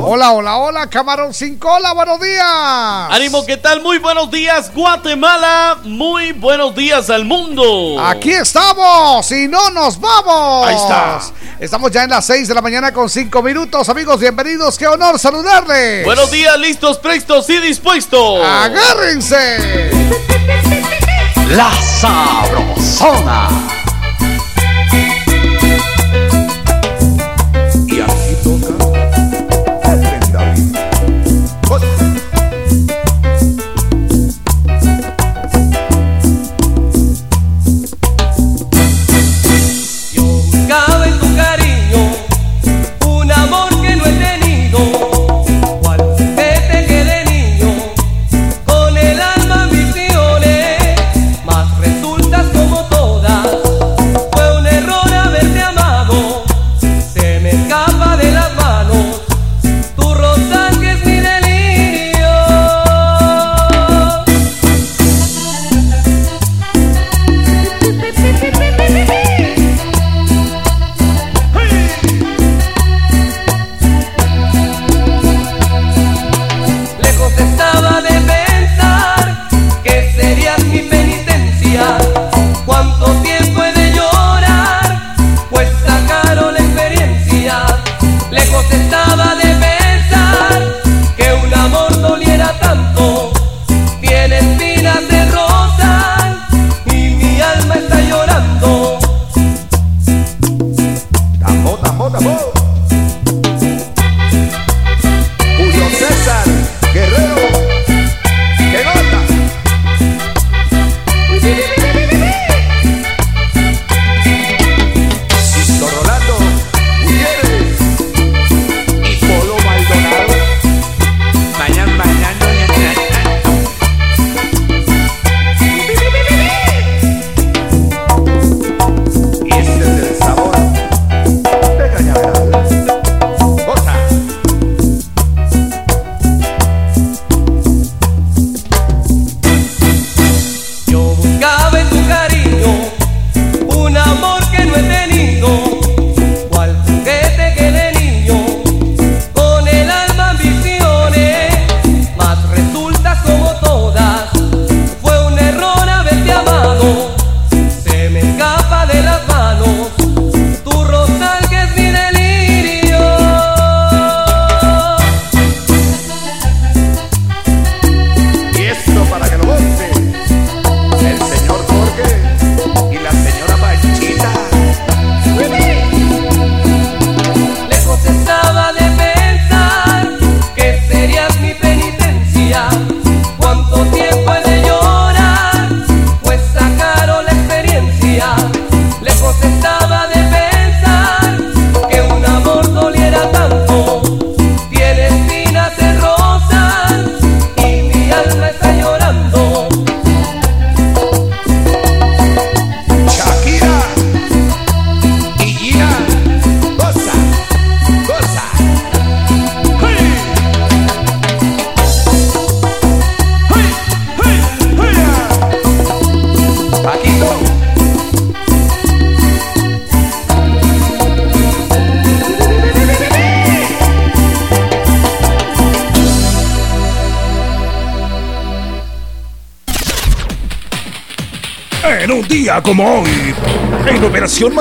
Hola, hola, hola, camarón sin cola, buenos días. Ánimo, ¿qué tal? Muy buenos días, Guatemala. Muy buenos días al mundo. Aquí estamos y no nos vamos. Ahí está. Estamos ya en las 6 de la mañana con 5 minutos, amigos, bienvenidos. Qué honor saludarles. Buenos días, listos, prestos y dispuestos. Agárrense. La sabrosona.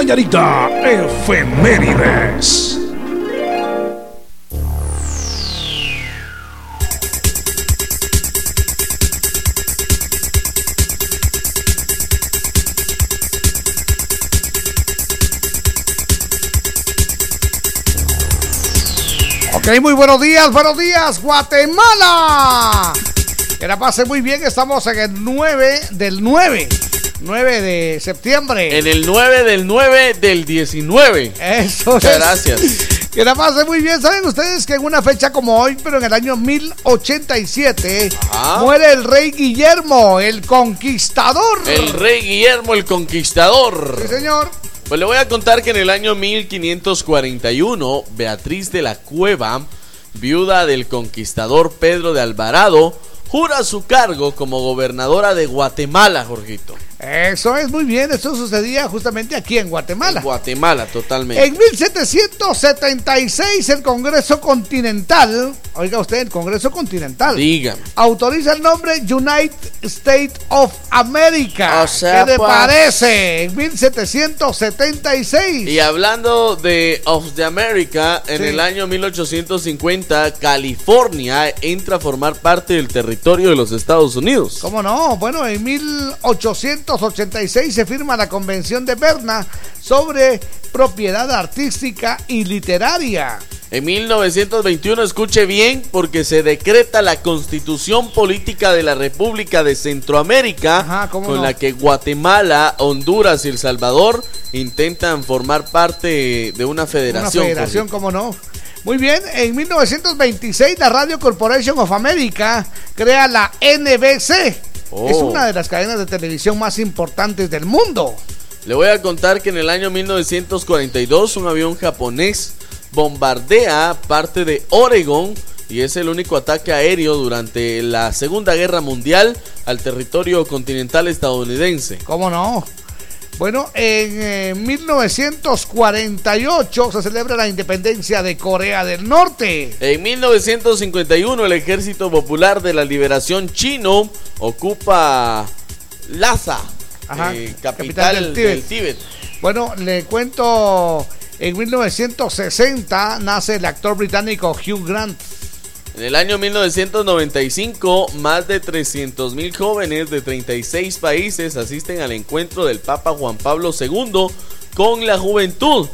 Mañanita, Efemérides. Ok, muy buenos días, buenos días, Guatemala. Que la pase muy bien, estamos en el 9 del 9. 9 de septiembre. En el 9 del 9 del 19. Eso Muchas gracias. Que la pase muy bien. ¿Saben ustedes que en una fecha como hoy, pero en el año 1087, muere el rey Guillermo, el conquistador? El rey Guillermo, el conquistador. Sí, señor. Pues le voy a contar que en el año 1541, Beatriz de la Cueva, viuda del conquistador Pedro de Alvarado, jura su cargo como gobernadora de Guatemala, Jorgito. Eso es muy bien, eso sucedía justamente aquí en Guatemala. En Guatemala, totalmente. En 1776 el Congreso Continental, oiga usted, el Congreso Continental, dígame, autoriza el nombre United States of America. O sea, ¿Qué le pues- parece? En 1776. Y hablando de of the America, en Sí. el año 1850, California entra a formar parte del territorio de los Estados Unidos. ¿Cómo no? Bueno, en 1886 se firma la Convención de Berna sobre propiedad artística y literaria. En 1921, escuche bien, porque se decreta la constitución política de la República de Centroamérica, Ajá, ¿cómo con no? la que Guatemala, Honduras y El Salvador intentan formar parte de una Una federación. federación, ¿cómo no? Muy bien, en 1926 la Radio Corporation of America crea la NBC. Oh. Es una de las cadenas de televisión más importantes del mundo. Le voy a contar que en el año 1942 un avión japonés bombardea parte de Oregon y es el único ataque aéreo durante la Segunda Guerra Mundial al territorio continental estadounidense. ¿Cómo no? Bueno, en eh, 1948 se celebra la independencia de Corea del Norte. En 1951 el Ejército Popular de la Liberación Chino ocupa Lhasa, Ajá, eh, capital capital, del del, Tíbet. Tíbet. Bueno, le cuento, en 1960 nace el actor británico Hugh Grant. En el año 1995, más de 300 mil jóvenes de 36 países asisten al encuentro del Papa Juan Pablo II con la juventud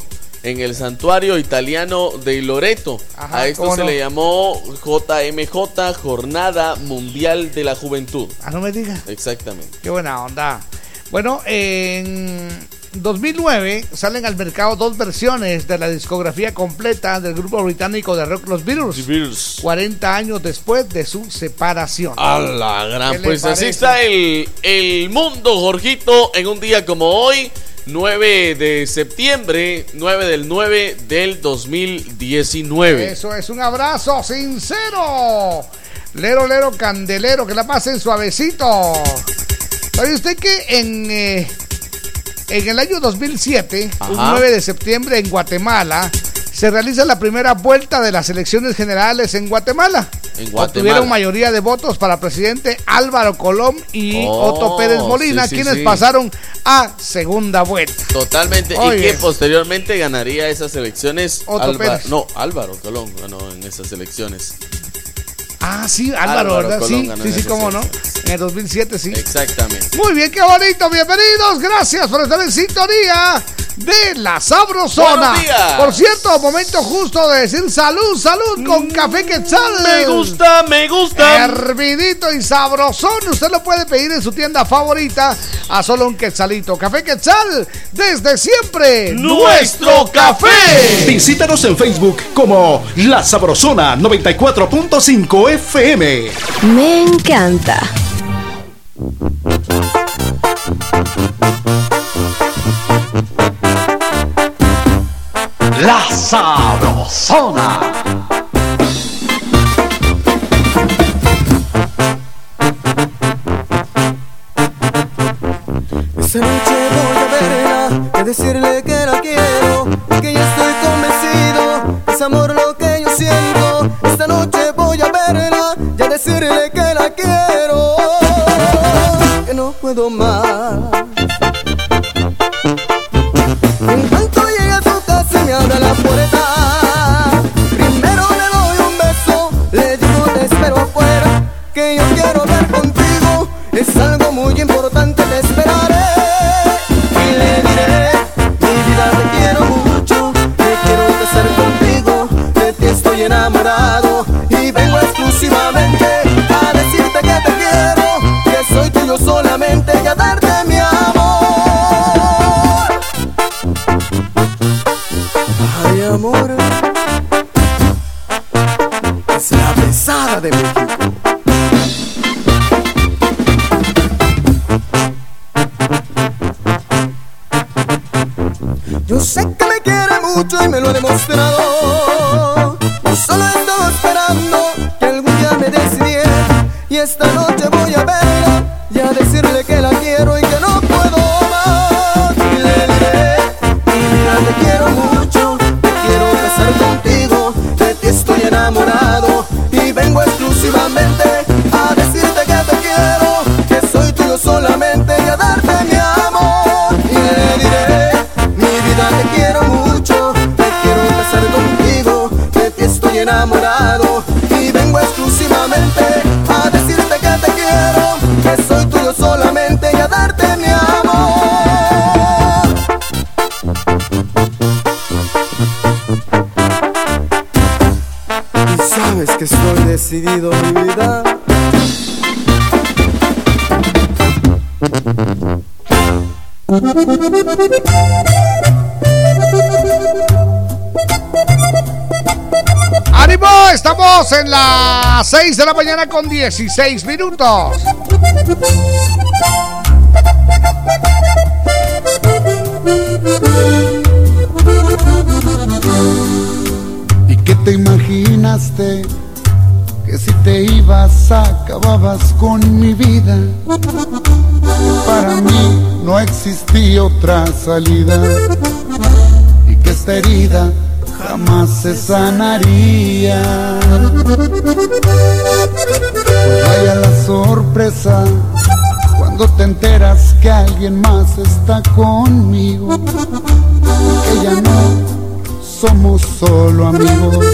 en el santuario italiano de Loreto. Ajá, A esto ¿cómo se no? le llamó JMJ, Jornada Mundial de la Juventud. Ah, no me diga. Exactamente. Qué buena onda. Bueno, en 2009 salen al mercado dos versiones de la discografía completa del grupo británico de rock Los Beatles. 40 años después de su separación. A la gran. ¿Qué le Pues así está el, el mundo, Jorgito, en un día como hoy, 9 de septiembre, 9 del 9 del 2019. Eso es un abrazo sincero. Lero, lero, candelero, que la pasen suavecito. ¿Sabe usted que en, eh, en el año 2007, un Ajá. 9 de septiembre en Guatemala, se realiza la primera vuelta de las elecciones generales en Guatemala? En Guatemala. Obtuvieron mayoría de votos para presidente Álvaro Colón y Oh, Otto Pérez Molina, sí, sí, quienes sí. pasaron a segunda vuelta. Totalmente. Oye. Y que posteriormente ganaría esas elecciones. Otto Alba- Pérez. No, Álvaro Colón ganó en esas elecciones. Ah, sí, Álvaro, Álvaro ¿verdad? Colón Sí, sí, sí, cómo no. En el 2007, sí. Exactamente. Muy bien, qué bonito, bienvenidos, gracias por estar en sintonía de la Sabrosona. Buenos días. Por cierto, momento justo de decir salud, salud con café quetzal. Mm, Me gusta, me gusta. Hervidito y sabrosón, usted lo puede pedir en su tienda favorita a solo un quetzalito. Café quetzal, desde siempre. Nuestro café. Visítanos en Facebook como La Sabrosona 94.5 FM. Me encanta. La Sabrosona. Esta noche voy a verla y decirle que la quiero, que ya estoy convencido, es amor lo que yo siento. Esta noche voy a verla y a decirle que la quiero, que no puedo más. Decidido, mi vida. ¡Ánimo! Estamos en las 6 de la mañana con 16 minutos. ¿Y qué te imaginaste? Que si te ibas acababas con mi vida. Para mí no existía otra salida. Y que esta herida jamás se sanaría. Pues vaya la sorpresa cuando te enteras que alguien más está conmigo. Que ya no somos solo amigos.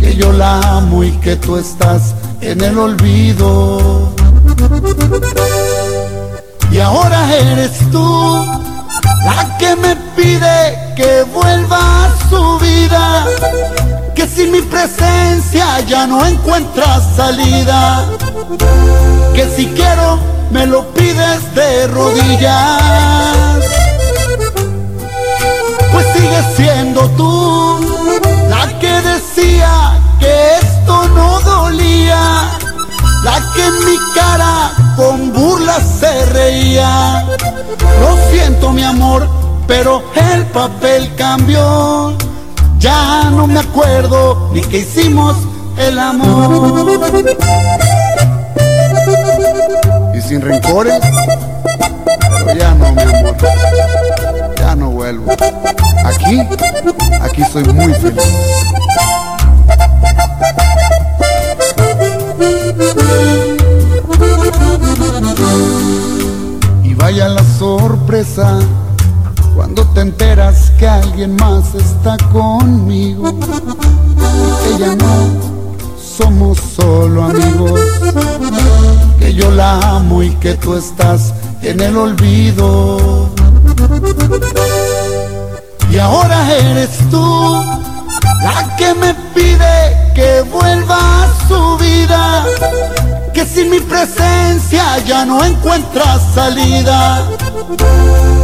Que yo la amo y que tú estás en el olvido. Y ahora eres tú la que me pide que vuelva a su vida. Que sin mi presencia ya no encuentras salida. Que si quiero me lo pides de rodillas. Pues sigues siendo tú la que decía que esto no dolía, la que en mi cara con burlas se reía. Lo siento mi amor, pero el papel cambió. Ya no me acuerdo ni que hicimos el amor. Y sin rencores, pero ya no, mi amor. Ya no vuelvo. Aquí, aquí soy muy feliz. Y vaya la sorpresa cuando te enteras que alguien más está conmigo. Que ya no somos solo amigos. Que yo la amo y que tú estás en el olvido. Y ahora eres tú la que me pide que vuelva a su vida. Que sin mi presencia ya no encuentras salida.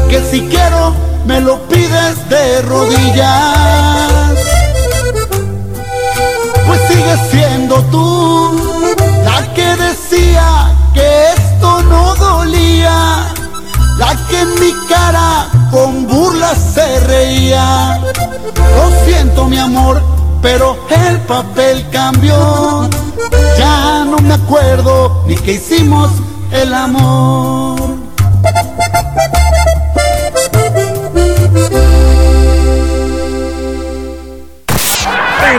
Que si quiero me lo pides de rodillas. Pues sigues siendo tú la que decía que esto no dolía. La que en mi cara con burlas se reía. Lo siento mi amor, pero el papel cambió. Ya no me acuerdo ni que hicimos el amor.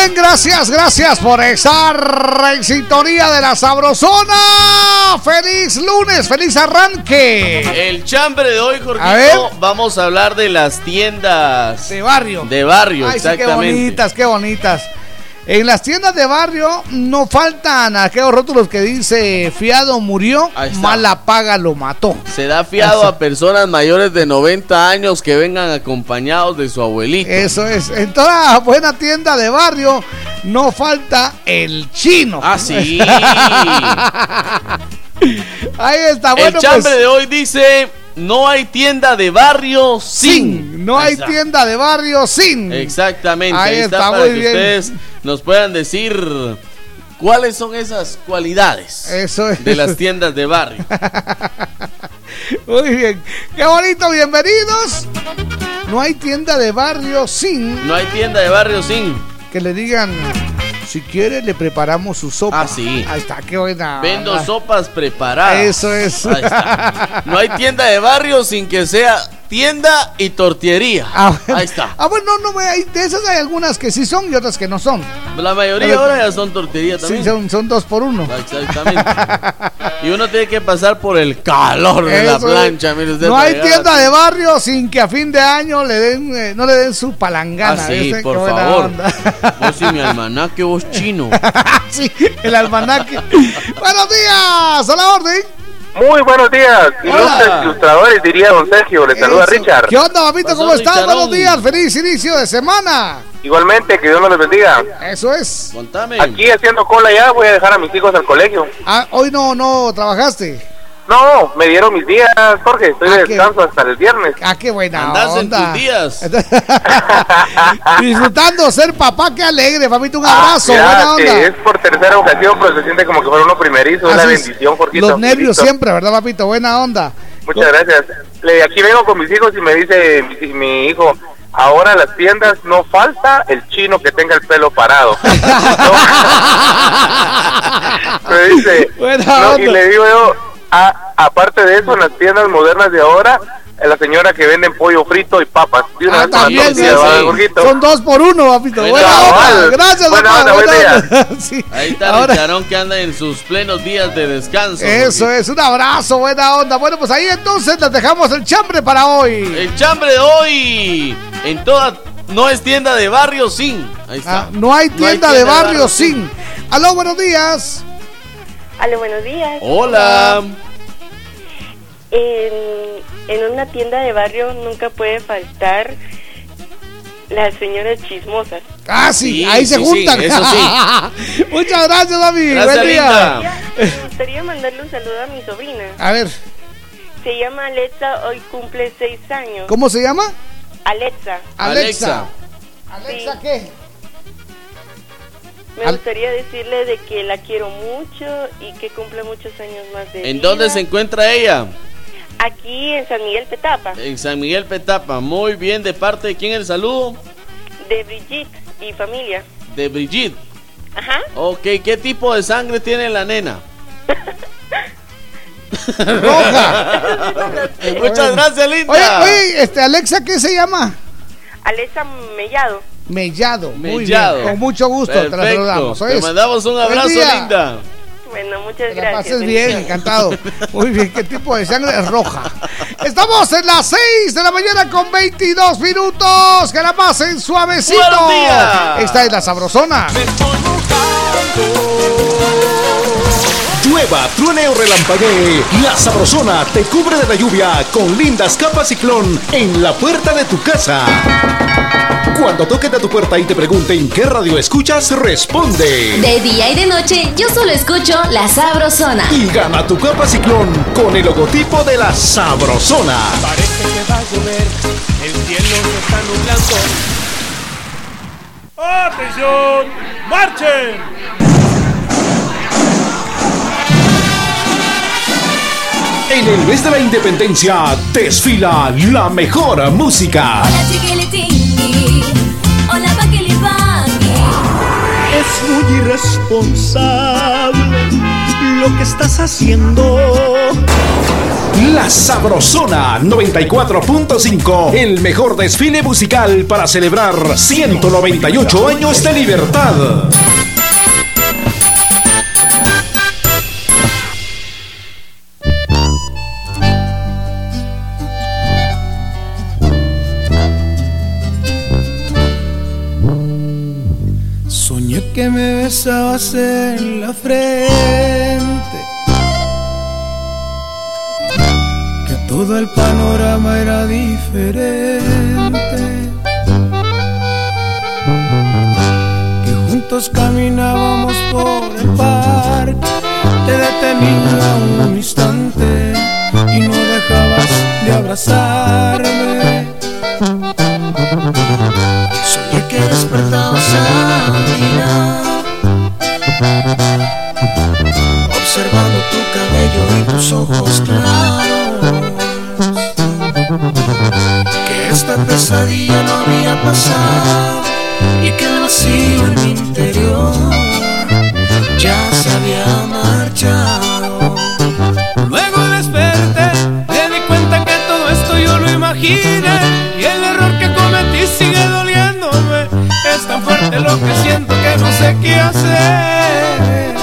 Bien, gracias, gracias por estar en sintonía de la Sabrosona. Feliz lunes, feliz arranque. El chambre de hoy, Jorgito, A ver. vamos a hablar de las tiendas De barrio. de barrio, Ay, sí, qué exactamente. bonitas, qué bonitas. En las tiendas de barrio no faltan aquellos rótulos que dice fiado murió, mala paga lo mató. Se da fiado a personas mayores de 90 años que vengan acompañados de su abuelito. Eso es. En toda buena tienda de barrio no falta el chino. Ah, sí. Ahí está, El bueno, chambre pues. de hoy dice: No hay tienda de barrio sin. Sin, no hay tienda de barrio sin. Exactamente, Ahí ahí, está, está, para muy que bien. ustedes nos puedan decir cuáles son esas cualidades Eso es. de las tiendas de barrio. Muy bien. Qué bonito, bienvenidos. No hay tienda de barrio sin No hay tienda de barrio sin. que le digan, si quiere le preparamos su sopa. Ah, sí. Ahí está, qué buena. Vendo onda. sopas preparadas. Eso es. Ahí está. No hay tienda de barrio sin que sea tienda y tortillería. Ah. Ahí está. Ah, bueno, no, no, hay- de esas hay algunas que sí son y otras que no son. La mayoría Pero- ahora ya son tortillerías Sí, también. son, son dos por uno. Exactamente. Y uno tiene que pasar por el calor de la Eso plancha. mire usted, no hay llegar tienda de barrio sin que a fin de año le den, eh, no le den su palangana. Ah, sí, por favor. Vos y mi almanaque, vos chino. sí, el almanaque. Buenos días, a la orden. Muy buenos días, ilustres ilustradores, diría don Sergio. Le saluda Eso. Richard. ¿Qué onda, papito? ¿Cómo estás? Buenos días, feliz inicio de semana. Igualmente, que Dios nos los bendiga. Eso es. Contame. Aquí haciendo cola ya, voy a dejar a mis hijos al colegio. Ah, hoy no, no trabajaste. No, me dieron mis días, Jorge. Estoy Ah, de qué- descanso hasta el viernes. Ah, qué buena Andás en onda. tus días. Disfrutando ser papá, qué alegre, papito. Un Ah, abrazo, mira, buena onda. es por tercera ocasión, pero se siente como que fuera uno primerizo. Es la Así es. bendición, Jorgito. Los nervios Listo. siempre, ¿verdad, papito? Buena onda. Muchas gracias. Le- Aquí vengo con mis hijos y me dice mi, mi hijo, ahora en las tiendas no falta el chino que tenga el pelo parado. me dice, Buena no, y le digo yo, "Ah, aparte de eso, en las tiendas modernas de ahora, la señora que venden pollo frito y papas. De una Ah, vez también, sí. Son dos por uno, papito. Buena Buena onda. onda. Gracias, Buena papá. onda, buen buena día. onda. Sí. Ahí está Ahora- Richarón que anda en sus plenos días de descanso. Eso es, un abrazo, buena onda. Bueno, pues ahí entonces les dejamos el chambre para hoy. El chambre de hoy en toda no es tienda de barrio sin. Ahí está. Ah, no hay tienda de barrio sin. Aló, buenos días. Aló, buenos días. Hola. En, en una tienda de barrio nunca puede faltar las señoras chismosas. Ah, sí, Sí, ahí se juntan. sí, eso sí. Muchas gracias, David. Gracias, Buen día. Me gustaría mandarle un saludo a mi sobrina. A ver, Se llama Alexa, hoy cumple seis años. ¿cómo se llama? Alexa, Alexa. Alexa. ¿Alexa Sí. qué? Me Al- gustaría decirle de que la quiero mucho y que cumple muchos años más de ¿En vida. dónde se encuentra ella? Aquí en San Miguel Petapa, En San Miguel Petapa. Muy bien, ¿de parte de quién el saludo? de Brigitte y familia. De Brigitte. Ajá. Ok, ¿qué tipo de sangre tiene la nena? Roja. Muchas gracias, linda. Oye, oye, este, Alexa, ¿qué se llama? Alexa Mellado. Mellado. Muy Mellado. bien. Con mucho gusto te la saludamos. Te mandamos un abrazo, linda. Bueno, muchas Que la gracias. pases bien, encantado. Muy bien, ¿qué tipo de sangre es roja? Estamos en las 6 de la mañana con 22 minutos. Que la pasen suavecito. Buenos días. Esta es la sabrosona. Llueva, truene o relampaguee, la sabrosona te cubre de la lluvia con lindas capas ciclón en la puerta de tu casa. Cuando toquen a tu puerta y te pregunten qué radio escuchas, responde. De día y de noche, yo solo escucho La Sabrosona. Y gana tu capa ciclón con el logotipo de la sabrosona. Parece que va a llover, el cielo se está nublando. ¡Atención! ¡Marchen! En el mes de la independencia desfila la mejor música. Hola, Paquilipaqui. Es muy irresponsable lo que estás haciendo. La Sabrosona 94.5, el mejor desfile musical para celebrar 198 años de libertad. Me besabas en la frente. Que todo el panorama era diferente. Que juntos caminábamos por el parque. Te detenía un instante de abrazarme. Despertabas a mi lado, observando tu cabello y tus ojos claros. Que esta pesadilla no había pasado y que el vacío en mi interior ya Fuerte lo que siento que no sé qué hacer.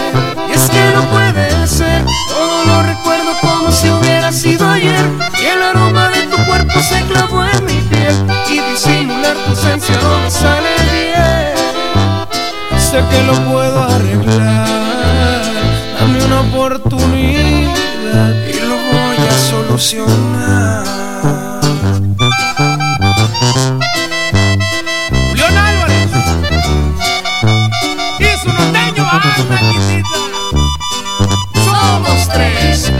Y es que no puede ser, todo lo recuerdo como si hubiera sido ayer. Y el aroma de tu cuerpo se clavó en mi piel y disimular tu ausencia no me sale bien. Sé que lo puedo arreglar, dame una oportunidad y lo voy a solucionar. Somos tres.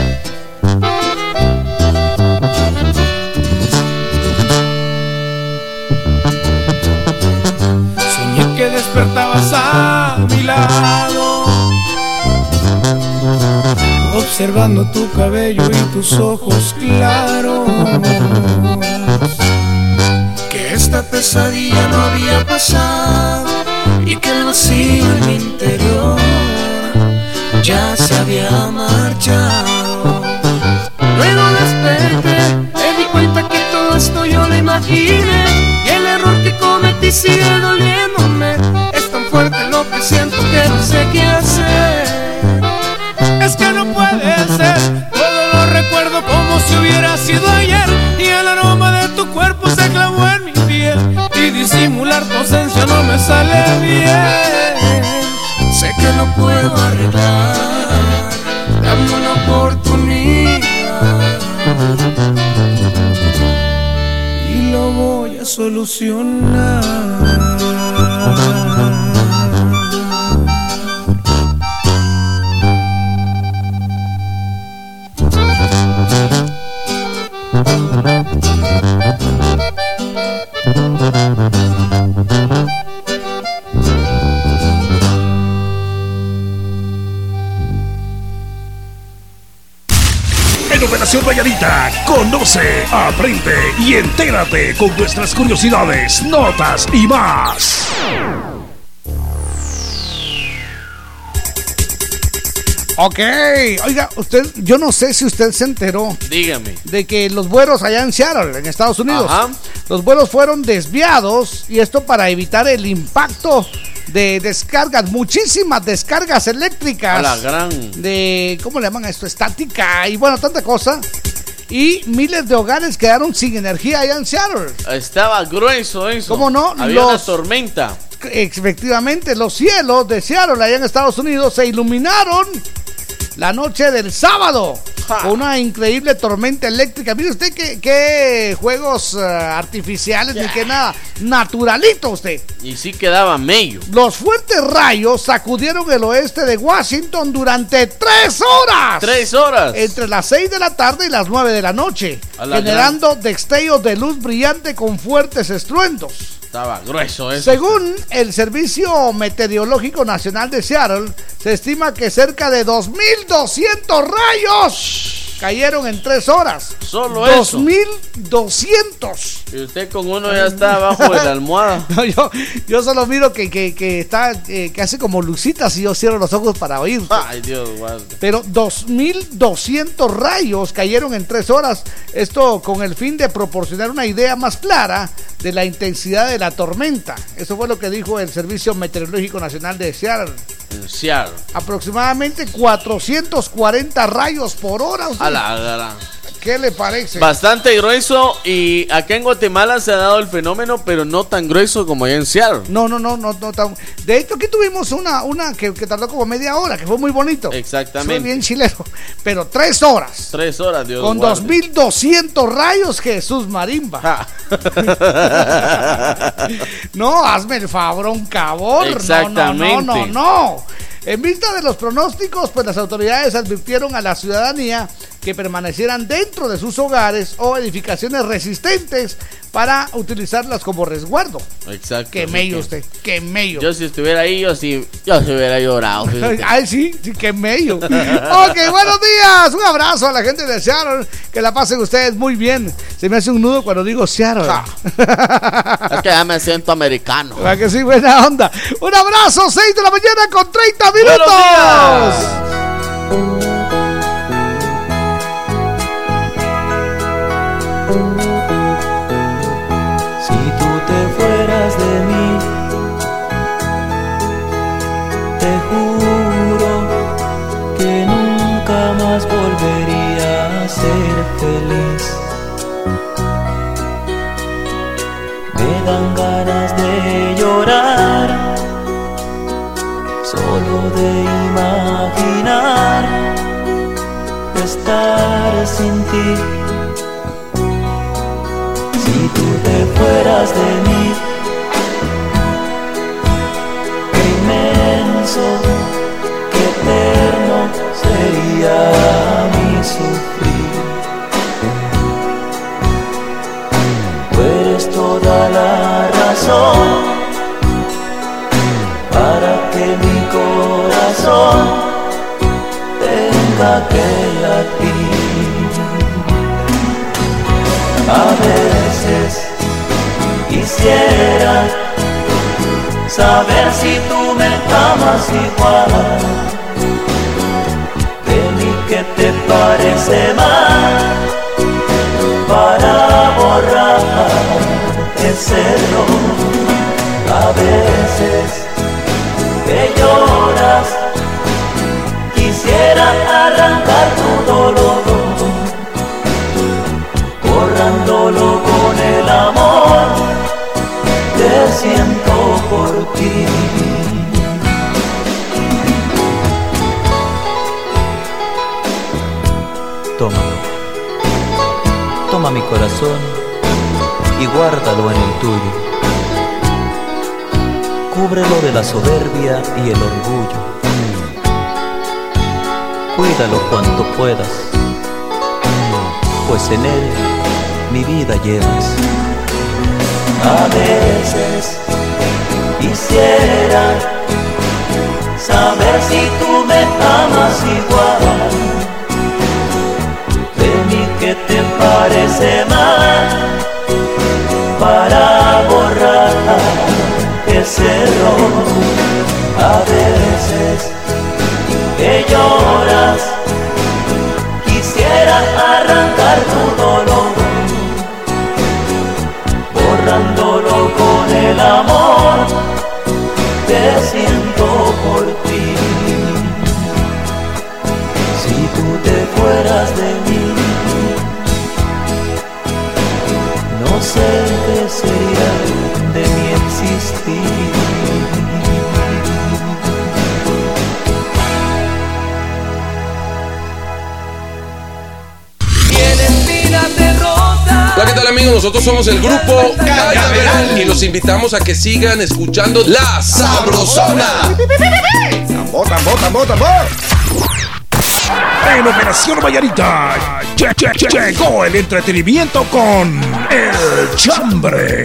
Soñé que despertabas a mi lado, observando tu cabello y tus ojos claros. Que esta pesadilla no había pasado y que el vacío en mi interior ya se había marchado. Luego desperté, me di cuenta que todo esto yo lo imaginé y el error que cometí sigue doliéndome. Es tan fuerte lo que siento que no sé qué hacer. Es que no puede ser, todo lo recuerdo como si hubiera sido ayer y el aroma de tu cuerpo se clavó en mi piel y disimular tu ausencia me sale bien. Sé que lo puedo arreglar, dame una oportunidad y lo voy a solucionar. Conoce, aprende y entérate con nuestras curiosidades, notas y más. Ok, oiga, usted, yo no sé si usted se enteró Dígame. de que los vuelos allá en Seattle, en Estados Unidos, Ajá. los vuelos fueron desviados y esto para evitar el impacto de descargas, muchísimas descargas eléctricas. A la gran. De, ¿cómo le llaman a esto? Estática y bueno, tanta cosa. Y miles de hogares quedaron sin energía allá en Seattle. Estaba grueso eso. ¿Cómo no? Había una tormenta. Efectivamente, los cielos de Seattle, allá en Estados Unidos, se iluminaron la noche del sábado con una increíble tormenta eléctrica. Mire usted qué, qué juegos eh, artificiales ni qué nada. Naturalito usted. Y sí quedaba medio. Los fuertes rayos sacudieron el oeste de Washington durante tres horas. Tres horas. Entre las 6 de la tarde y las 9 de la noche, la generando destellos de luz brillante con fuertes estruendos. Estaba grueso eso. Según el Servicio Meteorológico Nacional de Seattle, se estima que cerca de 2.200 rayos cayeron en tres horas. Solo eso. 2.200. Y usted con uno ya está abajo de la almohada. No, yo, yo solo miro que, que- que está, eh, que hace como lucitas y yo cierro los ojos para oír. Ay, Dios guarde. Pero 2.200 rayos cayeron en tres horas. Esto con el fin de proporcionar una idea más clara de la intensidad de la tormenta. Eso fue lo que dijo el Servicio Meteorológico Nacional de Seattle. En Seattle. Aproximadamente 440 rayos por hora. A la gran. ¿Qué le parece? Bastante grueso y acá en Guatemala se ha dado el fenómeno, pero no tan grueso como allá en Seattle. No, no, no, no, no tan- De hecho, aquí tuvimos una, una que, que tardó como media hora, que fue muy bonito. Exactamente. Fue bien chileno. Pero tres horas. Tres horas, Dios Con guarde. 2.200 rayos, Jesús Marimba. no, hazme el fabrón, cabor. Exactamente. No, no, no, no. En vista de los pronósticos, pues las autoridades advirtieron a la ciudadanía que permanecieran dentro de sus hogares o edificaciones resistentes para utilizarlas como resguardo. Exacto. Que mello usted, que mello. Yo si estuviera ahí, yo sí, yo se hubiera llorado. Ay, sí, sí, que mello. ok, buenos días. Un abrazo a la gente de Seattle. Que la pasen ustedes muy bien. Se me hace un nudo cuando digo Seattle. es que ya me siento americano. ¿Verdad que sí? Buena onda. Un abrazo, 6 de la mañana con 30 minutos. Dan ganas de llorar, solo de imaginar estar sin ti. Si tú te fueras de mí, qué inmenso, qué eterno sería mi sufrir. Corazón tenga que latir. A veces quisiera saber si tú me amas igual. De mí que te parece mal para borrar ese error. A veces que lloras quisiera arrancar tu dolor borrándolo con el amor que siento por ti. Tómalo, toma mi corazón y guárdalo en el tuyo. Cúbrelo de la soberbia y el orgullo. Cuídalo cuanto puedas, pues en él mi vida llevas. A veces quisiera saber si tú me amas igual. De mí que te parece mal para borrar ese error. A veces quisiera arrancar tu dolor borrándolo con el amor que siento amigos? Nosotros somos el grupo Cañaveral y los invitamos a que sigan escuchando La Sabrosona. Tambor, tambor, tambor, tambor. En Operación Vallarita lle- lle- llegó el entretenimiento con El Chambre.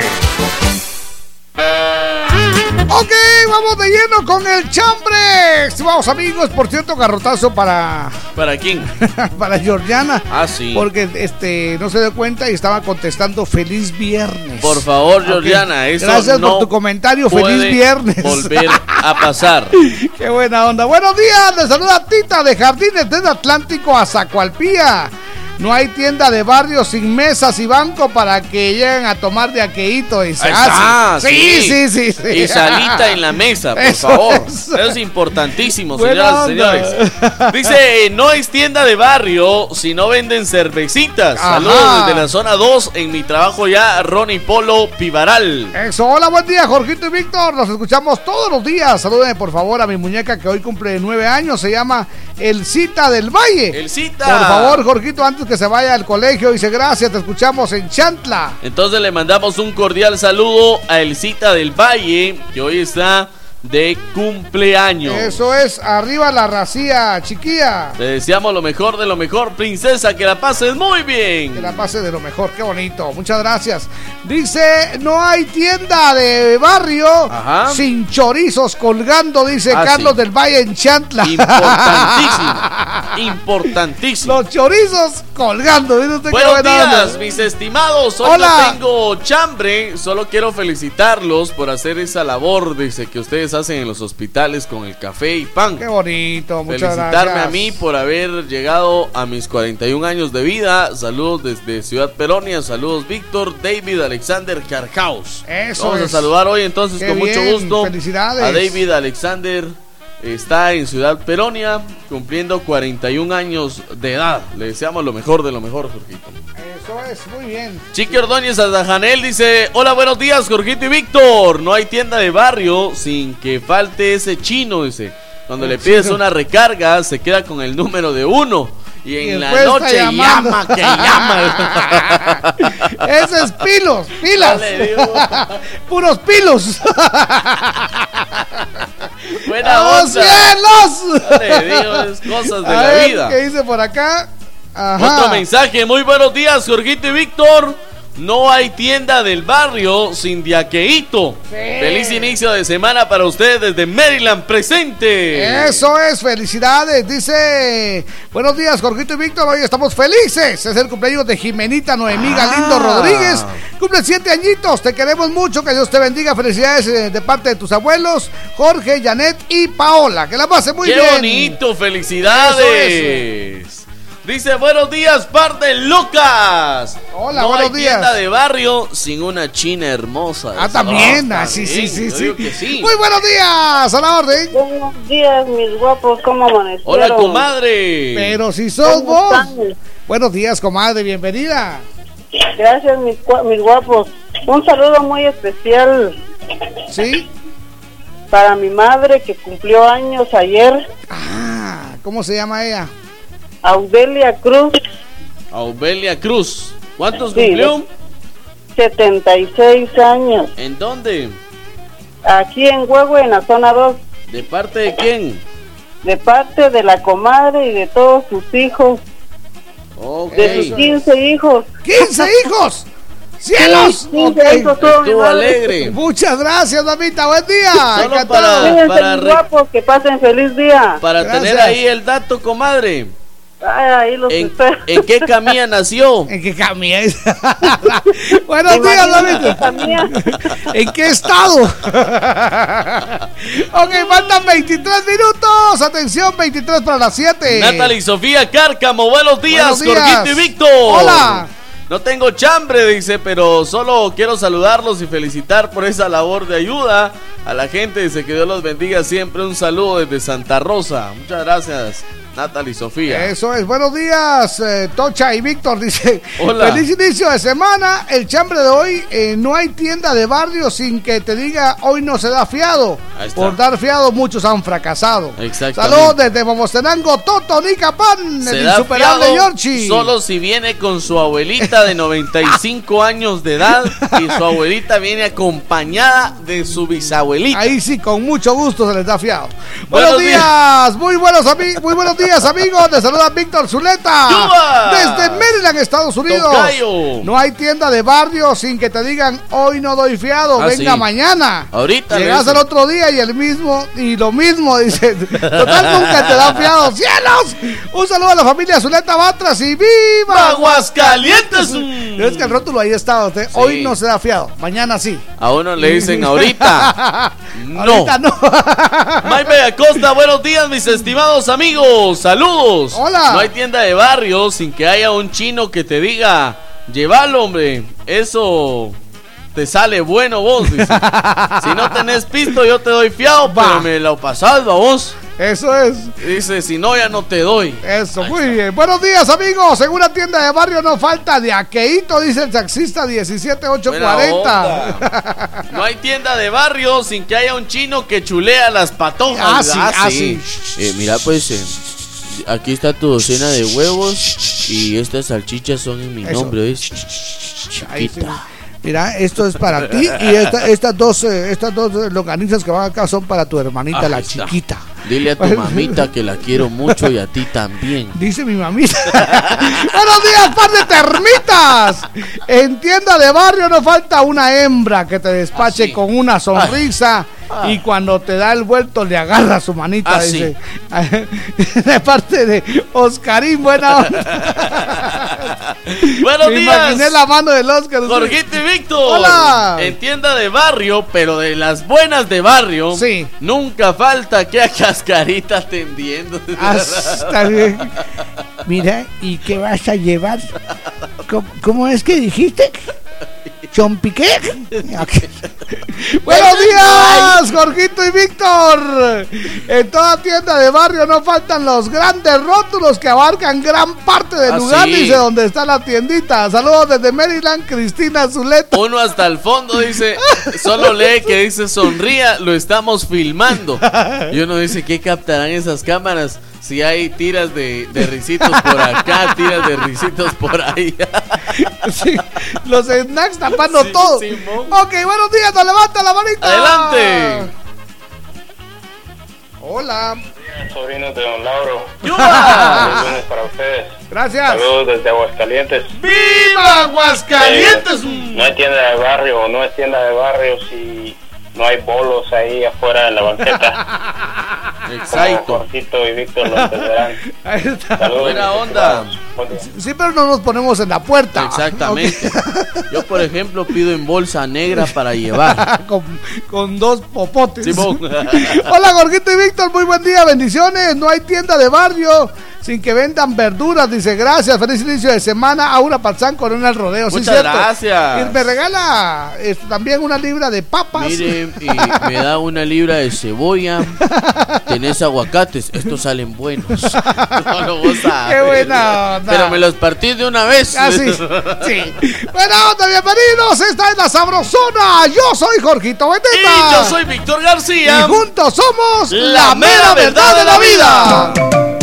Ok, vamos de lleno con el chambre. Estimados amigos, por cierto, garrotazo para, ¿Para quién? para Georgiana. Ah, sí. Porque este no se dio cuenta y estaba contestando feliz viernes. Por favor, Georgiana, eso Gracias no por tu comentario. Feliz viernes. volver a pasar. Qué buena onda. Buenos días, les saluda Tita de Jardines del Atlántico a Zacualpía. No hay tienda de barrio sin mesas y banco para que lleguen a tomar de aqueíto. Dice. Ahí Ah, sí, sí, sí, sí. Y salita en la mesa, por Eso, favor. eso. Eso es importantísimo, señoras y señores. Dice, no es tienda de barrio si no venden cervecitas. Ajá. Saludos desde la zona 2 en mi trabajo ya, Ronnie Polo Pivaral. Eso, hola, buen día, Jorgito y Víctor. Nos escuchamos todos los días. Salúdenme, por favor, a mi muñeca que hoy cumple nueve años. Se llama El Cita del Valle. El Cita. Por favor, Jorgito, antes que se vaya al colegio, dice gracias, te escuchamos en Chantla. Entonces le mandamos un cordial saludo a El Cita del Valle, que hoy está de cumpleaños. Eso es, arriba la racía, chiquilla. Te deseamos lo mejor de lo mejor, princesa, que la pases muy bien. Que la pase de lo mejor, qué bonito. Muchas gracias. Dice, no hay tienda de barrio Ajá. sin chorizos colgando, dice Ah, Carlos sí. del Valle en Chantla. Importantísimo. Importantísimo. Los chorizos colgando. Dice usted Buenos días, mis estimados. Hoy Hola. no tengo chambre. Solo quiero felicitarlos por hacer esa labor, dice, que ustedes hacen en los hospitales con el café y pan. Qué bonito, muchas Felicitarme gracias. a mí por haber llegado a mis 41 años de vida. Saludos desde Ciudad Peronia. Saludos, Víctor David Alexander Carhaus. Eso Vamos a saludar hoy entonces Qué con mucho gusto felicidades. a David Alexander. Está en Ciudad Peronia cumpliendo 41 años de edad. Le deseamos lo mejor de lo mejor, Jorgito. Eso es, muy bien. Chiqui Ordóñez Adajanel dice: Hola, buenos días, Jorgito y Víctor. No hay tienda de barrio sin que falte ese chino, dice. Cuando le pides chino. una recarga, se queda con el número de uno. Y en Y la noche llama, que llama. Ese es pilos, pilas. Dale. Puros pilos. Buena ¡Oh, onda. cielos! Dale, cosas de A la ver, vida. ¿Qué dice por acá? Ajá. Otro mensaje, muy buenos días, Jorgito y Víctor. No hay tienda del barrio sin diaqueíto. Feliz inicio de semana para ustedes desde Maryland presente. Eso es, felicidades. Dice, buenos días, Jorgito y Víctor. Hoy estamos felices. Es el cumpleaños de Jimenita Noemí Galindo Ah. Rodríguez. Cumple siete añitos. Te queremos mucho. Que Dios te bendiga. Felicidades eh, de parte de tus abuelos, Jorge, Janet y Paola. Que la pase muy ¡Qué bien. bonito! ¡Felicidades! Dice, buenos días, par de locas. Hola, no buenos hay días. tienda de barrio sin una china hermosa. Ah, también. Ah, sí, sí, sí, sí. Muy buenos días. A la orden. Buenos días, mis guapos, ¿cómo amanecieron? Hola, comadre. Pero si sos ¿Cómo vos. están? Buenos días, comadre. Bienvenida. Gracias, mis, mis guapos. Un saludo muy especial ¿Sí? para mi madre que cumplió años ayer, Ah, ¿cómo se llama ella? Audelia Cruz, Aubelia Cruz. ¿Cuántos Sí, cumplió? 76 años. ¿En dónde? Aquí en Huevo, en la zona 2, ¿De parte de quién? de parte de la comadre y de todos sus hijos, Ok. de sus 15 hijos. ¡15 hijos! ¡Cielos! Sí, 15 Ok. hijos tuvo mi Estuvo alegre. Muchas gracias, mamita. Buen día. Solo para- para mis re- guapos, que pasen feliz día. Para Gracias. tener ahí el dato, comadre. Ay, ahí los ¿En, en qué camilla nació? ¿En qué camilla? Buenos días, David. ¿En qué estado? ok, faltan 23 minutos. Atención, 23 para las 7. Natalie Sofía Cárcamo, buenos días, Buenos días. Jorgito y Víctor. Hola. No tengo chambre, dice, pero solo quiero saludarlos y felicitar por esa labor de ayuda a la gente. Dice que Dios los bendiga siempre. Un saludo desde Santa Rosa. Muchas gracias, Natalie Sofía. Eso es, buenos días, eh, Tocha y Víctor, dice. Hola. Feliz inicio de semana. El chambre de hoy, eh, no hay tienda de barrio sin que te diga hoy no se da fiado. Por dar fiado, muchos han fracasado. Exactamente. Saludos desde Momostenango, Toto, Nicapan, Se el da insuperable Yorchi. solo si viene con su abuelita de 95 años de edad y su abuelita viene acompañada de su bisabuelita. Ahí sí, con mucho gusto se les da fiado. Buenos Buenos, días, muy buenos ami- muy buenos días, amigos. Te saluda Víctor Zuleta. ¡Yuba! Desde Maryland, Estados Unidos. Tocayo. No hay tienda de barrio sin que te digan hoy no doy fiado, Ah, venga sí. mañana. Ahorita le Llegas al otro día y el mismo, y lo mismo, dice. Total, nunca te dan fiado. ¡Cielos! Un saludo a la familia Zuleta Batras y ¡viva! ¡Aguascalientes! Es que el rótulo ahí está, usted. Hoy no se da fiado, mañana sí. A uno le dicen ahorita. No. Ahorita no. Maybe Acosta, buenos días, mis estimados amigos. Saludos. Hola. No hay tienda de barrio sin que haya un chino que te diga, llévalo, hombre. Eso te sale bueno vos. dice. si no tenés pisto, yo te doy fiado, pero me lo pasás, vos. Eso es. Dice, si no, ya no te doy. Eso, muy bien. Buenos días, amigos. En una tienda de barrio no falta de aqueíto, dice el taxista Buena 17840. onda. No hay tienda de barrio sin que haya un chino que chulea las patojas. Ah, sí, ah, sí. Eh, mira, pues eh, aquí está tu docena de huevos y estas salchichas son en mi Eso. nombre, sí. Chiquita. Mira, esto es para ti y esta- estas dos eh, estas dos longanizas que van acá son para tu hermanita, Ahí la está. chiquita. Dile a tu mamita que la quiero mucho y a ti también. Dice mi mamita. Buenos días, par de termitas. En tienda de barrio no falta una hembra que te despache con una sonrisa y cuando te da el vuelto le agarra su manita. Ah, sí. dice. De parte de Oscarín, buena onda. Buenos Me días. imaginé la mano del Oscar. Jorgito y Víctor. Hola. En tienda de barrio, pero de las buenas de barrio. Sí. Nunca falta que a cascarita atendiendo. Ah, está bien. Mira, ¿y qué vas a llevar? ¿Cómo, cómo es que dijiste? ¿Chompiqué? Buenos días, Jorgito y Víctor. En toda tienda de barrio no faltan los grandes rótulos que abarcan gran parte del Ah, lugar, sí. dice donde está la tiendita. Saludos desde Maryland, Cristina Zuleta. Uno hasta el fondo dice, solo lee que dice sonría, lo estamos filmando. Y uno dice, ¿qué captarán esas cámaras? Si hay tiras de, de risitos por acá, tiras de risitos por ahí. Sí, los snacks tapando Sí, todo. Simón. Ok, buenos días, nos levanta la manita. Adelante. Hola. Sobrinos de Don Lauro. Lunes para ustedes. Gracias. Saludos desde Aguascalientes. ¡Viva Aguascalientes! Eh, no hay tienda de barrio, no es tienda de barrio si no hay bolos ahí afuera en la banqueta. Exacto. Y Víctor lo entenderán. Ahí está. Saludos. Buena onda. Sí, pero no nos ponemos en la puerta. Exactamente. Yo, por ejemplo, pido en bolsa negra para llevar. Con, con dos popotes. Simón. Hola, Jorgito y Víctor, muy buen día, bendiciones. No hay tienda de barrio sin que vendan verduras. Dice, gracias, feliz inicio de semana. Aura Pazán, Corona el Rodeo. sí, Muchas cierto. gracias. Y me regala eh, también una libra de papas. Mire, y me da una libra de cebolla. Tenés aguacates, estos salen buenos. No lo vos sabes. Qué buena onda. Pero me los partí de una vez. Ah, sí, sí. Buena onda, bienvenidos. Esta es la Sabrosona. Yo soy Jorgito Beteta. Y yo soy Víctor García. Y juntos somos La mera verdad de la vida.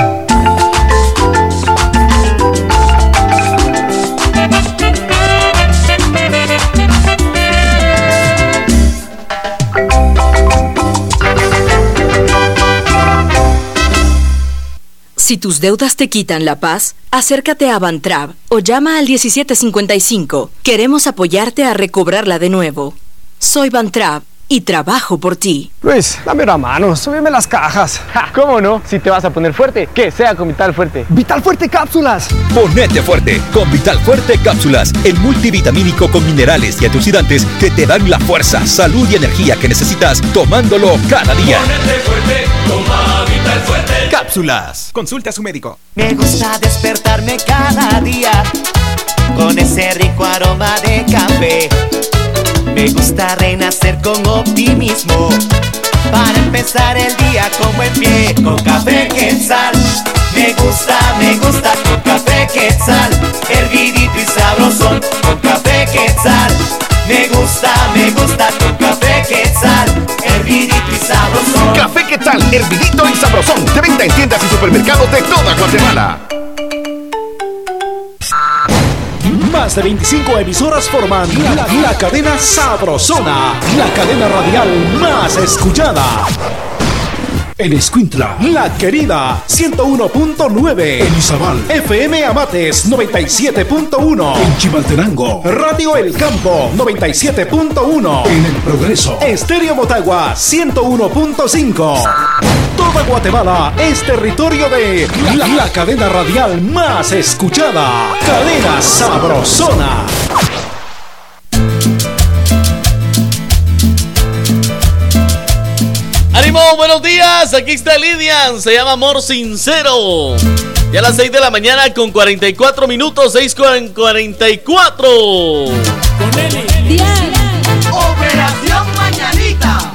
Si tus deudas te quitan la paz, acércate a Bantrab o llama al 1755. Queremos apoyarte a recobrarla de nuevo. Soy Bantrab y trabajo por ti. Luis, dame una mano, súbeme las cajas. ¿Cómo no? Si te vas a poner fuerte, que sea con Vital Fuerte. ¡Vital Fuerte Cápsulas! Ponete fuerte con Vital Fuerte Cápsulas, el multivitamínico con minerales y antioxidantes que te dan la fuerza, salud y energía que necesitas tomándolo cada día. fuerte, toma Fuerte. Cápsulas. Consulte a su médico. Me gusta despertarme cada día con ese rico aroma de café. Me gusta renacer con optimismo para empezar el día con buen pie. Con café quetzal. Me gusta, me gusta con café quetzal. Hervidito y sabrosón con café quetzal. Me gusta, me gusta con café quetzal. Hervidito y sabrosón. Café Quetzal, hervidito y sabrosón. De venta en tiendas y supermercados de toda Guatemala. Más de 25 emisoras forman la, la cadena Sabrosona, la cadena radial más escuchada. En Escuintla, La Querida, 101.9. En Izabal, FM Amates, 97.1. En Chimaltenango, Radio El Campo, 97.1. En El Progreso, Estéreo Motagua, 101.5. Toda Guatemala es territorio de la, la cadena radial más escuchada. Cadena Sabrosona. ¡Buenos días! Aquí está Lidian. Se llama Amor Sincero. Ya a las 6 de la mañana con 44 minutos. 6 con 44. Operación Mañanita.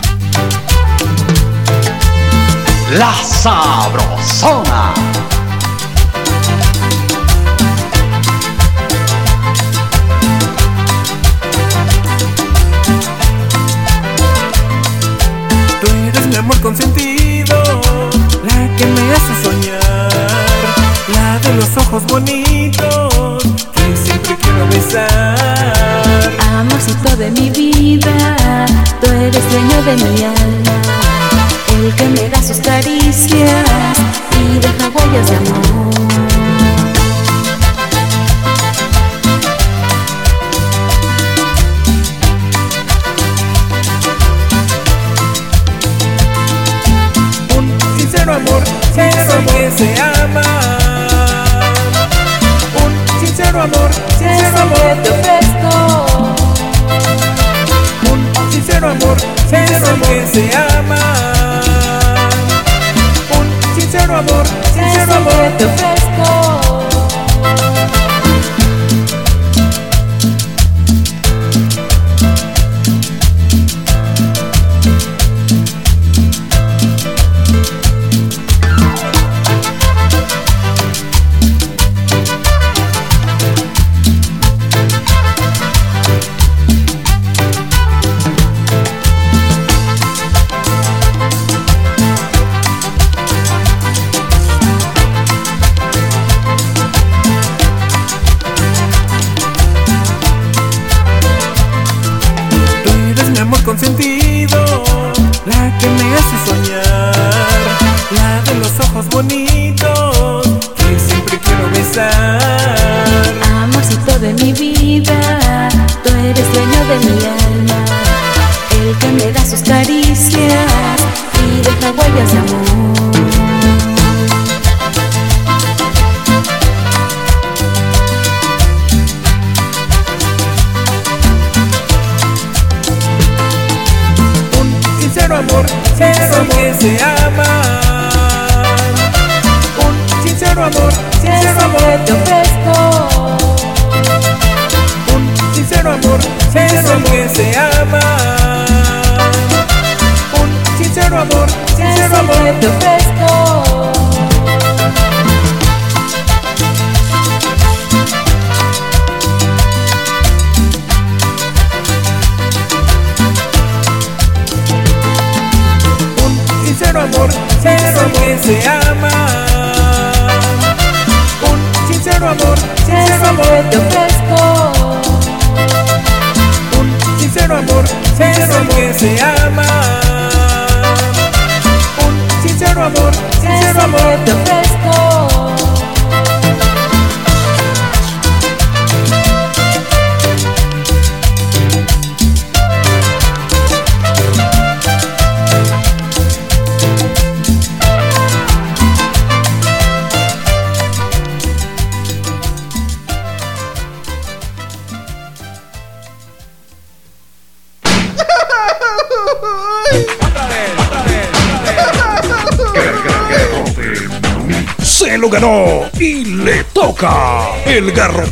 La Sabrosona. amor consentido, la que me hace soñar, la de los ojos bonitos que siempre quiero besar. Amorcito de mi vida, tú eres dueño de mi alma, el que me da sus caricias y deja huellas de amor. Sincero amor que se ama. Un sincero amor, sincero amor te ofrezco.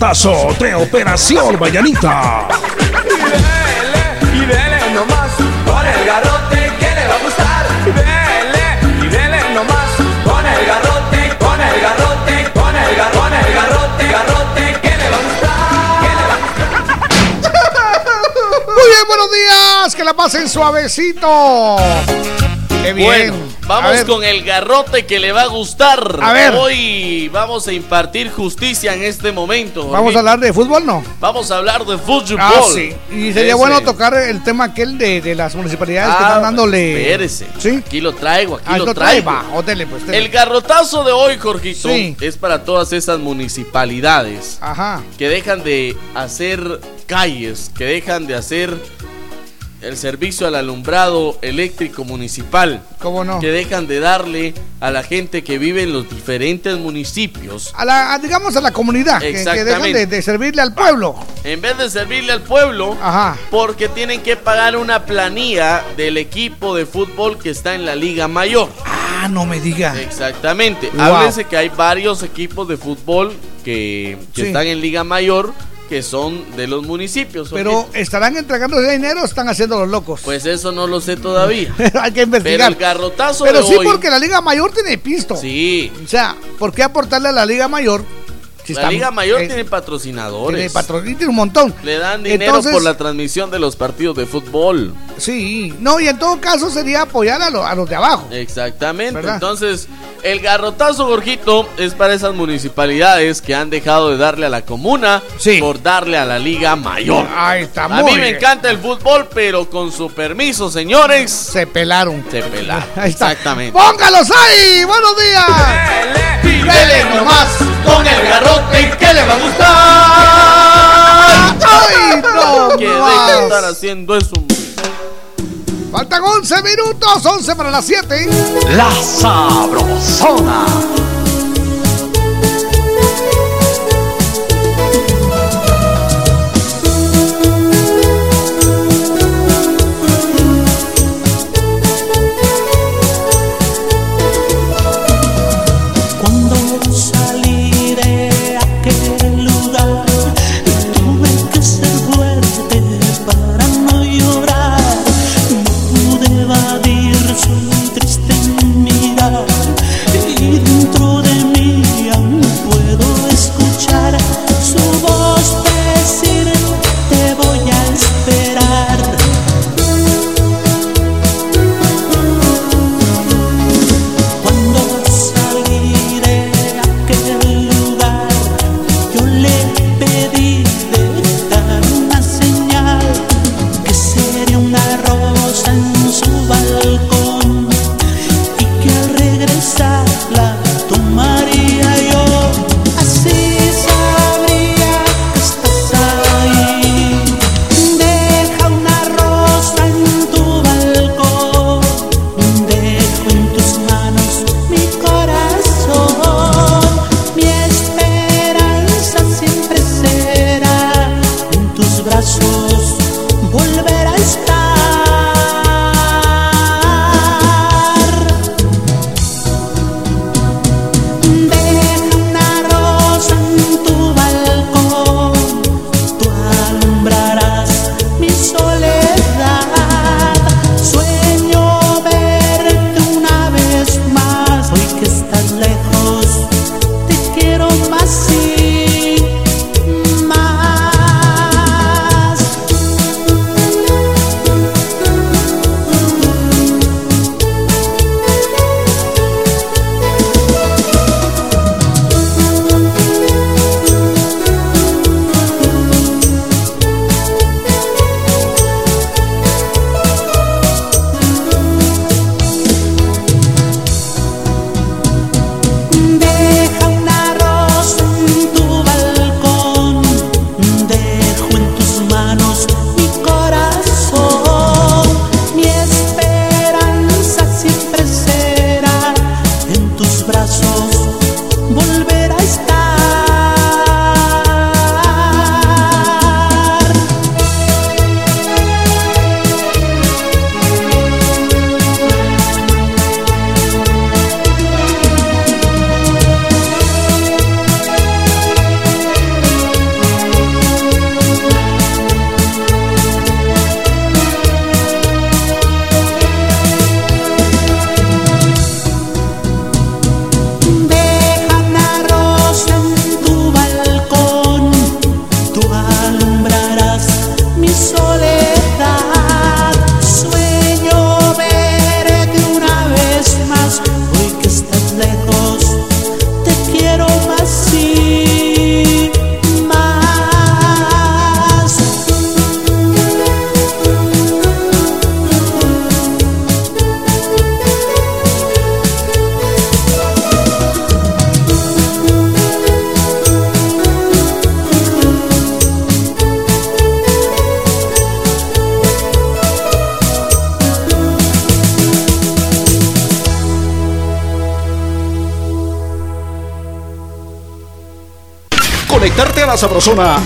De Operación Mañanita. Y dele nomás con el garrote que le va a gustar. Dele y dele nomás con el garrote, con el garrote, con el garrote, con el garrote, garrote que le va a gustar. Que le va a Muy bien, buenos días. Que la pasen suavecito. Qué bien. Bueno, vamos con el garrote que le va a gustar. A ver. Hoy vamos a impartir justicia en este momento. Vamos a hablar de fútbol, ¿no? Vamos a hablar de fútbol. Ah, sí. Y sería Ese. bueno tocar el tema aquel de, de las municipalidades que Ah, están dándole. Espérese. Aquí lo traigo, aquí Ah, lo traigo. va, pues, dele. El garrotazo de hoy, Jorgito, Sí. es para todas esas municipalidades Ajá. que dejan de hacer calles, que dejan de hacer el servicio al alumbrado eléctrico municipal. ¿Cómo no? Que dejan de darle a la gente que vive en los diferentes municipios. A la, a, digamos a la comunidad, que, que dejan de, de servirle al pueblo. En vez de servirle al pueblo, porque tienen que pagar una planilla del equipo de fútbol que está en la Liga Mayor. Ah, no me diga. Exactamente. Wow. Que hay varios equipos de fútbol que, que Sí. están en Liga Mayor que son de los municipios. Pero estarán entregando ese dinero o están haciendo los locos. Pues eso no lo sé todavía. Hay que Pero investigar. el garrotazo Pero de sí, hoy- porque la Liga Mayor tiene pisto. Sí. O sea, ¿por qué aportarle a la Liga Mayor? si la Liga Mayor eh, tiene patrocinadores. tiene patrocinio, tiene un montón. Le dan dinero Entonces- por la transmisión de los partidos de fútbol. Sí, no, y en todo caso sería apoyar a, lo- a los de abajo. Exactamente. ¿Verdad? Entonces, el garrotazo, Gorjito, es para esas municipalidades que han dejado de darle a la comuna por darle a la Liga Mayor. Ahí está, A muy mí me encanta el fútbol, pero con su permiso, señores. Se pelaron. Se pelaron. Ahí está. Exactamente. ¡Póngalos ahí! ¡Buenos días! Dele nomás con el garrote que le va a gustar. ¡Ay, no! Que más! deje de estar haciendo eso. Faltan 11 minutos, 11 para las 7. La Sabrosona.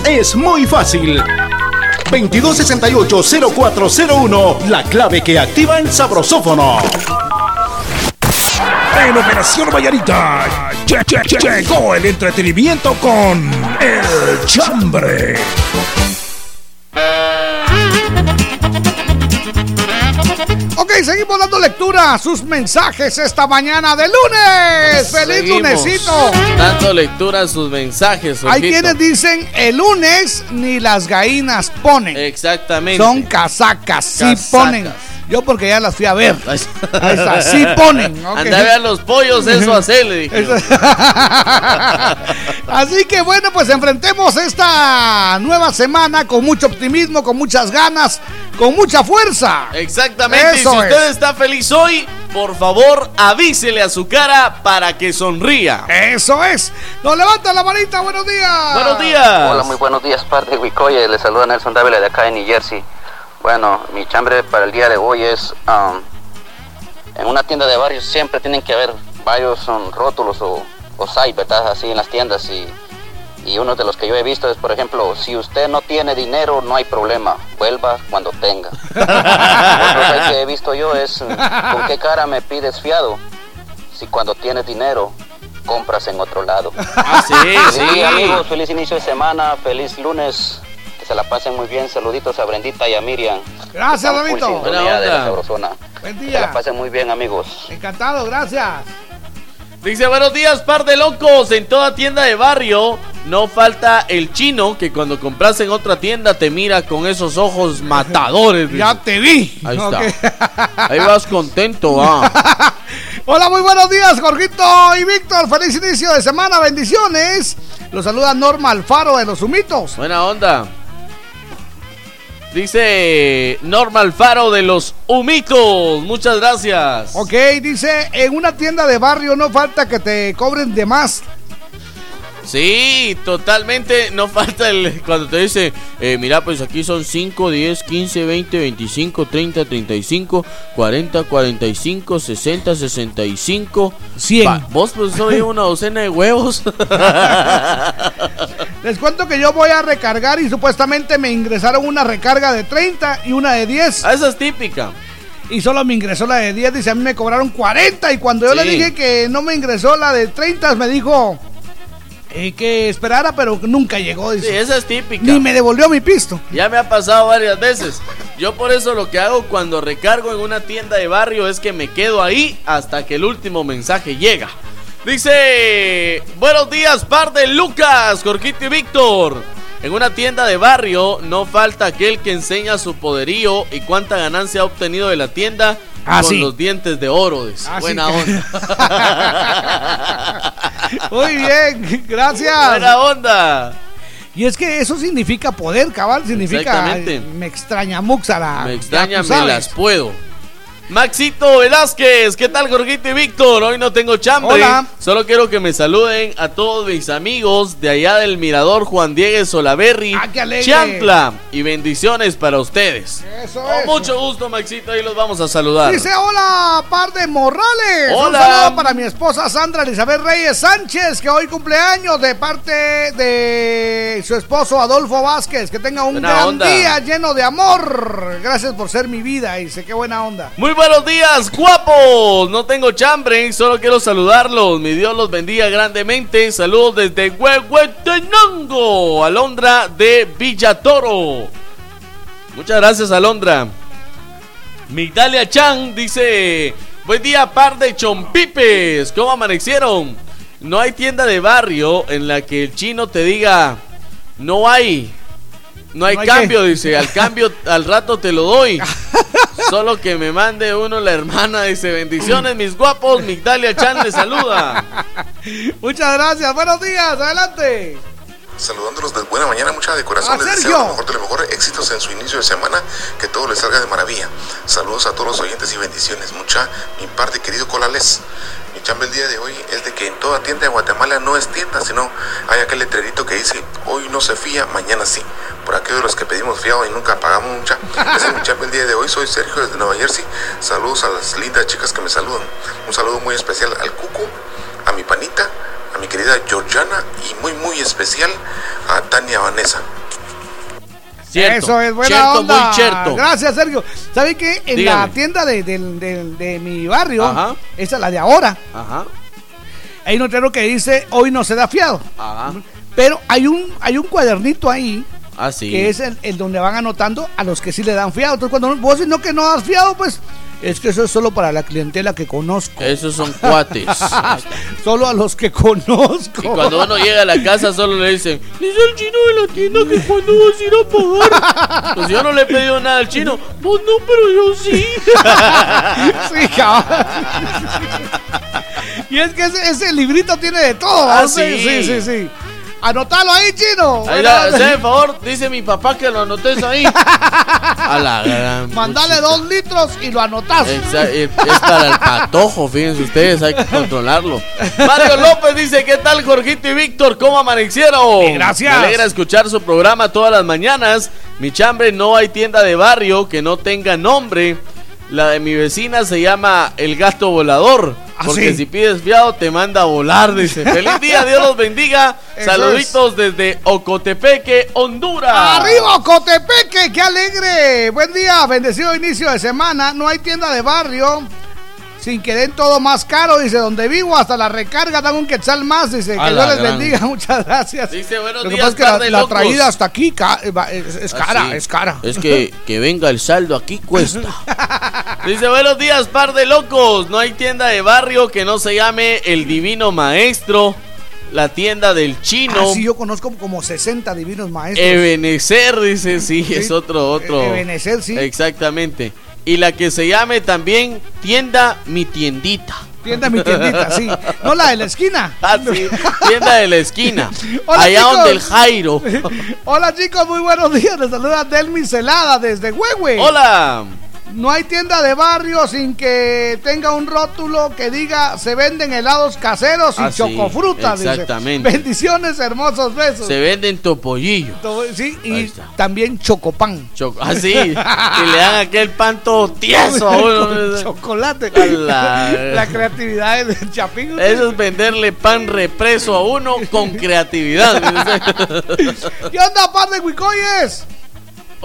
Es muy fácil. 2268-0401, la clave que activa el sabrosófono. En Operación Vallarita lle- lle- lle- llegó el entretenimiento con El Chambre. Lectura sus mensajes esta mañana de lunes. ¡Feliz Seguimos lunesito! Dando lectura a sus mensajes. Hay Jorgito. quienes dicen el lunes ni las gallinas ponen. Exactamente. Son casacas, sí Casacas. ponen. Yo porque ya las fui a ver. Ahí está, sí ponen. ok. Anda a ver los pollos, eso hacer, le dije. Así que bueno, pues enfrentemos esta nueva semana con mucho optimismo, con muchas ganas, con mucha fuerza. Exactamente. y si usted es. está feliz hoy, por favor, avísele a su cara para que sonría. Eso es. Nos levanta la manita, buenos días. Buenos días. Hola, muy buenos días, par de Wicoye. Les saluda Nelson Dávila de acá de New Jersey. Bueno, mi chambre para el día de hoy es... um, en una tienda de barrio siempre tienen que haber varios son rótulos o, o site, ¿verdad? Así en las tiendas y, y uno de los que yo he visto es, por ejemplo, si usted no tiene dinero, no hay problema, vuelva cuando tenga. Otro site que he visto yo es, ¿con qué cara me pides fiado? Si cuando tienes dinero, compras en otro lado. Ah, sí, sí. amigos, feliz inicio de semana, feliz lunes. Que se la pasen muy bien. Saluditos a Brendita y a Miriam. Gracias, sintonía Buena de la. Buen Que día. se la pasen muy bien, amigos. Encantado, gracias. Dice, buenos días, par de locos. En toda tienda de barrio no falta el chino que cuando compras en otra tienda te mira con esos ojos matadores. Ya te vi. Ahí está. Ahí vas contento, va. Hola, muy buenos días, Jorgito y Víctor. Feliz inicio de semana, bendiciones. Los saluda Norma Alfaro de los Humitos. Buena onda. Dice Norma Alfaro de los Humitos. Muchas gracias. Ok, dice, en una tienda de barrio no falta que te cobren de más. Sí, totalmente. No falta el cuando te dice, eh, mira, pues aquí son 5, 10, 15, 20, 25, 30, 35, 40, 45, 60, 65. 100. Va, vos pues soy una docena de huevos. Les cuento que yo voy a recargar y supuestamente me ingresaron una recarga de 30 y una de 10. Ah, esa es típica. Y solo me ingresó la de 10, dice, a mí me cobraron 40 y cuando yo le Sí. dije que no me ingresó la de 30, me dijo eh, que esperara, pero nunca llegó. Sí, Dice. esa es típica. Ni me devolvió mi pisto. Ya me ha pasado varias veces. Yo por eso lo que hago cuando recargo en una tienda de barrio es que me quedo ahí hasta que el último mensaje llega. Dice, buenos días, par de Lucas, Jorgito y Víctor. En una tienda de barrio no falta aquel que enseña su poderío y cuánta ganancia ha obtenido de la tienda Ah, con sí. los dientes de oro. dice. Ah, sí. Buena onda. Muy bien, gracias. Buena onda. Y es que eso significa poder, cabal, significa Exactamente. me extraña Muxara. Me ya extraña, me las puedo. Maxito Velázquez, ¿qué tal Jorgito y Víctor? Hoy no tengo chambre. Hola. Solo quiero que me saluden a todos mis amigos de allá del Mirador Juan Diego Solaberry, Ah. Chantla y bendiciones para ustedes. Eso Con es. mucho gusto, Maxito, ahí los vamos a saludar. Dice hola, par de morrales. Hola. Un saludo para mi esposa Sandra Elizabeth Reyes Sánchez, que hoy cumpleaños de parte de su esposo Adolfo Vázquez. Que tenga un Buena gran onda. día lleno de amor. Gracias por ser mi vida. Dice, qué buena onda. Muy buenos días, guapos. No tengo chambre, solo quiero saludarlos. Mi Dios los bendiga grandemente. Saludos desde Huehuetenango, Alondra de Villatoro. Muchas gracias, Alondra. Migdalia Chan dice: Buen día, par de chompipes. ¿Cómo amanecieron? No hay tienda de barrio en la que el chino te diga: No hay. No hay No hay cambio, qué. dice. Al cambio, al rato te lo doy. Solo que me mande uno la hermana. Dice: Bendiciones, mis guapos. Migdalia Chan le saluda. Muchas gracias. Buenos días. Adelante. Saludándolos de buena mañana, mucha de corazón. Les deseo lo mejor de lo mejor, éxitos en su inicio de semana, que todo les salga de maravilla. Saludos a todos los oyentes y bendiciones. Mucha, mi parte querido Colales. Chamba el día de hoy es de que en toda tienda de Guatemala no es tienda, sino hay aquel letrerito que dice, hoy no se fía, mañana sí. Por aquellos de los que pedimos fiado y nunca pagamos mucha. Ese es mi chamba el día de hoy. Soy Sergio desde Nueva Jersey. Saludos a las lindas chicas que me saludan. Un saludo muy especial al Cucu, a mi panita, a mi querida Georgiana y muy muy especial a Tania Vanessa. Cierto, Eso es buena cierto, onda. muy cierto. Gracias, Sergio. ¿Sabe qué? En Dígame. la tienda de, del- de mi barrio, Ajá. esa es la de ahora, Ajá, hay un letrero que dice hoy no se da fiado. ajá. Pero hay un, hay un cuadernito ahí Ah, sí. que es el, el donde van anotando a los que sí le dan fiado. Entonces, cuando vos no que no das fiado, pues es que eso es solo para la clientela que conozco. Esos son cuates. solo a los que conozco. Y cuando uno llega a la casa solo le dicen, dice el chino de la tienda que cuando vas a ir a pagar. Pues yo no le he pedido nada al chino. Pues no, pero yo sí. Sí, cabal. y es que ese, ese librito tiene de todo. Ah, sí. sí, sí, sí. Anotalo ahí, chino. Ahí hazme el favor, dice mi papá que lo anotes ahí. A la gran. Mandale dos litros y lo anotás. Exa- Es es para el patojo, fíjense ustedes, hay que controlarlo. Mario López dice, ¿qué tal Jorgito y Víctor? ¿Cómo amanecieron? Gracias. Me alegra escuchar su programa todas las mañanas. Mi chambre no hay tienda de barrio que no tenga nombre. La de mi vecina se llama El Gato Volador. Porque sí? si pides fiado te manda a volar, dice. Feliz día, Dios los bendiga. Eso Saluditos desde Ocotepeque, Honduras. ¡Arriba, Cotepeque! ¡Qué alegre! Buen día, bendecido inicio de semana. No hay tienda de barrio. Sin que den todo más caro, dice, donde vivo hasta la recarga dan un quetzal más, dice, A que Dios les gran. bendiga, muchas gracias. Dice, buenos Lo que días, pasa es que par la, de la locos. traída hasta aquí ca- va- es, es cara, Ah, sí. es cara. Es que, que venga el saldo aquí cuesta. Dice, buenos días, par de locos. No hay tienda de barrio que no se llame El Divino Maestro. La tienda del chino. Ah, sí, yo conozco como 60 divinos maestros. Ebenecer, dice, sí, es otro, otro. Ebenecer, sí. Exactamente. Y la que se llame también Tienda Mi Tiendita. Tienda mi tiendita, sí. No la de la esquina. Ah, sí, tienda de la esquina. Hola, Allá chicos. donde el Jairo. Hola chicos, muy buenos días. Les saluda Delmi Celada desde Huehue. Hola. No hay tienda de barrio sin que tenga un rótulo que diga se venden helados caseros y Ah, sí, chocofrutas. dice. exactamente. Bendiciones, hermosos besos. Se venden topollillo. Todo- Sí, y también chocopán. Choco- ah, sí. y le dan aquel pan todo tieso a uno. Chocolate. La- La creatividad del Chapín. Eso es venderle pan represo a uno con creatividad. ¿Qué onda, par de huicoyes?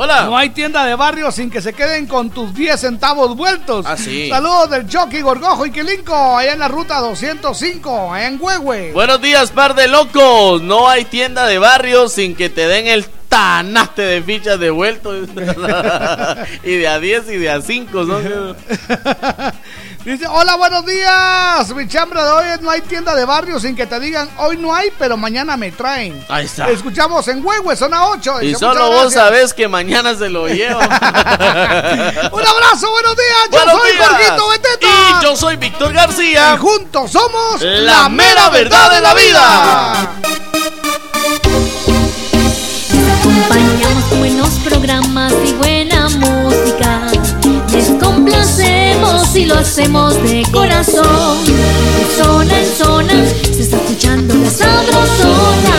Hola. No hay tienda de barrio sin que se queden con tus 10 centavos vueltos. Ah, sí. Saludos del Chucky, Gorgojo y Quilinco, allá en la ruta 205, allá en Huehue. Buenos días, par de locos. No hay tienda de barrio sin que te den el tanaste de fichas de vuelto. y de a 10 y de a 5. ¿no? Dice, hola, buenos días. Mi chambra de hoy es no hay tienda de barrio sin que te digan hoy no hay, pero mañana me traen. Ahí está. Escuchamos en Huehue, zona 8. Y Dice, solo vos sabés que mañana se lo lleva. Un abrazo, buenos días. Yo Buenos soy días. Jorgito Beteta. Y yo soy Víctor García. Y juntos somos La mera verdad de la vida. Acompañamos buenos programas y buena música. Les complacemos y lo hacemos de corazón. De zona en zona se está escuchando la sabrosona.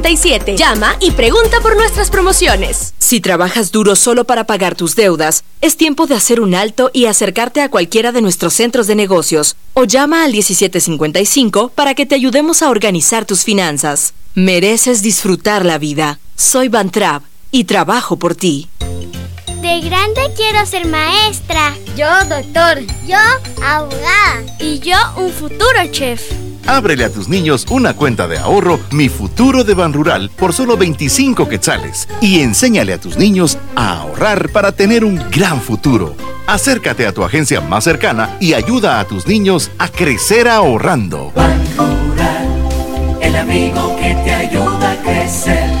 Llama y pregunta por nuestras promociones. Si trabajas duro solo para pagar tus deudas, es tiempo de hacer un alto y acercarte a cualquiera de nuestros centros de negocios o llama al 1755 para que te ayudemos a organizar tus finanzas. Mereces disfrutar la vida. Soy Van Trapp y trabajo por ti. De grande quiero ser maestra. Yo doctor. Yo abogada. Y yo un futuro chef. Ábrele a tus niños una cuenta de ahorro Mi Futuro de Ban Rural por solo 25 quetzales y enséñale a tus niños a ahorrar para tener un gran futuro. Acércate a tu agencia más cercana y ayuda a tus niños a crecer ahorrando. El amigo que te ayuda a crecer.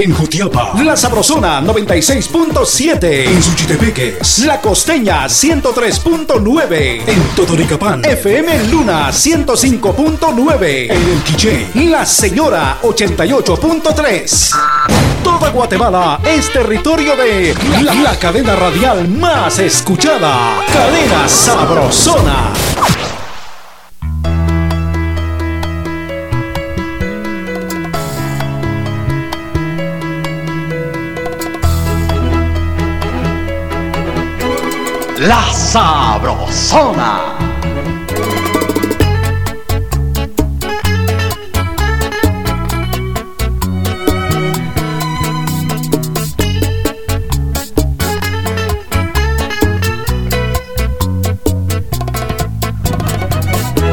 En Jutiapa, La Sabrosona 96.7. En Suchitepeques, La Costeña 103.9. En Totoricapán, FM Luna 105.9. En El Quiché, La Señora 88.3. Toda Guatemala es territorio de la, la cadena radial más escuchada. Cadena Sabrosona. La Sabrosona.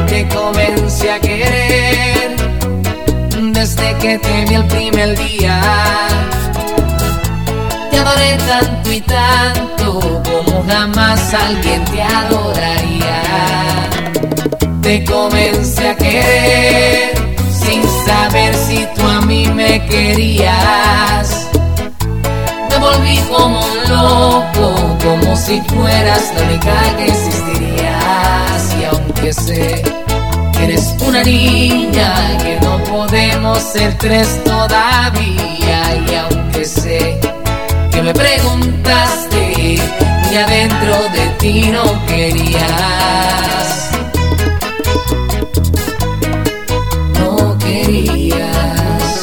Te comencé a querer desde que te vi el primer día. Tanto y tanto como jamás alguien te adoraría. Te comencé a querer sin saber si tú a mí me querías. Me volví como un loco, como si fueras la única que existirías. Y aunque sé que eres una niña, que no podemos ser tres todavía. Y aunque sé me preguntaste y adentro de ti no querías. No querías.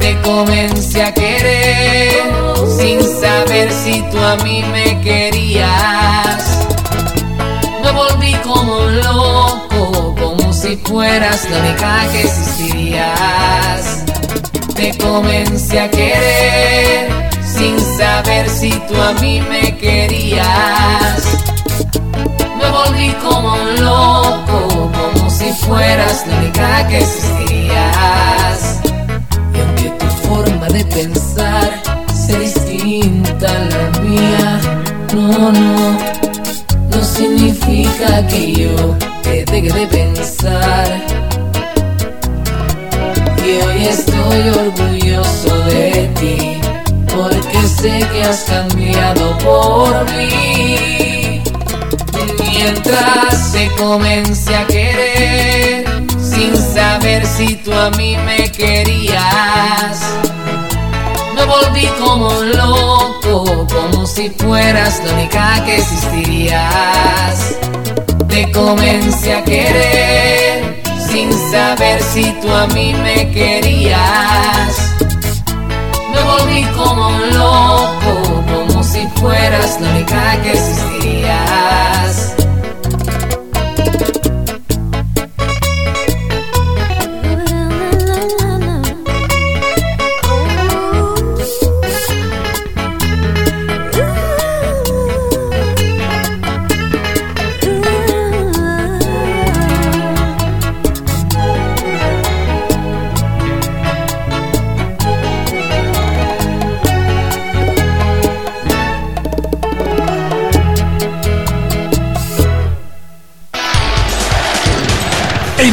Te comencé a querer sin saber si tú a mí me querías. Me volví como un loco, como si fueras la única que existirías. Te comencé a querer sin saber si tú a mí me querías. Me volví como un loco, como si fueras la única que existirías. Y aunque tu forma de pensar no, no, no significa que yo te deje de pensar. Y hoy estoy orgulloso de ti, porque sé que has cambiado por mí. Mientras te comencé a querer, sin saber si tú a mí me querías. Me volví como loco, como si fueras la única que existirías. Te comencé a querer, sin saber si tú a mí me querías. Me volví como un loco, como si fueras la única que existirías.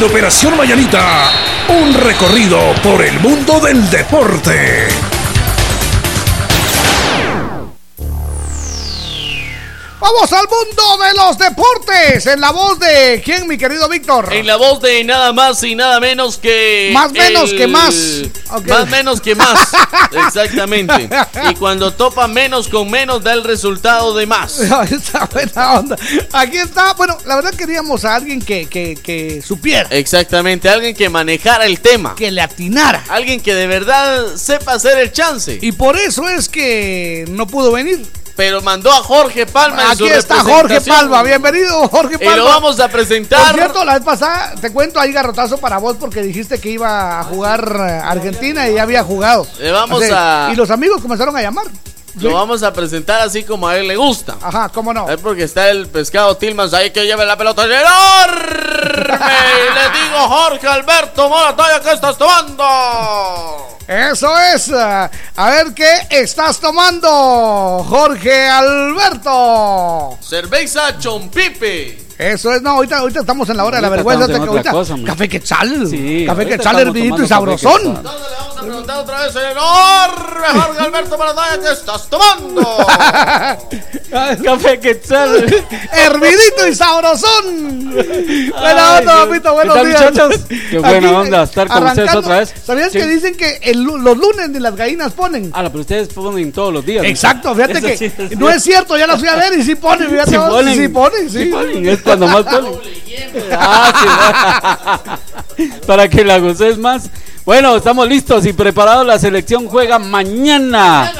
En Operación Mañanita, un recorrido por el mundo del deporte. Vamos al mundo de los deportes. En la voz de quién, mi querido Víctor. En la voz de nada más y nada menos que. Más menos el- que más. Más menos que más. Exactamente. Y cuando topa menos con menos, da el resultado de más. Está buena onda. Aquí está. Bueno, la verdad queríamos a alguien que, que, que supiera. Exactamente. Alguien que manejara el tema. Que le atinara. Alguien que de verdad sepa hacer el chance. Y por eso es que no pudo venir. Pero mandó a Jorge Palma. en Aquí su está Jorge. Palma. Bienvenido, Jorge Y Palma. lo vamos a presentar. Por cierto, la vez pasada, te cuento ahí garrotazo para vos porque dijiste que iba a jugar eh, Argentina y ya había jugado. Le vamos Así, a- Y los amigos comenzaron a llamar. Lo vamos a presentar así como a él le gusta. Ajá, cómo no. Es porque está el pescado Tillmans ahí que lleve la pelota enorme. Y le digo, Jorge Alberto Morataya, ¿qué estás tomando? Eso es. A ver qué estás tomando, Jorge Alberto. Cerveza Chompipe. Eso es, no, ahorita, ahorita estamos en la hora de la vergüenza. hasta que ahorita- cosa, café quetzal. Sí, café quetzal hervidito y tomando café sabrosón. Vamos a preguntar otra vez el enorme Jorge Alberto Morataya, ¿qué estás tomando? Café Quetzal. Hervidito y sabrosón. Buena onda, papito, ¿Qué buenos tal, días. muchachos? Qué buena Aquí, onda estar con ustedes otra vez. ¿Sabías Sí. que dicen que el los lunes ni las gallinas ponen? Ah, pero ustedes ponen todos los días. ¿no? Exacto, fíjate que sí no es cierto, ya las fui a ver y sí ponen, fíjate Sí ponen. sí ponen, sí. Sí ponen, cuando más. Ah, sí. Para que la goces más. Bueno, estamos listos y preparados. La selección juega mañana.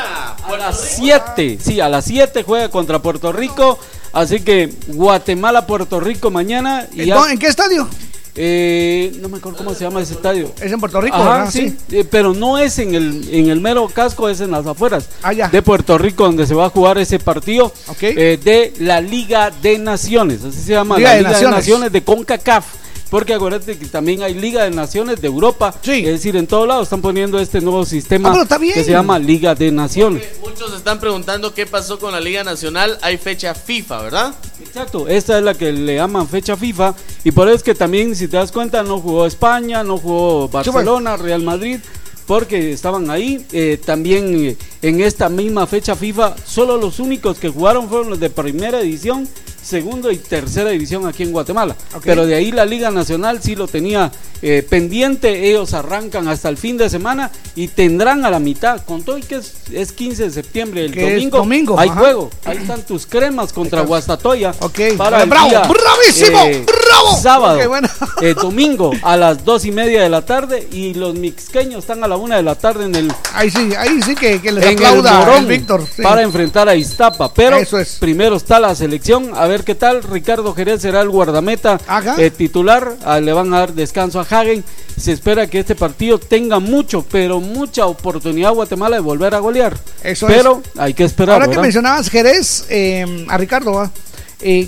A las 7. Sí, a las 7 juega contra Puerto Rico. Así que Guatemala, Puerto Rico mañana. Y ya- ¿En, en qué estadio? Eh, no me acuerdo cómo se llama ese estadio. Es en Puerto Rico, Ajá, ¿verdad? sí, eh, pero no es en el, en el mero casco, es en las afueras Ah, ya. de Puerto Rico donde se va a jugar ese partido eh, de la Liga de Naciones, así se llama, Liga la Liga de Naciones. Naciones de CONCACAF. Porque acuérdate que también hay Liga de Naciones de Europa, es decir, en todo lado están poniendo este nuevo sistema Ah, pero está bien. que se llama Liga de Naciones. Muchos están preguntando qué pasó con la Liga Nacional. Hay fecha FIFA, ¿verdad? Exacto, esta es la que le llaman fecha FIFA y por eso es que también, si te das cuenta, no jugó España, no jugó Barcelona, Real Madrid, porque estaban ahí. Eh, también eh, en esta misma fecha FIFA, solo los únicos que jugaron fueron los de primera edición, segunda y tercera división aquí en Guatemala. Pero de ahí la Liga Nacional sí lo tenía eh, pendiente. Ellos arrancan hasta el fin de semana y tendrán a la mitad. Con todo y que es, es 15 de septiembre, el domingo, domingo, hay ajá. juego. Ahí están tus cremas contra Guastatoya. Para el Bravo, día, bravísimo, eh, bravo. Sábado, Ok, bueno. eh, domingo a las dos y media de la tarde y los mixqueños están a la una de la tarde en el Ahí sí, ahí sí que, que les el aplauda Morón el Víctor. sí. para enfrentar a Iztapa. Pero Eso es. primero está la selección. A ver qué tal. Ricardo Jerez será el guardameta eh, titular. Ah, le van a dar descanso a Hagen. Se espera que este partido tenga mucho, pero mucha oportunidad Guatemala de volver a golear. Eso pero hay que esperar. Ahora que mencionabas Jerez, eh, a Ricardo, ¿va? Eh,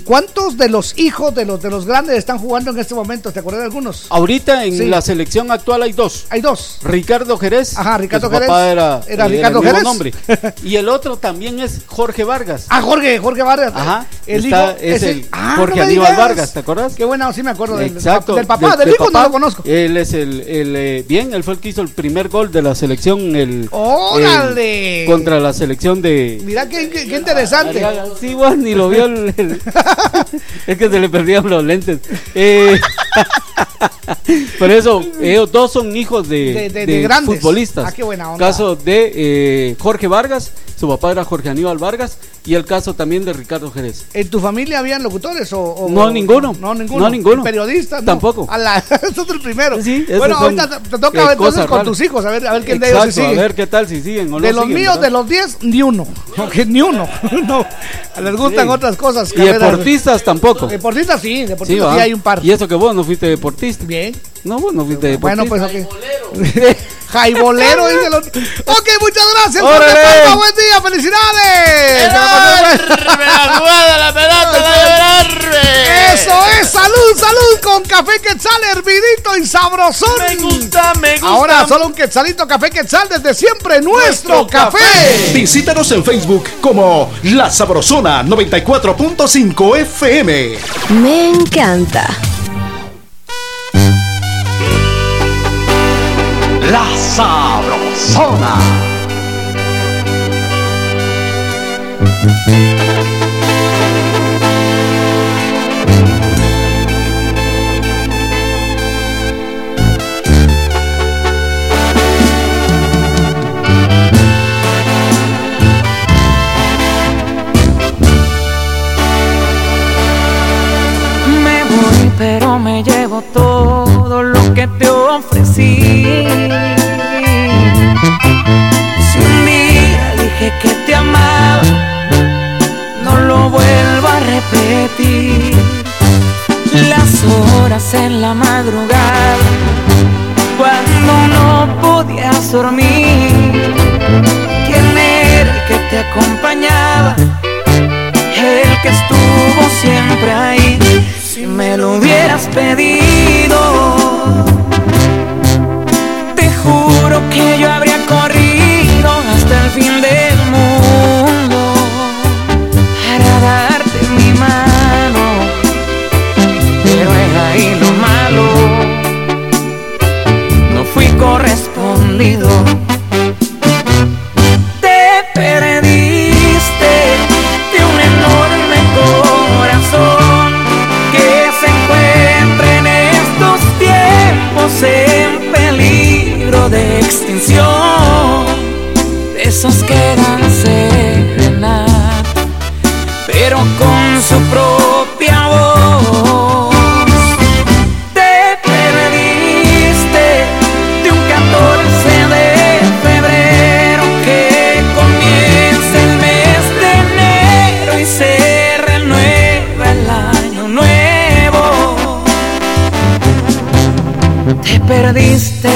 ¿cuántos de los hijos de los de los grandes están jugando en este momento? ¿Te acuerdas de algunos? Ahorita en Sí. la selección actual hay dos. Hay dos. Ricardo Jerez. Ajá, Ricardo Jerez. papá era, Era el Ricardo mismo Jerez. nombre. y el otro también es Jorge Vargas. Ah, Jorge, Jorge Vargas. Ajá. El está- hijo es ese- el Ah, Jorge no Aníbal. Vargas, ¿te acuerdas? Qué bueno, sí me acuerdo del, Exacto. del papá. de- del de hijo no lo conozco. Él es el, el, eh, bien, él fue el que hizo el primer gol de la selección el, ¡Órale! el- contra la selección de Mira qué, qué- qué interesante. Arriaga. Sí, bueno, ni lo vio el, el- es que se le perdían los lentes. Eh, por eso, ellos dos son hijos de, De- de- de de grandes. futbolistas. Ah, qué buena onda. Caso de eh, Jorge Vargas, su papá era Jorge Aníbal Vargas, y el caso también de Ricardo Jerez. ¿En tu familia habían locutores o, o- No, ninguno. No, ninguno. No, ninguno. ¿Periodistas? No. Tampoco. A la, eso es el primero. Sí, bueno, ahorita te, te toca eh, ver entonces cosas con raras. tus hijos, a ver, a ver quién de ellos Exacto, se sigue. a ver qué tal si siguen o no de los siguen, míos, ¿verdad? de los 10, ni uno. Ni uno. no. Les gustan Sí. otras cosas. Y carreras. deportistas tampoco. Deportistas sí, Sí, deportistas sí, ¿va? hay un par. Y eso que vos no fuiste deportista. Bien. No, vos no fuiste deportista. Bueno, pues ok. Jaibolero dice los... Ok, muchas gracias. ¡Órale! fuerte aplauso, Buen día, felicidades. la pelota, la Eso es, salud, salud con café quetzal, hervidito y sabrosón. Me gusta, me gusta. Ahora solo un quetzalito café quetzal desde siempre nuestro, café. Visítanos en Facebook como La Sabrosona 94.5 FM. Me encanta. La Sabrosona. Me voy, pero me llevo todo lo que te ofrecí. Si un día dije que te amaba, no lo vuelvo a repetir. Las horas en la madrugada, cuando no podías dormir. ¿Quién era el que te acompañaba? el que estuvo siempre ahí. Si me lo hubieras pedido, correspondido. Perdiste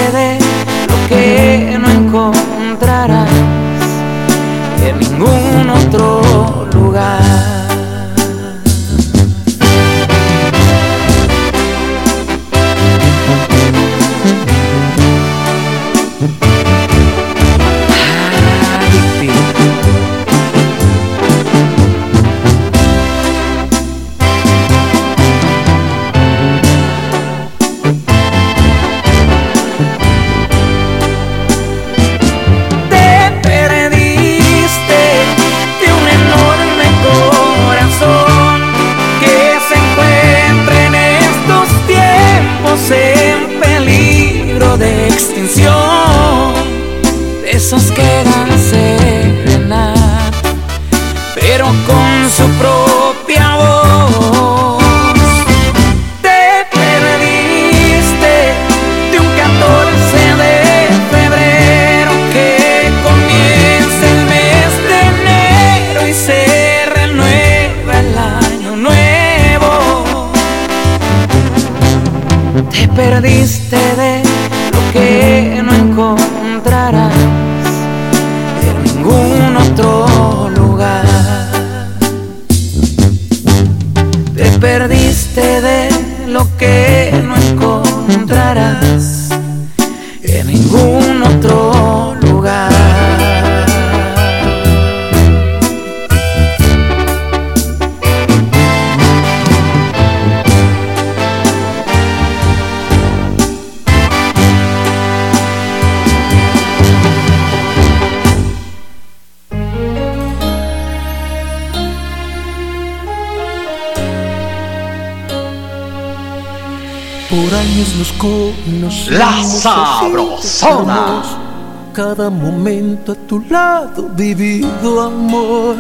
Cada momento a tu lado vivido amor.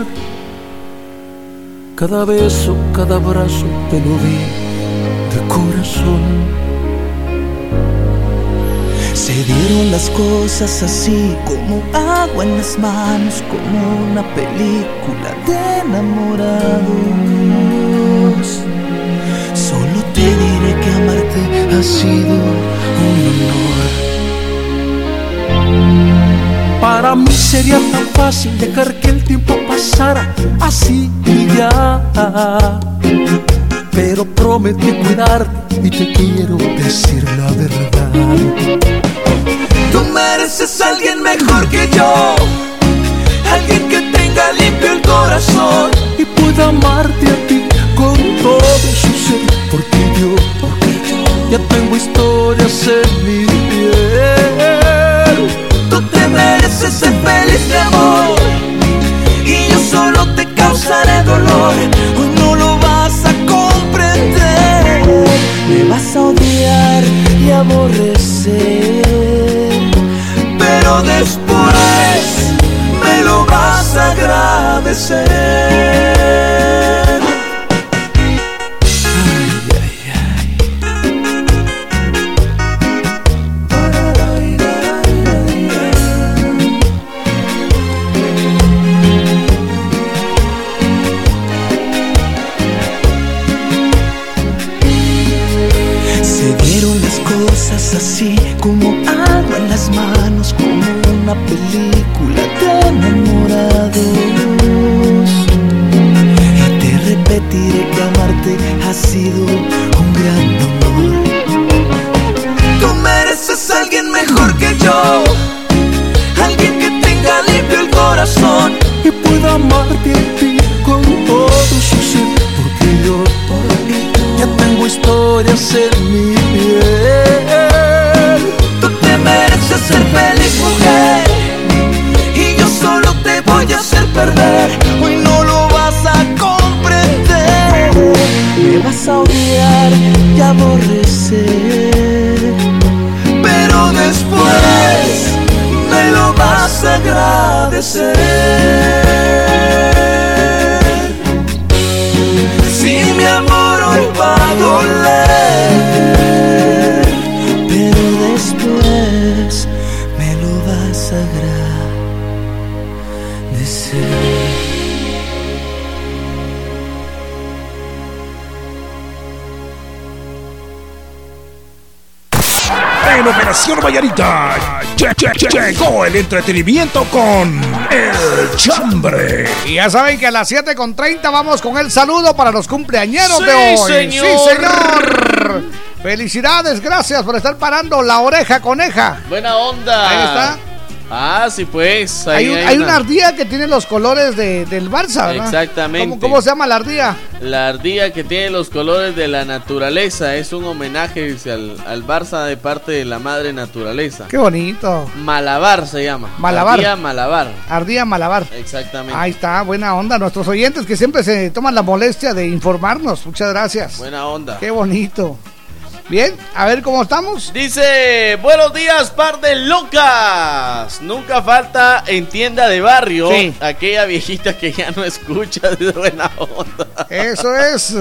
Cada beso, cada abrazo te lo di de corazón. Se dieron las cosas así como agua en las manos, como una película de enamorados. Solo te diré que amarte ha sido Para mí sería tan fácil dejar que el tiempo pasara así y ya. Pero prometí cuidarte y te quiero decir la verdad. Tú mereces a alguien mejor que yo, alguien que tenga limpio el corazón y pueda amarte a ti con todo su ser. Porque yo, porque yo ya tengo historias en mi mereces ser feliz, mi amor, y yo solo te causaré dolor. Hoy no lo vas a comprender, me vas a odiar y aborrecer, pero después me lo vas a agradecer. Corazón y pueda amarte a ti con todo su ser, porque yo ya tengo historias en mi piel. Tú te mereces ser feliz, mujer, y yo solo te voy a hacer perder. Hoy no lo vas a comprender, me vas a odiar y aborrecer, agradecer. Si mi amor hoy va a doler, En Operación Vallarita lle- lle- lle- llegó el entretenimiento con El Chambre. Y ya saben que a las 7 con 30 vamos con el saludo para los cumpleañeros Sí, de hoy. señor. Sí, señor. Felicidades, gracias por estar parando la oreja coneja. Buena onda. Ahí está. Ah, sí, pues. Hay, ahí hay una ardilla que tiene los colores de- del Barça, ¿verdad? Exactamente. ¿Cómo, cómo se llama la ardilla? La ardilla que tiene los colores de la naturaleza es un homenaje al, al Barça de parte de la madre naturaleza. Qué bonito. Malabar se llama. Malabar. Ardilla Malabar. Ardilla Malabar. Exactamente. Ahí está, buena onda. Nuestros oyentes que siempre se toman la molestia de informarnos. Muchas gracias. Buena onda. Qué bonito. Bien, a ver cómo estamos. Dice, buenos días, par de locas. Nunca falta en tienda de barrio Sí. aquella viejita que ya no escucha de buena onda. Eso es.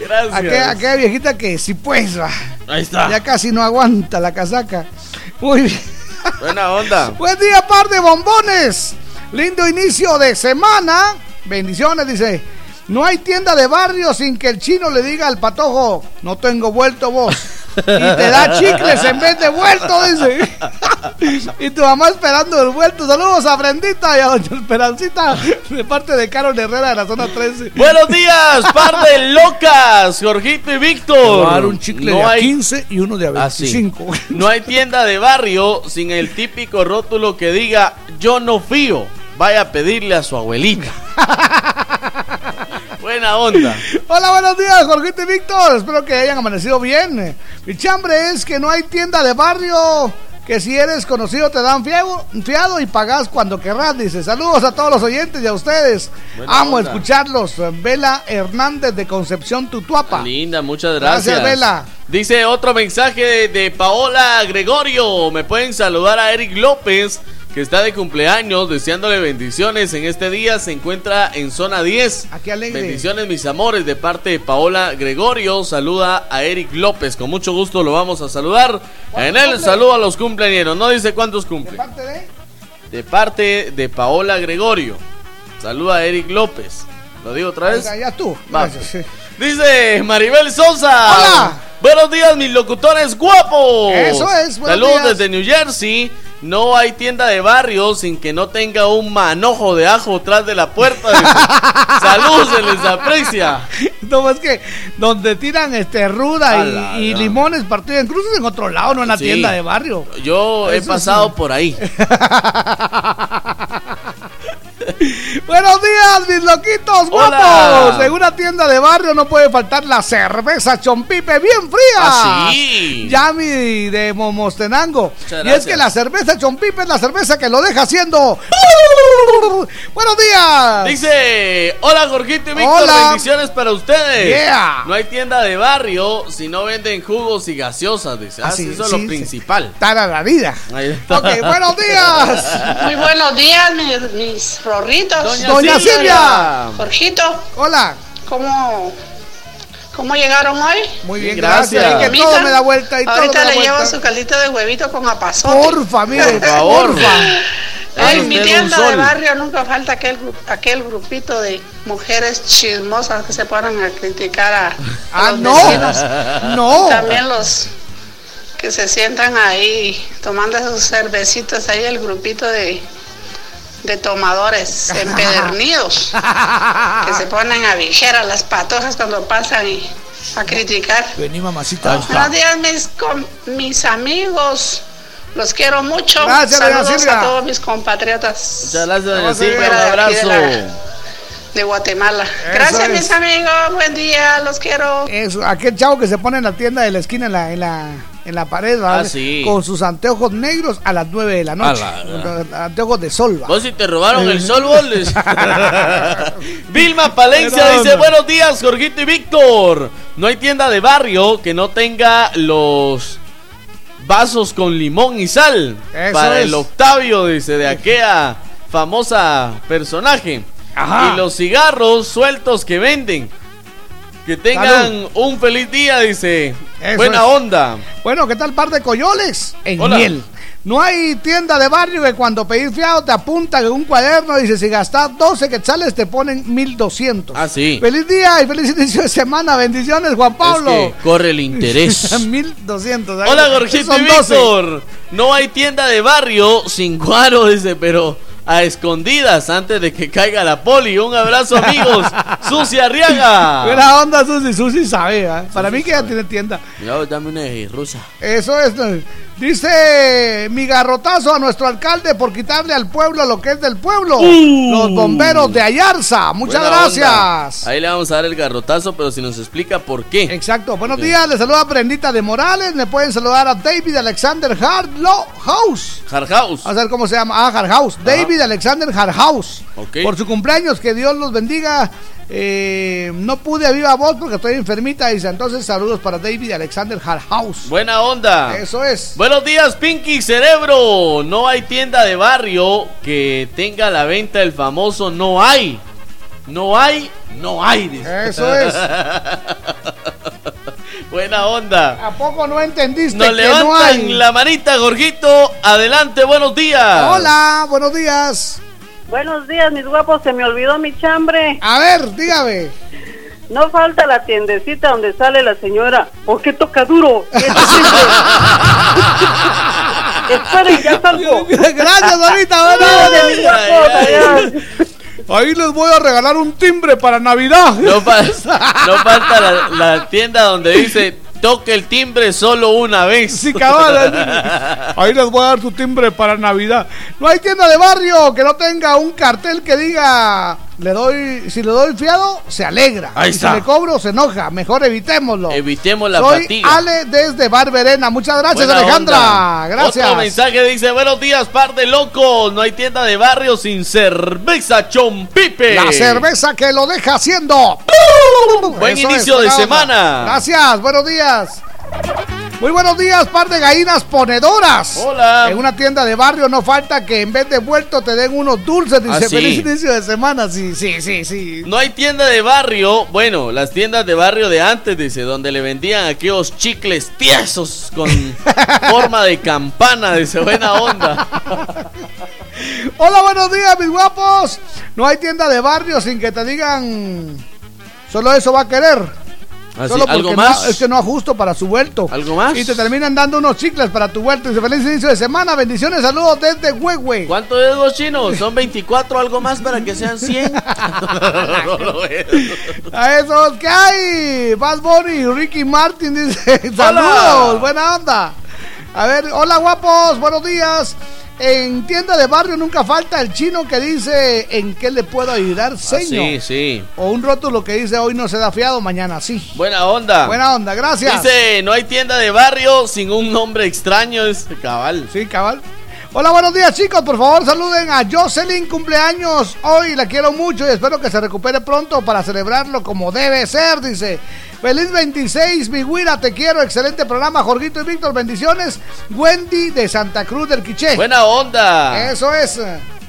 Gracias. Aquella, aquella viejita que sí pues va. Ahí está. Ya casi no aguanta la casaca. Muy bien. Buena onda. Buen día, par de bombones. Lindo inicio de semana. Bendiciones, dice. No hay tienda de barrio sin que el chino le diga al patojo, no tengo vuelto vos. Y te da chicles en vez de vuelto, dice. Y tu mamá esperando el vuelto. Saludos a Brendita y a Doña Esperancita de parte de Carol Herrera de la zona 13. Buenos días, par de locas. Jorgito y Víctor. Un chicle No de a hay- 15 y uno de a Ah, sí. 25. No hay tienda de barrio sin el típico rótulo que diga yo no fío. Vaya a pedirle a su abuelita. Buena onda. Hola, buenos días, Jorgito y Víctor. Espero que hayan amanecido bien. Mi chambre es que no hay tienda de barrio. Que si eres conocido te dan fiado, fiado y pagas cuando querrás. Dice, saludos a todos los oyentes y a ustedes. Buena Amo onda. escucharlos. Vela Hernández de Concepción Tutuapa. Linda, muchas gracias. Gracias, Vela. Dice otro mensaje de Paola Gregorio. Me pueden saludar a Eric López, que está de cumpleaños, deseándole bendiciones en este día. Se encuentra en zona 10. Aquí alegre. Bendiciones, mis amores, de parte de Paola Gregorio. Saluda a Eric López. Con mucho gusto lo vamos a saludar. En él, saludo a los cumpleaños. No dice cuántos cumple. Parte de- De parte de Paola Gregorio. Saluda a Eric López. ¿Lo digo otra vez? Ya, ya tú. Gracias. Dice Maribel Sosa. Hola. Buenos días, mis locutores guapos. Eso es, buenos Saludos desde New Jersey. No hay tienda de barrio sin que no tenga un manojo de ajo atrás de la puerta. dice. Salud, se les aprecia. No, es que donde tiran este ruda y, limones partidos en cruces en otro lado, no en la Sí. tienda de barrio. Yo he pasado sí. por ahí. Buenos días, mis loquitos Hola. guapos. En una tienda de barrio no puede faltar la cerveza chompipe bien fría. Ah, sí. Yami de Momostenango. Y es que la cerveza chompipe es la cerveza que lo deja haciendo. Buenos días. Dice, hola Jorgito y Víctor, Hola. bendiciones para ustedes. Yeah. No hay tienda de barrio si no venden jugos y gaseosas, dice. Ah, sí, eso es lo sí. principal. Para la vida. Ahí está. Ok, buenos días. Muy buenos días, mis, mis rorritos. Doña Doña Silvia. Silvia. Jorgito, Hola. ¿cómo, ¿cómo llegaron hoy? Muy bien, Gracias. que todo me da vuelta y todo me Ahorita da le llevo su caldito de huevito con apazote. Porfa, mire, Por favor. porfa. En mi tienda de barrio nunca falta aquel, aquel grupito de mujeres chismosas que se ponen a criticar a, a Ah, los no. vecinos. No. Y también los que se sientan ahí tomando sus cervecitas, ahí el grupito de, de tomadores empedernidos que se ponen a vigiar a las patojas cuando pasan y a criticar. Vení, mamacita. Buenos días, mis, com- mis amigos. Los quiero mucho. Gracias, Saludos a todos mis compatriotas Muchas gracias, Silvia, un de abrazo. la- de Guatemala. Eso Gracias, es. mis amigos. Buen día. Los quiero. Eso, aquel chavo que se pone en la tienda de la esquina en la, en la, en la pared. Ah, sí. con sus anteojos negros a las 9 de la noche. A la- Anteojos de sol. ¿va? Vos si te robaron el sol, boles. Vilma Palencia dice, buenos días, Jorgito y Víctor. No hay tienda de barrio que no tenga los vasos con limón y sal. Eso para es. el Octavio, dice, de aquella famosa personaje. Ajá. Y los cigarros sueltos que venden. Que tengan Salud. un feliz día, dice. Eso Buena es. onda. Bueno, ¿qué tal par de coyoles? En Hola. miel. No hay tienda de barrio que cuando pedís fiado te apuntan en un cuaderno y dice si gastas 12 quetzales te ponen 1200. Ah, sí. Feliz día y feliz inicio de semana. Bendiciones, Juan Pablo. Es que corre el interés. 1200. Hola, Gorgito y 12. Víctor. No hay tienda de barrio sin cuaro, dice, pero a escondidas antes de que caiga la poli. Un abrazo, amigos. Susi Arriaga. Buena onda, Susi. Susi sabe, ¿eh? Para mí que ya tiene tienda. Mira, dame una rusa. Eso es. Dice mi garrotazo a nuestro alcalde por quitarle al pueblo lo que es del pueblo. Uh. Los bomberos de Ayarza. Muchas Buena gracias. onda. Ahí le vamos a dar el garrotazo, pero si nos explica por qué. Exacto. Buenos días. Le saluda Brendita de Morales. Me pueden saludar a David Alexander Hardlow House. Hard House. A ver cómo se llama. Ah, Hard House. David Alexander Hard House. Ok. Por su cumpleaños. Que Dios los bendiga. Eh, no pude a viva voz porque estoy enfermita. Dice entonces saludos para David Alexander Hard House. Buena onda. Eso es. Buenos días, Pinky Cerebro. No hay tienda de barrio que tenga la venta del famoso no hay. No hay, no hay. dice. Eso es. Buena onda. ¿A poco no entendiste Nos que levantan no hay? la manita, Gorgito. Adelante, buenos días. Hola, buenos días. Buenos días, mis guapos. Se me olvidó mi chambre. A ver, dígame. No falta la tiendecita donde sale la señora. ¿Por qué toca duro? Esperen, ya salgo. Gracias, adiós. Ahí les voy a regalar un timbre para Navidad. No, fa- no falta la, la tienda donde dice toque el timbre solo una vez. Sí, cabal. Ahí les voy a dar tu timbre para Navidad. No hay tienda de barrio que no tenga un cartel que diga, le doy, si le doy fiado, se alegra. Ahí y está. si le cobro, se enoja. Mejor evitémoslo. Evitemos la Soy fatiga. Ale desde Barberena. Muchas gracias, Buena Alejandra. onda. Gracias. Otro mensaje dice, buenos días, par de locos. No hay tienda de barrio sin cerveza chompipe. La cerveza que lo deja haciendo. Buen Eso inicio de semana. Gracias, buenos días. Muy buenos días, par de gallinas ponedoras. Hola. En una tienda de barrio no falta que en vez de vuelto te den unos dulces. Dice, Ah, sí. feliz inicio de semana. Sí, sí, sí, sí. No hay tienda de barrio, bueno, las tiendas de barrio de antes, dice, donde le vendían aquellos chicles tiesos con forma de campana, dice, buena onda. Hola, buenos días, mis guapos. No hay tienda de barrio sin que te digan. Solo eso va a querer. Solo porque ¿Algo no- más? es que no ajusto para su vuelto. ¿Algo más? Y te terminan dando unos chicles para tu vuelto. Dice, feliz inicio de semana. Bendiciones, saludos desde Huehue. ¿Cuántos dedos chinos? ¿Son 24 algo más para que sean 100? No lo veo. A esos que hay. Bad Bunny, Ricky Martin dice, saludos, buena onda. A ver, hola guapos, buenos días. En tienda de barrio nunca falta el chino que dice en qué le puedo ayudar, Ah, señor. sí, sí. O un rótulo que dice hoy no se da fiado, mañana sí. Buena onda. Buena onda, gracias. Dice, no hay tienda de barrio sin un nombre extraño, es cabal. Sí, cabal. Hola, buenos días chicos. Por favor, saluden a Jocelyn, cumpleaños. Hoy la quiero mucho y espero que se recupere pronto para celebrarlo como debe ser, dice. Feliz 26, mi güira, te quiero. Excelente programa, Jorgito y Víctor. Bendiciones. Wendy de Santa Cruz del Quiché. Buena onda. Eso es.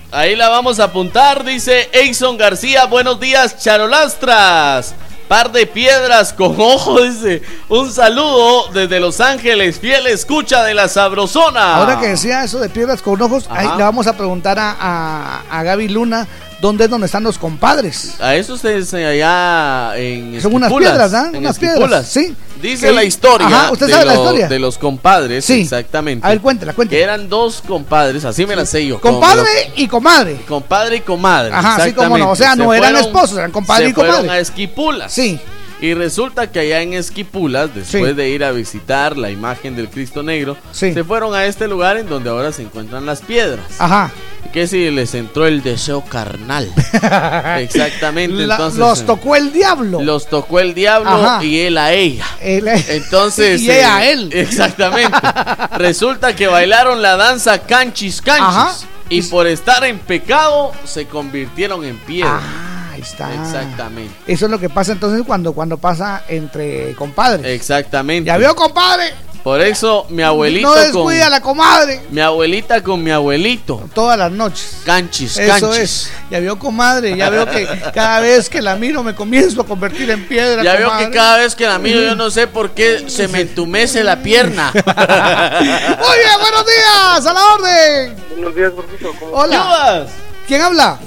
Ahí la vamos a apuntar, dice Eison García. Buenos días, charolastras. Par de piedras con ojo, dice. Un saludo desde Los Ángeles, fiel escucha de la sabrosona. Ahora que decía eso de piedras con ojos, ahí le vamos a preguntar a, a, a Gaby Luna dónde es donde están los compadres. A eso ustedes allá en Son unas piedras, ¿ah? Unas piedras, sí. Dice Que- la historia, Ajá, ¿usted sabe la historia? de los compadres, Sí. exactamente. A ver, cuéntela, cuéntela. Que eran dos compadres, así me la sé yo. Compadre y comadre. compadre y comadre. Ajá, así como no, o sea, no eran esposos, eran compadre se y comadre. fueron a Esquipulas. Sí. Y resulta que allá en Esquipulas, después Sí. de ir a visitar la imagen del Cristo Negro, se fueron a este lugar en donde ahora se encuentran las piedras. Ajá. Que si les entró el deseo carnal. Exactamente. La- entonces, los tocó el diablo. los tocó el diablo Ajá. y él a ella. Él- Entonces. y ella a eh, él. Exactamente. Resulta que bailaron la danza canchis canchis. Ajá. Y por estar en pecado se convirtieron en piedra. Ah, ahí está. Exactamente. Eso es lo que pasa entonces cuando, cuando pasa entre compadres. Exactamente. ¿Ya vio, compadre? Por eso mi abuelito no con. descuida a la comadre. Mi abuelita con mi abuelito. Todas las noches. Canchis, Eso canchis. es. Ya vio, comadre. Ya veo que cada vez que la miro me comienzo a convertir en piedra. Ya veo que cada vez que la miro yo no sé por qué se me entumece la pierna. Muy bien, buenos días. A la orden. Buenos días, Gordito. ¿Cómo Hola. ¿Quién habla?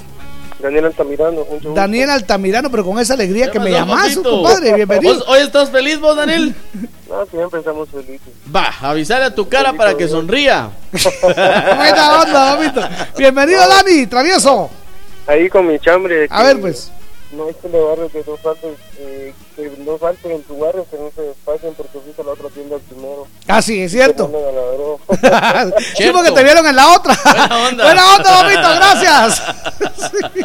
Daniel Altamirano. mucho gusto. Daniel Altamirano, pero con esa alegría que me llamas, papito? compadre. Bienvenido. ¿Vos hoy estás feliz vos, Daniel? No, siempre estamos felices. Va, avisar a tu cara para que sonría. Buena onda, mamito. Bienvenido, Dani, travieso. Ahí con mi chambre. A ver, pues. No es que le barrio que no falta eh, que no falten en tu barrio, que no se despachen porque fuiste a la otra tienda primero. Ah, sí, es cierto. Sí, porque te vieron en la otra. Buena onda. Buena onda, gracias. Sí.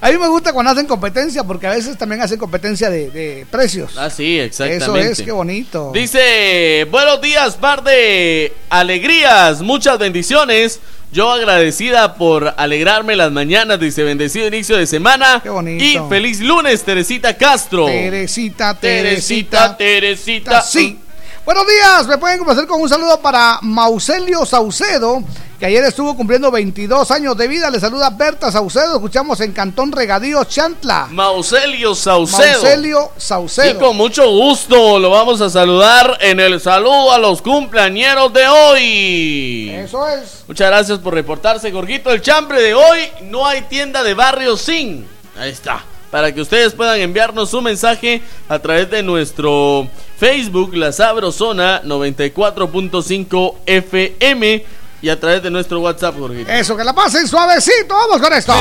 A mí me gusta cuando hacen competencia, porque a veces también hacen competencia de, de precios. Ah, sí, Eso exactamente. es, qué bonito. Dice, buenos días, par de alegrías, muchas bendiciones. Yo agradecida por alegrarme las mañanas, dice bendecido inicio de semana. bonito. Y feliz lunes, Teresita Castro. Teresita, Teresita, Teresita. Teresita. Sí. Buenos días, me pueden complacer con un saludo para Mauselio Saucedo, que ayer estuvo cumpliendo 22 años de vida. Le saluda Berta Saucedo, escuchamos en Cantón Regadío, Chantla. Mauselio Saucedo. Mauselio Y Saucedo. con mucho gusto lo vamos a saludar en el saludo a los cumpleañeros de hoy. Eso es. Muchas gracias por reportarse, Gorgito. El chambre de hoy no hay tienda de barrio sin. Ahí está. Para que ustedes puedan enviarnos un mensaje a través de nuestro Facebook, La Sabrosona 94.5 FM y a través de nuestro WhatsApp, Gorgito. Eso, que la pasen suavecito. Vamos con esto.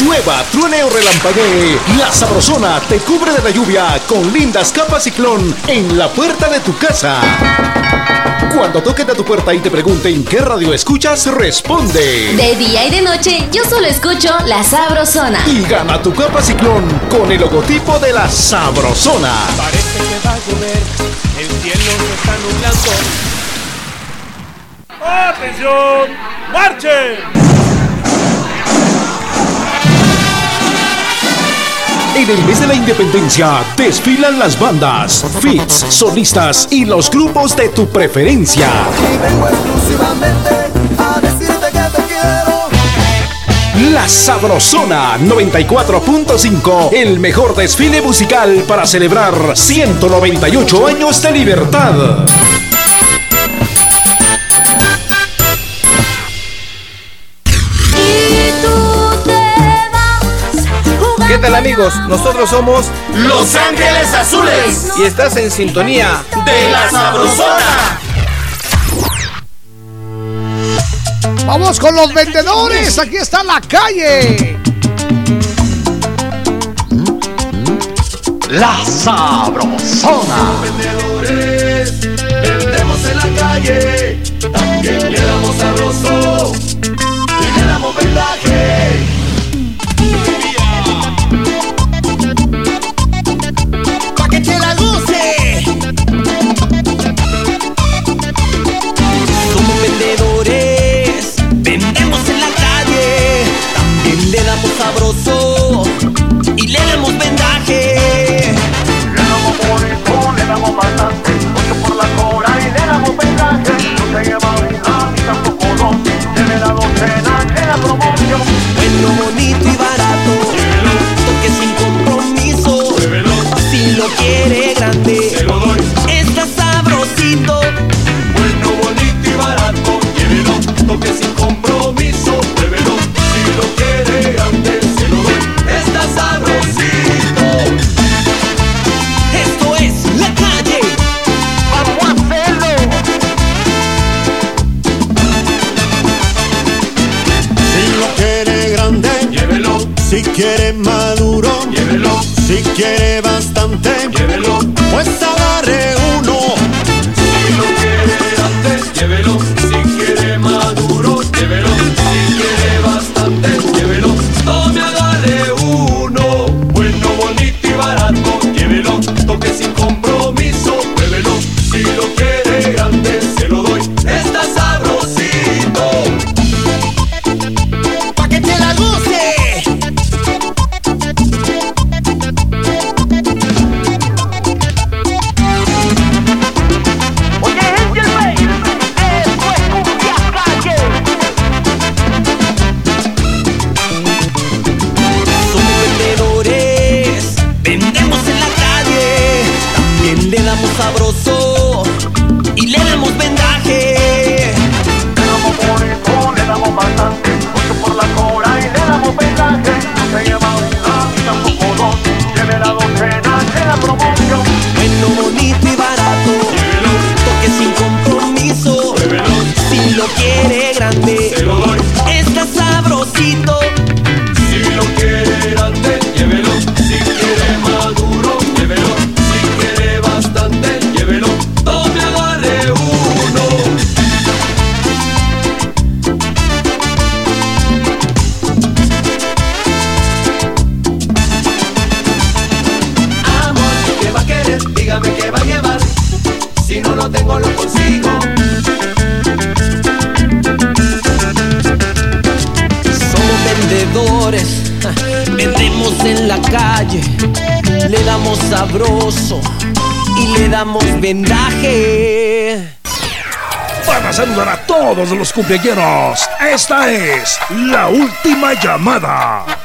Llueva, truene o relampaguee, la Sabrosona te cubre de la lluvia con lindas capas ciclón en la puerta de tu casa. Cuando toquen a tu puerta y te pregunten qué radio escuchas, responde. De día y de noche, yo solo escucho La Sabrosona. Y gana tu capa ciclón con el logotipo de la Sabrosona. Parece que va a llover, el cielo se está nublando. ¡Atención! ¡Marchen! En el mes de la independencia desfilan las bandas, fits, solistas y los grupos de tu preferencia. La Sabrosona 94.5, el mejor desfile musical para celebrar 198 años de libertad. Tal amigos? Nosotros somos Los Ángeles Azules. y estás en sintonía De La Sabrosona. Vamos con los vendedores. Aquí está la calle. La Sabrosona. Vendedores, vendemos en la calle. También le damos sabroso. Y le damos vendaje. Quiere cumpleaños, esta es la última llamada.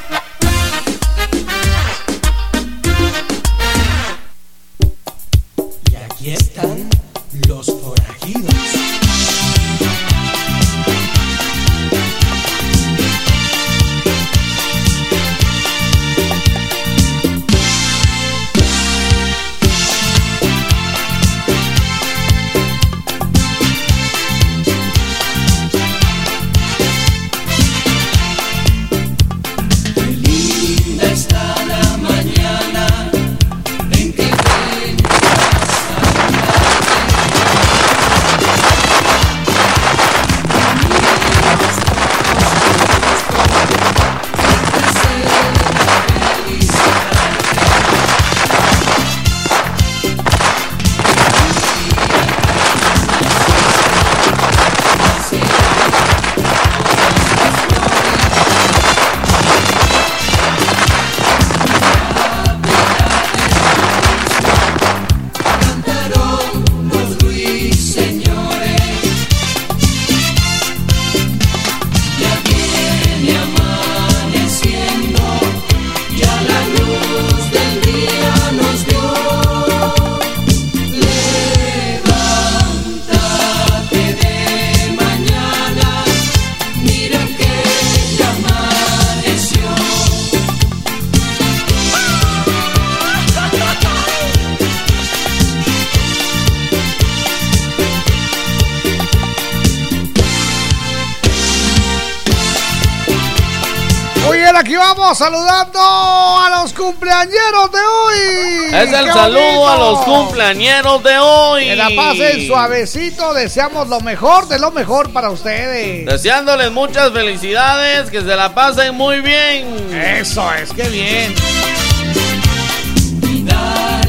Saludando a los cumpleañeros de hoy. Es el ¡Qué saludo a los cumpleañeros de hoy. Que la pasen suavecito, deseamos lo mejor de lo mejor para ustedes. Deseándoles muchas felicidades, que se la pasen muy bien. Eso es, qué bien.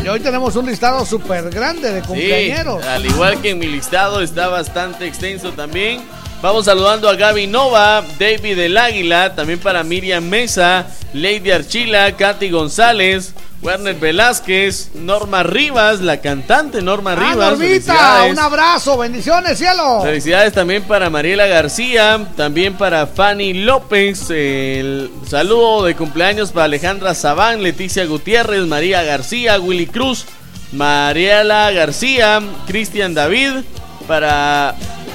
Y hoy tenemos un listado súper grande de Sí, cumpleañeros. al igual que en mi listado está bastante extenso también. Vamos saludando a Gaby Nova, David del Águila, también para Miriam Mesa, Lady Archila, Katy González, Werner Velázquez, Norma Rivas, la cantante Norma Ah, Rivas. Normita, un abrazo, bendiciones, cielo. Felicidades también para Mariela García, también para Fanny López, el saludo de cumpleaños para Alejandra Sabán, Leticia Gutiérrez, María García, Willy Cruz, Mariela García, Cristian David, para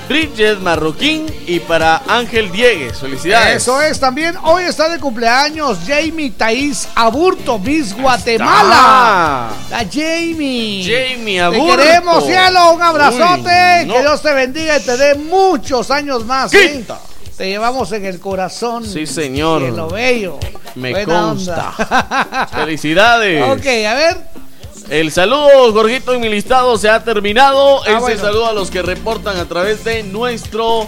Bridget Marroquín y para Ángel Diegues. Felicidades. Eso es, también hoy está de cumpleaños Jamie Thaís Aburto, Miss Guatemala. La Jamie. Jamie Te Aburto. queremos, cielo, un abrazote. Uy, no. Que Dios te bendiga y te dé muchos años más. Quita. Te llevamos en el corazón. Sí, señor. En lo bello. Me Buena consta. Felicidades. ok, a ver. El saludo, Jorgito, en mi listado se ha terminado. Ese Ah, bueno. saludo a los que reportan a través de nuestro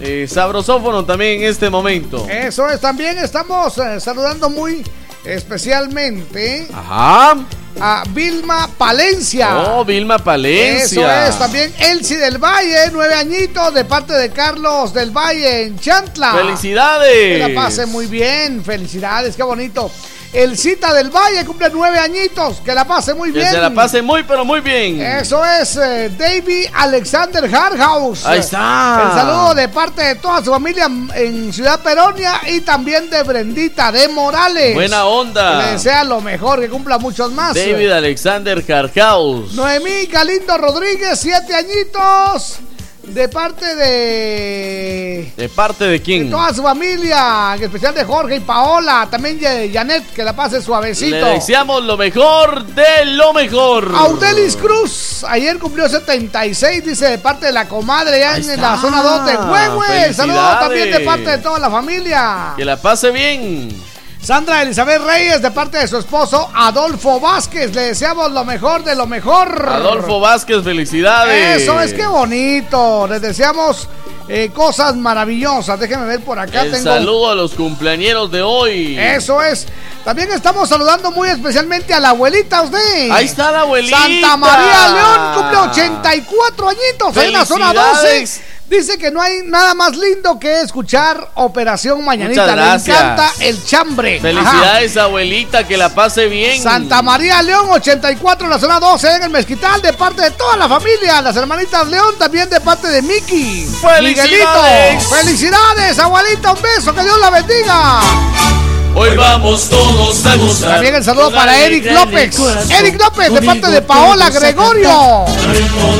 eh, sabrosófono también en este momento. Eso es, también estamos eh, saludando muy especialmente Ajá. a Vilma Palencia. Oh, Vilma Palencia. Eso es, también Elsie del Valle, nueve añitos de parte de Carlos del Valle en Chantla. ¡Felicidades! Que la pase muy bien, felicidades, qué bonito. El Cita del Valle cumple nueve añitos, que la pase muy Que bien. se la pase muy, pero muy bien. Eso es eh, David Alexander Hardhouse. Ahí está. El saludo de parte de toda su familia en Ciudad Peronia y también de Brendita de Morales. Buena onda. Que le desea lo mejor, que cumpla muchos más. David Alexander Carcaus. Noemí Galindo Rodríguez, siete añitos. De parte de. ¿De parte de quién? Toda su familia, en especial de Jorge y Paola, también de Janet, que la pase suavecito. Le deseamos lo mejor de lo mejor. Audelis Cruz, ayer cumplió 76, dice de parte de la comadre, ya en la zona 2 de Huehue. Saludos también de parte de toda la familia. Que la pase bien. Sandra Elizabeth Reyes, de parte de su esposo Adolfo Vázquez, le deseamos lo mejor de lo mejor. Adolfo Vázquez, felicidades. Eso es que bonito. Les deseamos eh, cosas maravillosas. Déjenme ver por acá. El tengo. saludo a los cumpleañeros de hoy. Eso es. También estamos saludando muy especialmente a la abuelita usted. Ahí está la abuelita. Santa María León cumple 84 añitos. En la zona 12 Felicidades. Dice que no hay nada más lindo que escuchar Operación Mañanita. Le encanta el chambre. Felicidades, abuelita, que la pase bien. Santa María León 84 en la zona 12 en el Mezquital de parte de toda la familia, las hermanitas León también de parte de Miki. ¡Felicidades! Miguelito. Felicidades, abuelita, un beso, que Dios la bendiga. Hoy vamos todos a gozar. También el saludo para Eric López. Eric López de parte de Paola Gregorio.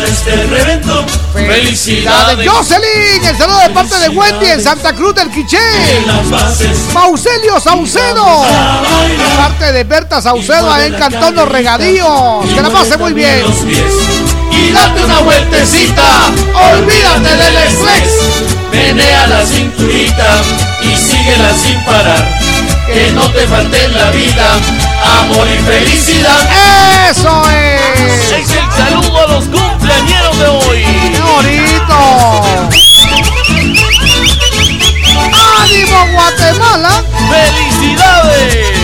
este. Felicidades. Jocelyn, el saludo de parte de Wendy en Santa Cruz del Quiché. Pauselio Saucedo. De parte de Berta Saucedo en Cantón Los Regadíos. Que la pase muy bien. Y date una vueltecita. Olvídate del estrés. Menea la cinturita y síguela sin parar. Que no te falte en la vida amor y felicidad. ¡Eso es! Es el saludo a los cumpleañeros de hoy. ¡Qué bonito! ¡Ánimo, Guatemala! ¡Felicidades!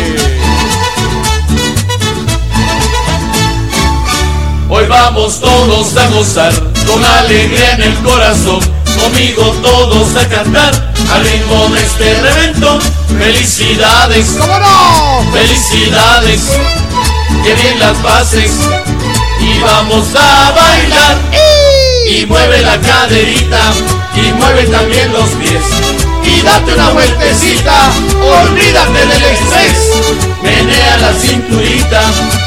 Hoy vamos todos a gozar con alegría en el corazón. Conmigo todos a cantar al ritmo de este reventón. Felicidades, ¿cómo no? Felicidades, que bien las pases y vamos a bailar. Y mueve la caderita y mueve también los pies. Y date una vueltecita, olvídate del estrés. Menea la cinturita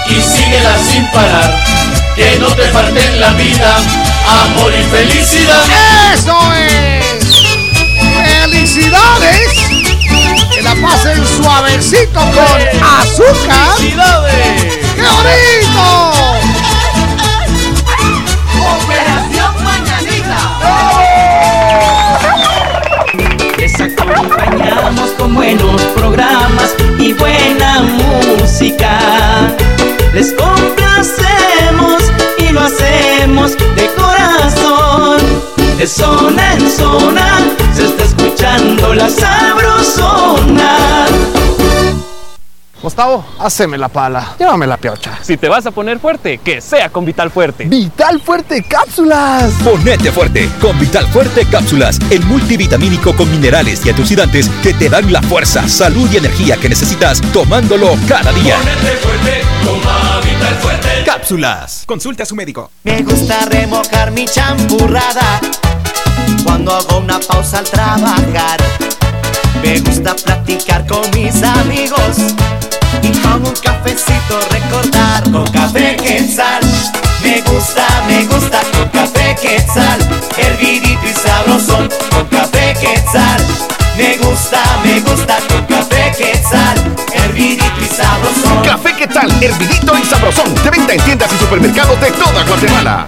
y síguela sin parar. Que no te falte en la vida amor y felicidad. ¡Eso es! ¡Felicidades! Que la pasen suavecito con azúcar. ¡Felicidades! ¡Qué bonito! Operación Mañanita. Les acompañamos con buenos programas y buena música. Les complacemos y lo hacemos de corazón. De zona en zona se está escuchando la sabrosona. Gustavo, haceme la pala. Llévame la piocha. Si te vas a poner fuerte, que sea con Vital Fuerte. Vital Fuerte Cápsulas. Ponete fuerte con Vital Fuerte Cápsulas, el multivitamínico con minerales y antioxidantes que te dan la fuerza, salud y energía que necesitas tomándolo cada día. Ponete fuerte, toma Vital Fuerte. Cápsulas. Consulte a su médico. Me gusta remojar mi champurrada cuando hago una pausa al trabajar. Me gusta platicar con mis amigos y con un cafecito recordar con café quetzal. Me gusta, me gusta con café quetzal, hervidito y sabrosón con café quetzal. Me gusta, me gusta con café quetzal, hervidito y sabrosón. Café ¿qué tal? Hervidito y sabrosón. De venta en tiendas y supermercados de toda Guatemala.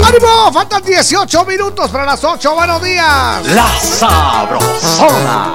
¡Ánimo! Faltan 18 minutos para las 8. Buenos días. La Sabrosona.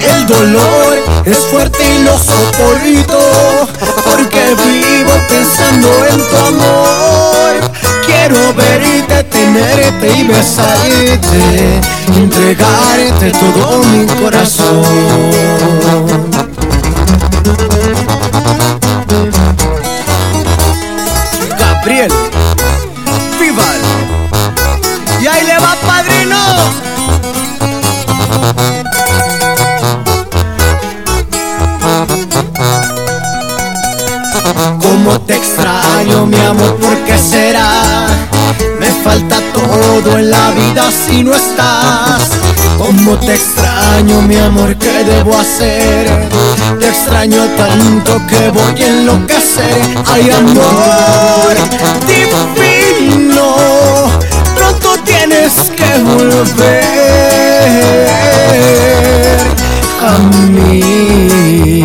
El dolor es fuerte y lo soporto porque vivo pensando en tu amor. Quiero verte, tenerte y besarte, entregarte todo mi corazón. Extraño, mi amor, ¿por qué será? Me falta todo en la vida si no estás. Cómo te extraño, mi amor, ¿qué debo hacer? Te extraño tanto que voy a enloquecer. Ay, amor, divino, pronto tienes que volver a mí.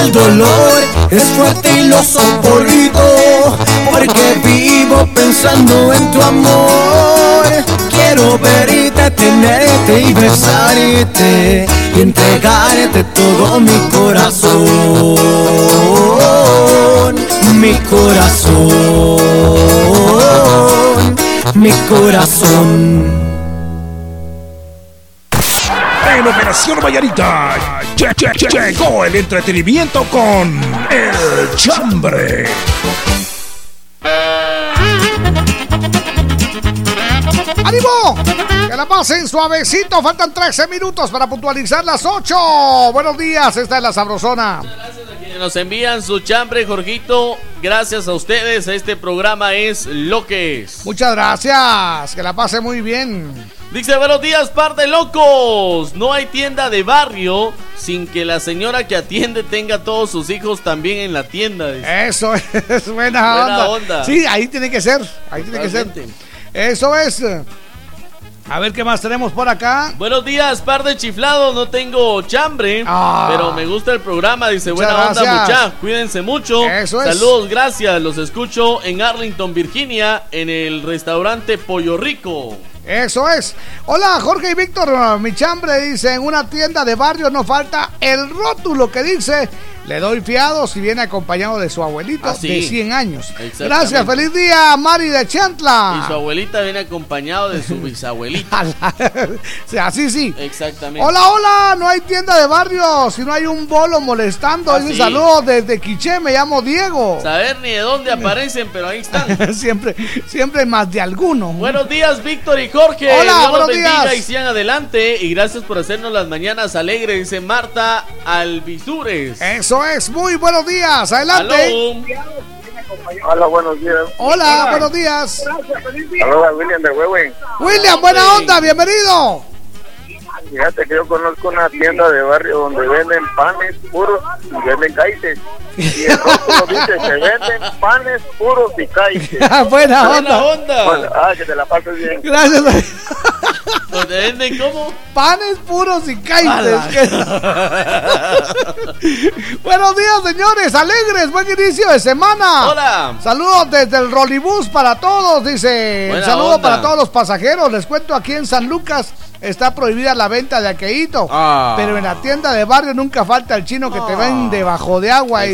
El dolor es fuerte y lo soporto porque vivo pensando en tu amor. Quiero verte, tenerte y besarte y entregarte todo mi corazón, mi corazón, mi corazón. En Operación Vallarita lle- lle- lle- llegó el entretenimiento con El Chambre. ¡Ánimo! Que la pasen suavecito. Faltan 13 minutos para puntualizar las 8. Buenos días, esta es la Sabrosona. Que Nos envían su chambre, Jorgito. Gracias a ustedes. Este programa es lo que es. Muchas gracias. Que la pase muy bien. Dice, buenos días, par de locos. No hay tienda de barrio sin que la señora que atiende tenga a todos sus hijos también en la tienda. dice. Eso es buena, Buena onda. onda. Sí, ahí tiene que ser. Ahí tiene que ser. Eso es. A ver qué más tenemos por acá. Buenos días, par de chiflados. No tengo chambre, Ah. pero me gusta el programa. Dice, buena onda, mucha. Cuídense mucho. Eso es. Saludos, gracias. Los escucho en Arlington, Virginia, en el restaurante Pollo Rico. Eso es. Hola, Jorge y Víctor. Mi chambre dice: en una tienda de barrio no falta el rótulo que dice: Le doy fiado si viene acompañado de su abuelito Ah, sí. de 100 años. Gracias, feliz día, Mari de Y su Chantla. abuelita viene acompañado de su bisabuelita. Así sí. Exactamente. Hola, hola, no hay tienda de barrio, si no hay un bolo molestando. Ah, saludos desde Quiché, me llamo Diego. Saber ni de dónde aparecen, pero ahí están. siempre, siempre más de alguno. Buenos días, Víctor y Jorge. Hola, Dios buenos días. y sigan adelante. Y gracias por hacernos las mañanas alegres, dice Marta Alvisures. Eso es, muy buenos días, adelante. Hola, buenos días. Hola, buenos días. Saludos a William de Huehuen. William, buena onda, bienvenido. Fíjate que yo conozco una tienda de barrio donde venden panes puros y venden caites. Y el rótulo dice que venden panes puros y caites. buena onda. Bueno, ah, que te la pases bien. Gracias. ¿Donde venden cómo? Panes puros y caites. Buenos días, señores. Alegres, buen inicio de semana. Hola. Saludos desde el Rolibus para todos, dice. Buena Saludo onda. para todos los pasajeros. Les cuento aquí en San Lucas está prohibida la venta de aqueíto. Ah. Pero en la tienda de barrio nunca falta el chino que te vende bajo de agua.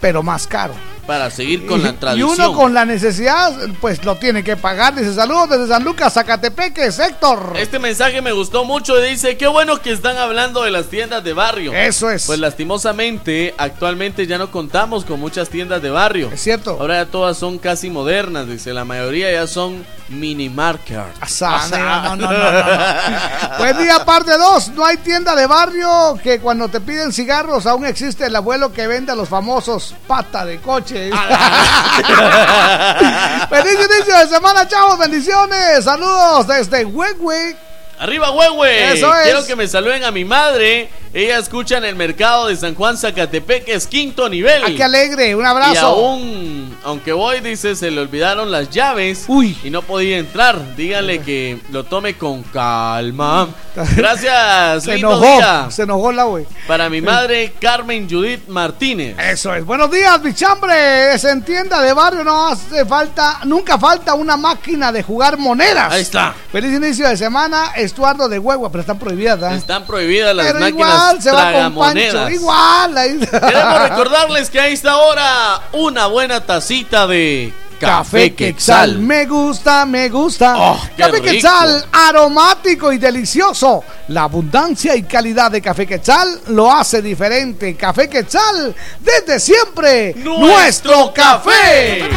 Pero más caro. Para seguir con la Y tradición. uno con la necesidad, pues lo tiene que pagar. Dice saludos desde San Lucas, Zacatepeques, Héctor. Este mensaje me gustó mucho. Dice, qué bueno que están hablando de las tiendas de barrio. Eso es. Pues lastimosamente, actualmente ya no contamos con muchas tiendas de barrio. Es cierto. Ahora ya todas son casi modernas. Dice, la mayoría ya son mini market. Asa, no, no, no. Buen día, parte 2. No hay tienda de barrio que cuando te piden cigarros aún existe el abuelo que vende a los famosos pata de coche. Feliz inicio de semana, chavos. Bendiciones. Saludos desde Huehue. Arriba, huehue. Eso es. Quiero que me saluden a mi madre. Ella escucha en el mercado de San Juan Zacatepec, que es quinto nivel. Ah, qué alegre. Un Y abrazo. aún, aunque voy, dice, se le olvidaron las llaves y no podía entrar. Díganle que lo tome con calma. Gracias, Se lindo enojó. día. Se enojó la güey. Para mi madre, Carmen Judith Martínez. Eso es. Buenos días, mi chambre. En tienda de barrio no hace falta, nunca falta una máquina de jugar monedas. Ahí está. Feliz inicio de semana, Estuardo de Huehua, pero están prohibidas, ¿verdad? Están prohibidas las Pero máquinas igual se va con Pancho. Igual. ahí- Queremos recordarles que a esta hora una buena tacita de café quetzal. Me gusta, me gusta. Oh, café rico. Quetzal, aromático y delicioso. La abundancia y calidad de Café Quetzal lo hace diferente. Café Quetzal, desde siempre, nuestro, café.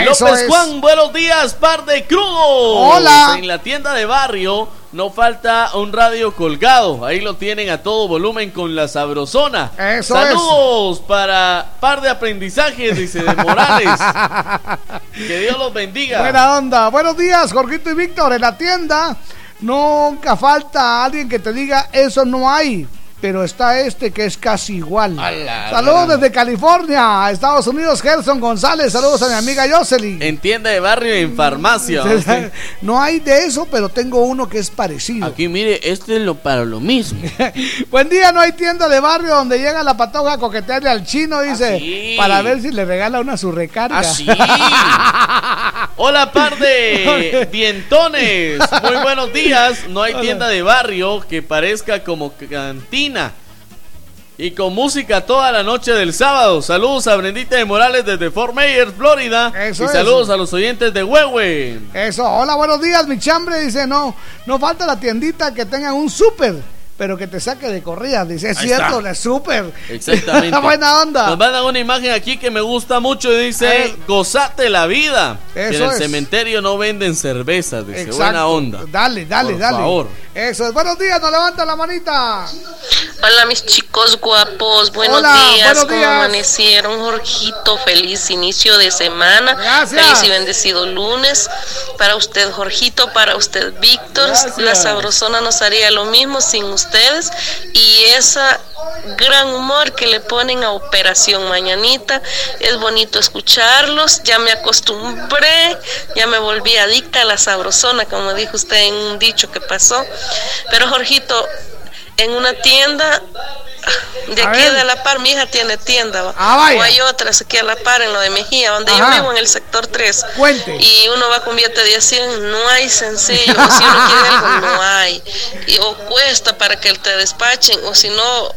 Eso López es. Juan, buenos días, par de crudos. Hola. En la tienda de barrio no falta un radio colgado. Ahí lo tienen a todo volumen con la sabrosona. Eso Saludos para par de aprendizajes, dice de Morales. que Dios los bendiga. Buena onda. Buenos días, Jorgito y Víctor. En la tienda nunca falta alguien que te diga eso no hay. Pero está este que es casi igual. Saludos desde California, Estados Unidos, Gerson González. Saludos a mi amiga Jocelyn. En tienda de barrio y en farmacia. No hay de eso, pero tengo uno que es parecido. Aquí mire, este es lo para lo mismo. Buen día, no hay tienda de barrio donde llega la patoja a coquetearle al chino, dice, sí. para ver si le regala una su recarga. Ah, sí. Hola, par de dientones. Muy buenos días. No hay tienda de barrio que parezca como cantina. Y con música toda la noche del sábado. Saludos a Brendita de Morales desde Fort Myers, Florida. Eso y saludos a los oyentes de Huehue. Eso, hola, buenos días, mi chambre. Dice, no, no falta la tiendita que tenga un súper, pero que te saque de corrida. Dice, es Ahí cierto, está. la súper. Exactamente. Buena onda. Nos mandan una imagen aquí que me gusta mucho y dice, gozate la vida. En el es. cementerio no venden cervezas, dice. Exacto. Buena onda. Dale, dale, Por dale. favor. Eso es. Buenos días, nos levanta la manita. Hola mis chicos guapos, buenos Hola, días, buenos ¿cómo días. amanecieron? Jorgito, feliz inicio de semana, Gracias. feliz y bendecido lunes. Para usted Jorgito, para usted Víctor, la sabrosona nos haría lo mismo sin y esa gran humor que le ponen a Operación Mañanita, es bonito escucharlos, ya me acostumbré, ya me volví adicta a la sabrosona, como dijo usted en un dicho que pasó. Pero Jorgito, en una tienda de aquí de La Par, mi hija tiene tienda. Ah, o hay otras aquí a La Par en lo de Mejía, donde Ajá. yo vivo en el sector 3. Cuente. Y uno va con billete de 100, no hay sencillo, o si uno quiere algo, no hay. Y, o cuesta para que te despachen, o si no,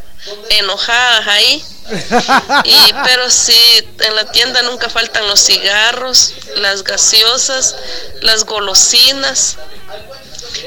enojadas ahí. Y, pero sí, en la tienda nunca faltan los cigarros, las gaseosas, las golosinas.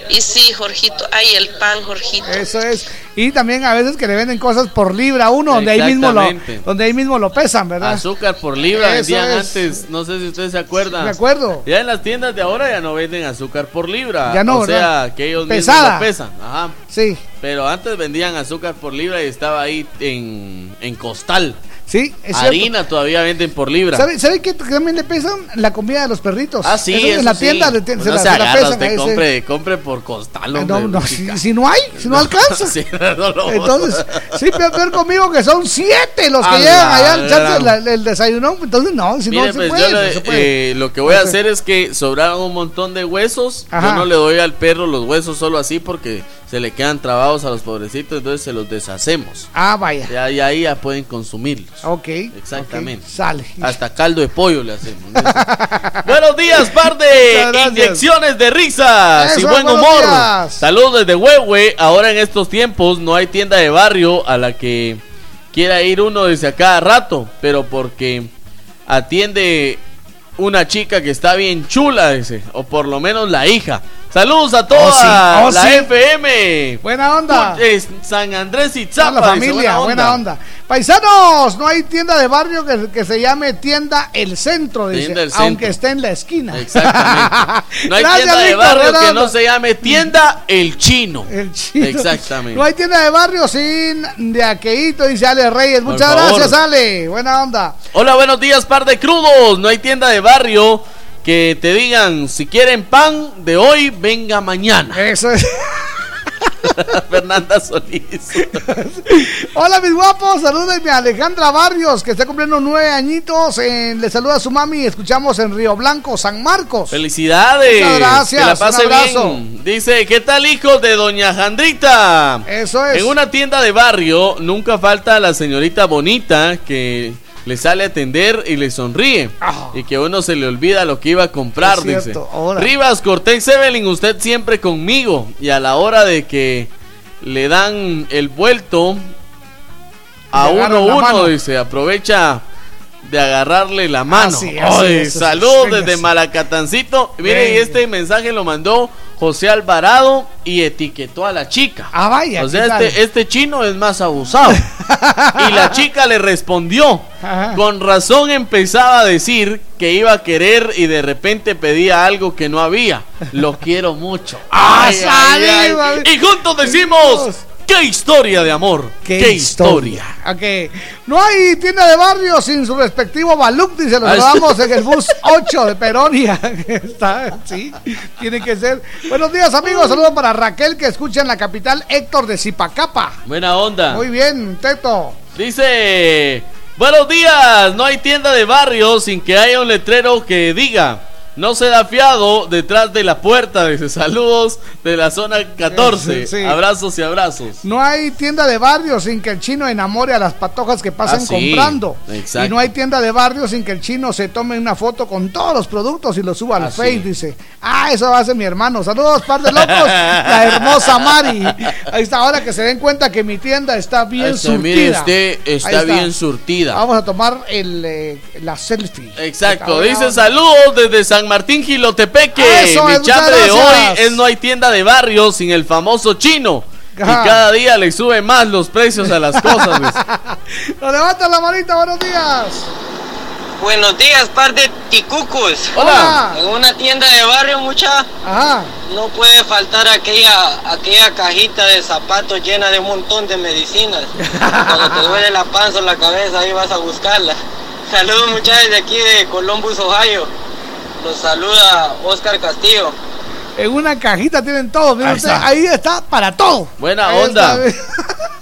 Y sí, Jorgito, hay el pan, Jorgito. Eso es. Y también a veces que le venden cosas por libra a uno, donde ahí mismo lo, donde ahí mismo lo pesan, ¿verdad? Azúcar por libra Eso vendían es. antes, no sé si ustedes se acuerdan. Me acuerdo. Ya en las tiendas de ahora ya no venden azúcar por libra. Ya no, o sea, ¿verdad? que ellos Pesada. mismos lo pesan. Ajá. Sí. Pero antes vendían azúcar por libra y estaba ahí en, en costal. Sí, es cierto. Harina todavía venden por libra. ¿Sabe, ¿Sabe qué también le pesan? La comida de los perritos. Ah, sí, Eso eso en la sí. tienda se, Pues la, no se se la agarra, pesan. usted compre, compre por costal, hombre, No, no, si, si no hay, si no alcanza. Sí, no lo- Entonces, sí, peor, conmigo que son siete los que llegan la allá al chance gran. la- el desayuno. Entonces, no, si Mire, no se pues puede. yo no le- se puede. eh, lo que voy a No se- hacer es que sobraron un montón de huesos. Ajá. Yo no le doy al perro los huesos solo así porque se le quedan trabados a los pobrecitos, entonces se los deshacemos. Ah, vaya. Ya, ya ahí ya pueden consumirlos. Ok. Exactamente. Sale. Hasta caldo de pollo le hacemos. Buenos días, par de inyecciones de risas y buen humor. días. Saludos desde Huehue. Ahora en estos tiempos no hay tienda de barrio a la que quiera ir uno desde a cada rato, pero porque atiende una chica que está bien chula, dice. O por lo menos la hija. Saludos a toda Oh, sí, oh, la sí. FM. Buena onda. Es San Andrés y Zapa. la dice, familia, buena onda. Paisanos, no hay tienda de barrio que, que se llame tienda El Centro, dice, Tienda El Centro. aunque esté en la esquina. Exactamente. No hay Gracias, tienda de barrio buena que onda. no se llame tienda El Chino. El chino. Exactamente. No hay tienda de barrio sin de aqueíto, dice Ale Reyes. Muchas gracias, Ale. Buena onda. Hola, buenos días, par de crudos. No hay tienda de barrio que te digan si quieren pan de hoy, venga mañana. Eso es. Fernanda Solís. Hola, mis guapos. Salúdenme a Alejandra Barrios, que está cumpliendo nueve añitos. Eh, le saluda a su mami. Escuchamos en Río Blanco, San Marcos. Felicidades. Muchas gracias, Que la pase un abrazo. bien. Dice, ¿qué tal hijos de doña Jandrita? Eso es. En una tienda de barrio nunca falta la señorita bonita que le sale a atender y le sonríe. Y que a uno se le olvida lo que iba a comprar, Ah. Dice. Rivas Cortés Evelyn, usted siempre conmigo. Y a la hora de que le dan el vuelto a Le uno uno, dice, aprovecha de agarrarle la mano. Ay, así saludos es. desde Malacatancito. Mire, y Venga. este mensaje lo mandó José Alvarado y etiquetó a la chica. Ah, vaya. O sea, este, este chino es más abusado. y la chica le respondió. Ajá. Con razón empezaba a decir que iba a querer y de repente pedía algo que no había. Lo quiero mucho. Ay, ay, ay. Y juntos decimos, ¡qué historia de amor! ¡Qué, historia! Ok. No hay tienda de barrio sin su respectivo Baluc, dice. Los Ah, saludamos en el bus 8 de Peronia. Está, sí, tiene que ser. Buenos días, amigos. Saludos para Raquel, que escucha en la capital Héctor de Zipacapa. Buena onda. Muy bien, Teto. Dice, buenos días, no hay tienda de barrio sin que haya un letrero que diga, no se da fiado detrás de la puerta, dice, saludos de la zona 14, Sí, sí. abrazos y abrazos. No hay tienda de barrio sin que el chino enamore a las patojas que pasan Ah, sí, comprando. exacto. Y no hay tienda de barrio sin que el chino se tome una foto con todos los productos y lo suba al Ah, Face, dice. Ah, eso va a ser mi hermano. Saludos, par de locos. la hermosa Mari. Ahí está, ahora que se den cuenta que mi tienda está bien Este, surtida. mire usted, está, bien surtida. Vamos a tomar el, eh, la selfie. Exacto, dice saludos desde San Martín Gilotepeque. Eso Mi es, muchas chambre de hoy es no hay tienda de barrio sin el famoso chino. Ajá. Y cada día le sube más los precios a las cosas. Nos levanta la manita, buenos días. Buenos días, par de ticucos. Hola. En una tienda de barrio, mucha, Ajá. no puede faltar aquella, aquella cajita de zapatos llena de un montón de medicinas. Cuando te duele la panza o la cabeza, ahí vas a buscarla. Saludos, muchachos, de aquí de Columbus, Ohio. Los saluda Oscar Castillo. En una cajita tienen todo. Mira Ahí usted, está. ahí está para todo. Buena Ahí onda. está.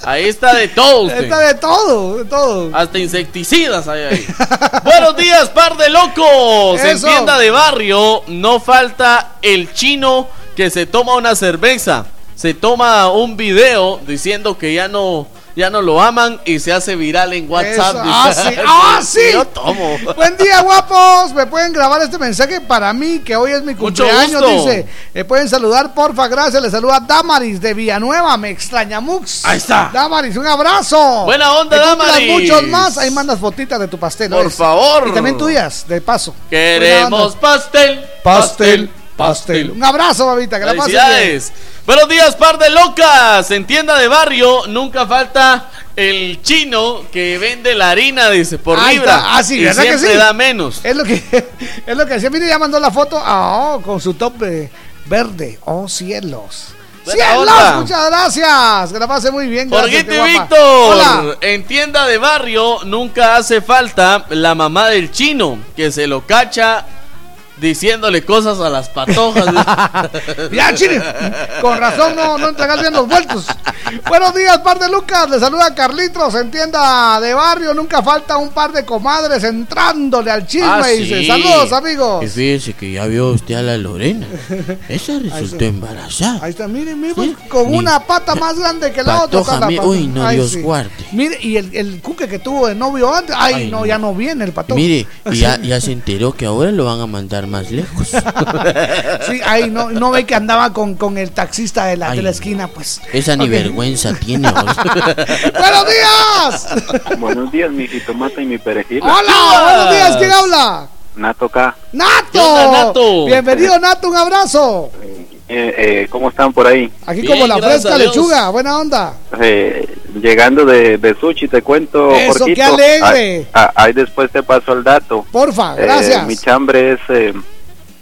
Ahí está de todo usted. Está de todo, de todo. Hasta insecticidas hay ahí. Buenos días, par de locos. En tienda de barrio no falta el chino que se toma una cerveza, se toma un video diciendo que ya no ya no lo aman y se hace viral en WhatsApp. Eso. Ah, sí. Ah, sí. Yo tomo. Buen día, guapos. Me pueden grabar este mensaje para mí, que hoy es mi cumpleaños. Dice, me pueden saludar, porfa, gracias. Le saluda Damaris de Villanueva. Me extraña Mux. Ahí está. Damaris, un abrazo. Buena onda, Damaris. muchos más. Ahí mandas fotitas de tu pastel. Por favor. Y también tuyas, de paso. Queremos pastel, pastel, pastel. Un abrazo, babita. Que la pases. Buenos días, par de locas. En tienda de barrio nunca falta el chino que vende la harina, dice, por Ahí libra. está. Ah, sí, y ¿verdad que siempre sí? da menos. Es lo que es lo que. Mire, ya mandó la foto oh, con su top verde. Oh, cielos. ¡Cielos! Muchas gracias. Que la pase muy bien. Gracias, Jorgito y. Víctor, Hola. en tienda de barrio nunca hace falta la mamá del chino que se lo cacha diciéndole cosas a las patojas. Ya, chile. Con razón no, no entregas bien los vueltos. Buenos días, par de Lucas. Le saluda Carlitos en tienda de barrio. Nunca falta un par de comadres entrándole al chisme. Ah, y dice, sí. saludos, amigos. Y fíjese que ya vio usted a la Lorena. Esa resultó embarazada. Ahí está, mire, mire, con Ni- una pata más grande que la otra. Patoja, la uy, no, Dios guarde. Mire, y el, el cuque que tuvo de novio antes, ay, Ay, no, no. ya no viene el pato. Mire, y ya, ya se enteró que ahora lo van a mandar más lejos. Sí, ay, no, no ve que andaba con, con el taxista de la, Ay, de la esquina, pues. Esa ni vergüenza tiene. ¡Buenos días! Buenos días, mi jitomata y mi perejil. ¡Hola! ¡Buenos días! ¿Quién habla? Nato acá. ¡Nato! Bienvenido, Nato, un abrazo. Eh, eh, ¿Cómo están por ahí? Aquí como la fresca lechuga, buena onda. Eh, llegando de, de Sushi, te cuento. Eso, Jorgito. qué alegre. Ah, ah, Ahí después te paso el dato. Porfa, Eh, gracias. mi chambre es eh,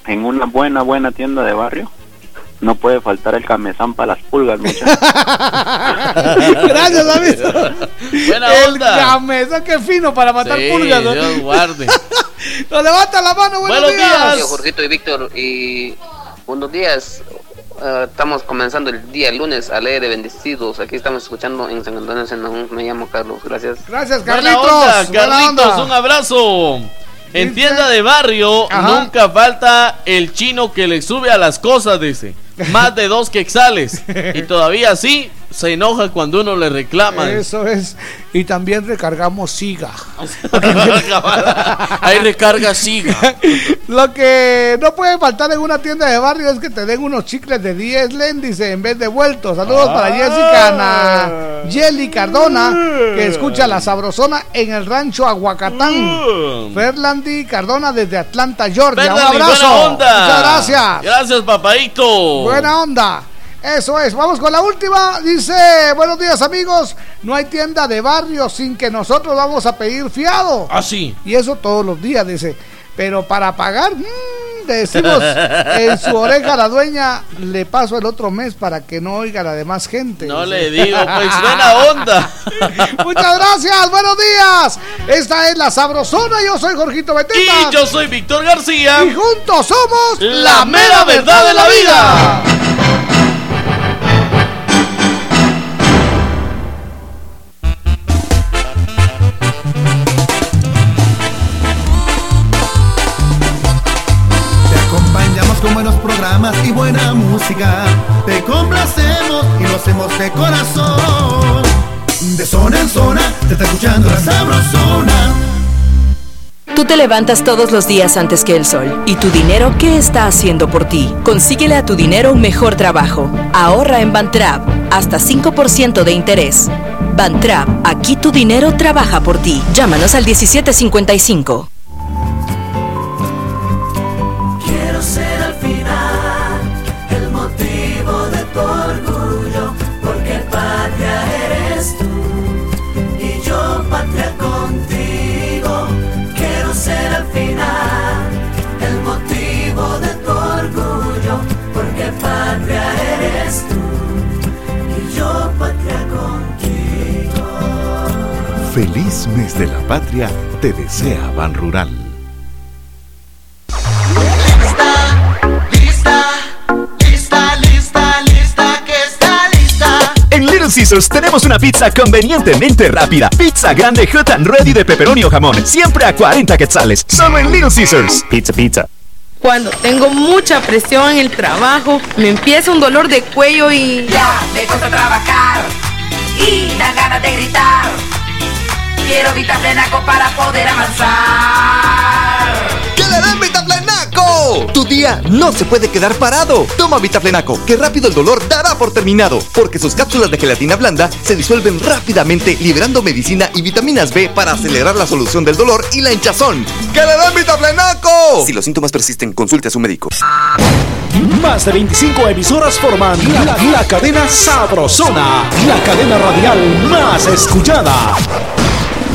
en una buena, buena tienda de barrio. No puede faltar el camezán para las pulgas, muchachos. Gracias, David. Buena El onda. cameza, qué fino para matar Sí, pulgas. ¿no? Dios guarde. Nos levanta la mano, buenos, Buenos días. Yo, Jorgito y Víctor, y buenos días. Eh, estamos comenzando el día lunes a leer de bendecidos. Aquí estamos escuchando en San Antonio de Senahún. Me llamo Carlos, gracias. Gracias, Buena Carlitos. onda, Carlitos, onda. un abrazo. En tienda de barrio Ajá. nunca falta el chino que le sube a las cosas, dice. Más de dos quexales. y todavía así se enoja cuando uno le reclama. Eso es. Y también recargamos SIGA. Ahí recarga siga. Lo que no puede faltar en una tienda de barrio es que te den unos chicles de 10 léndice en vez de vueltos. Saludos para Ah. Jessica Ana Yeli Cardona, que escucha la sabrosona en el rancho Aguacatán. Ferlandi Cardona desde Atlanta, Georgia. Un abrazo. buena onda. Muchas gracias. Gracias, papadito. Buena onda. Eso es, vamos con la última. Dice, buenos días amigos, no hay tienda de barrio sin que nosotros vamos a pedir fiado. Ah, sí. Y eso todos los días, dice. Pero para pagar, mm, le decimos en su oreja a la dueña, le paso el otro mes para que no oiga la demás gente. No dice. le digo, pues buena onda. Muchas gracias, buenos días. Esta es la Sabrosona, yo soy Jorgito Beteta. Y yo soy Víctor García. Y juntos somos La mera verdad de la vida. Y buena música. Te complacemos y lo hacemos de corazón. De zona en zona, te está escuchando la sabrosona. Tú te levantas todos los días antes que el sol. ¿Y tu dinero qué está haciendo por ti? Consíguele a tu dinero un mejor trabajo. Ahorra en Bantrap. Hasta 5% de interés. Bantrap. Aquí tu dinero trabaja por ti. Llámanos al 1755. Feliz mes de la patria te desea Ban Rural. Lista, lista, lista, lista, que está lista. En Little Caesars tenemos una pizza convenientemente rápida. Pizza grande hot and ready de pepperoni o jamón. Siempre a 40 quetzales. Solo en Little Caesars. Pizza, pizza. Cuando tengo mucha presión en el trabajo, me empieza un dolor de cuello y... Ya me cuesta trabajar y dan ganas de gritar. Quiero Vitaplenaco para poder avanzar. ¡Que le den Vitaplenaco! Tu día no se puede quedar parado. Toma Vitaplenaco, que rápido el dolor dará por terminado, porque sus cápsulas de gelatina blanda se disuelven rápidamente, liberando medicina y vitaminas B para acelerar la solución del dolor y la hinchazón. ¡Que le den Vitaplenaco! Si los síntomas persisten, consulte a su médico. Más de 25 emisoras forman la, la cadena Sabrosona, la cadena radial más escuchada.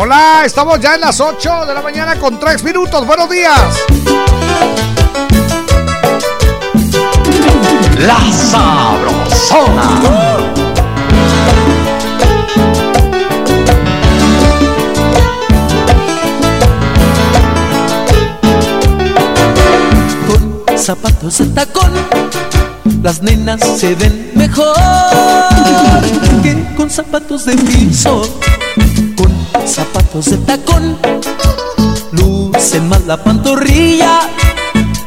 Hola, estamos ya en las 8 de la mañana con 3 minutos. Buenos días. La Sabrosona. Con zapatos de tacón, las nenas se ven mejor que con zapatos de piso. Zapatos de tacón, lucen más la pantorrilla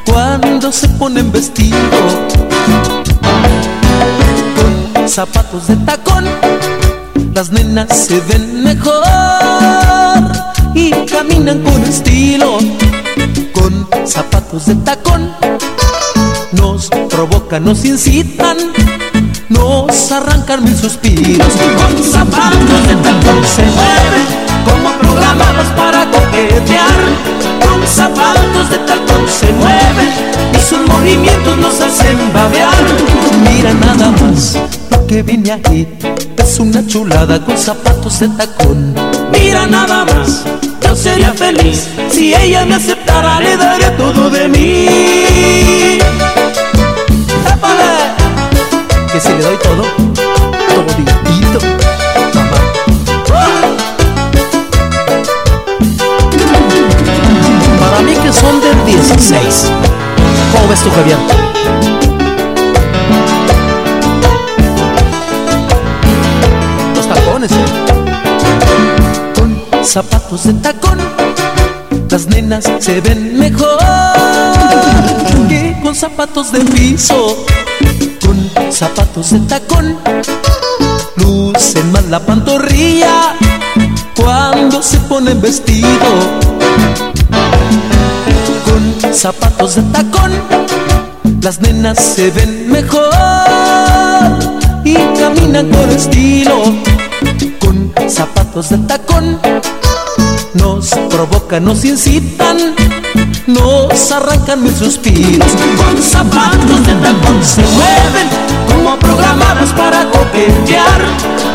cuando se ponen vestido con zapatos de tacón las nenas se ven mejor y caminan con estilo. Con zapatos de tacón nos provocan, nos incitan nos arrancan mil suspiros. Con zapatos de tacón se mueven como programados para coquetear. Con zapatos de tacón se mueven y sus movimientos nos hacen babear. Mira nada más lo que vine aquí. Es una chulada con zapatos de tacón. Mira nada más yo sería feliz si ella me aceptara le daría todo de mí. ¡Épale! que si le doy todo toditito son del 16. ¿Cómo ves tú, Javier? Los tacones, ¿eh? Con zapatos de tacón, las nenas se ven mejor que con zapatos de piso. Con zapatos de tacón, lucen más la pantorrilla cuando se ponen vestido zapatos de tacón las nenas se ven mejor y caminan con estilo. Con zapatos de tacón nos provocan, nos incitan nos arrancan mil suspiros. Con zapatos de tacón se mueven como programadas para coquetear.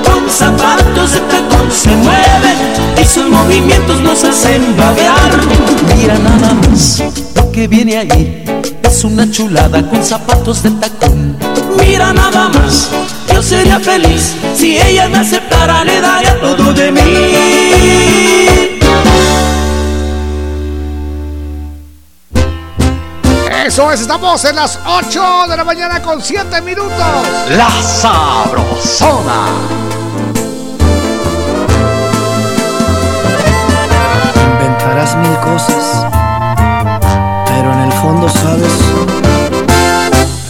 Con zapatos de tacón se mueven y sus movimientos nos hacen babear mira nada más que viene ahí es una chulada con zapatos de tacón mira nada más yo sería feliz si ella me aceptara le daría todo de mí Eso es, estamos en las 8 de la mañana con 7 minutos. La Sabrosona. Sabes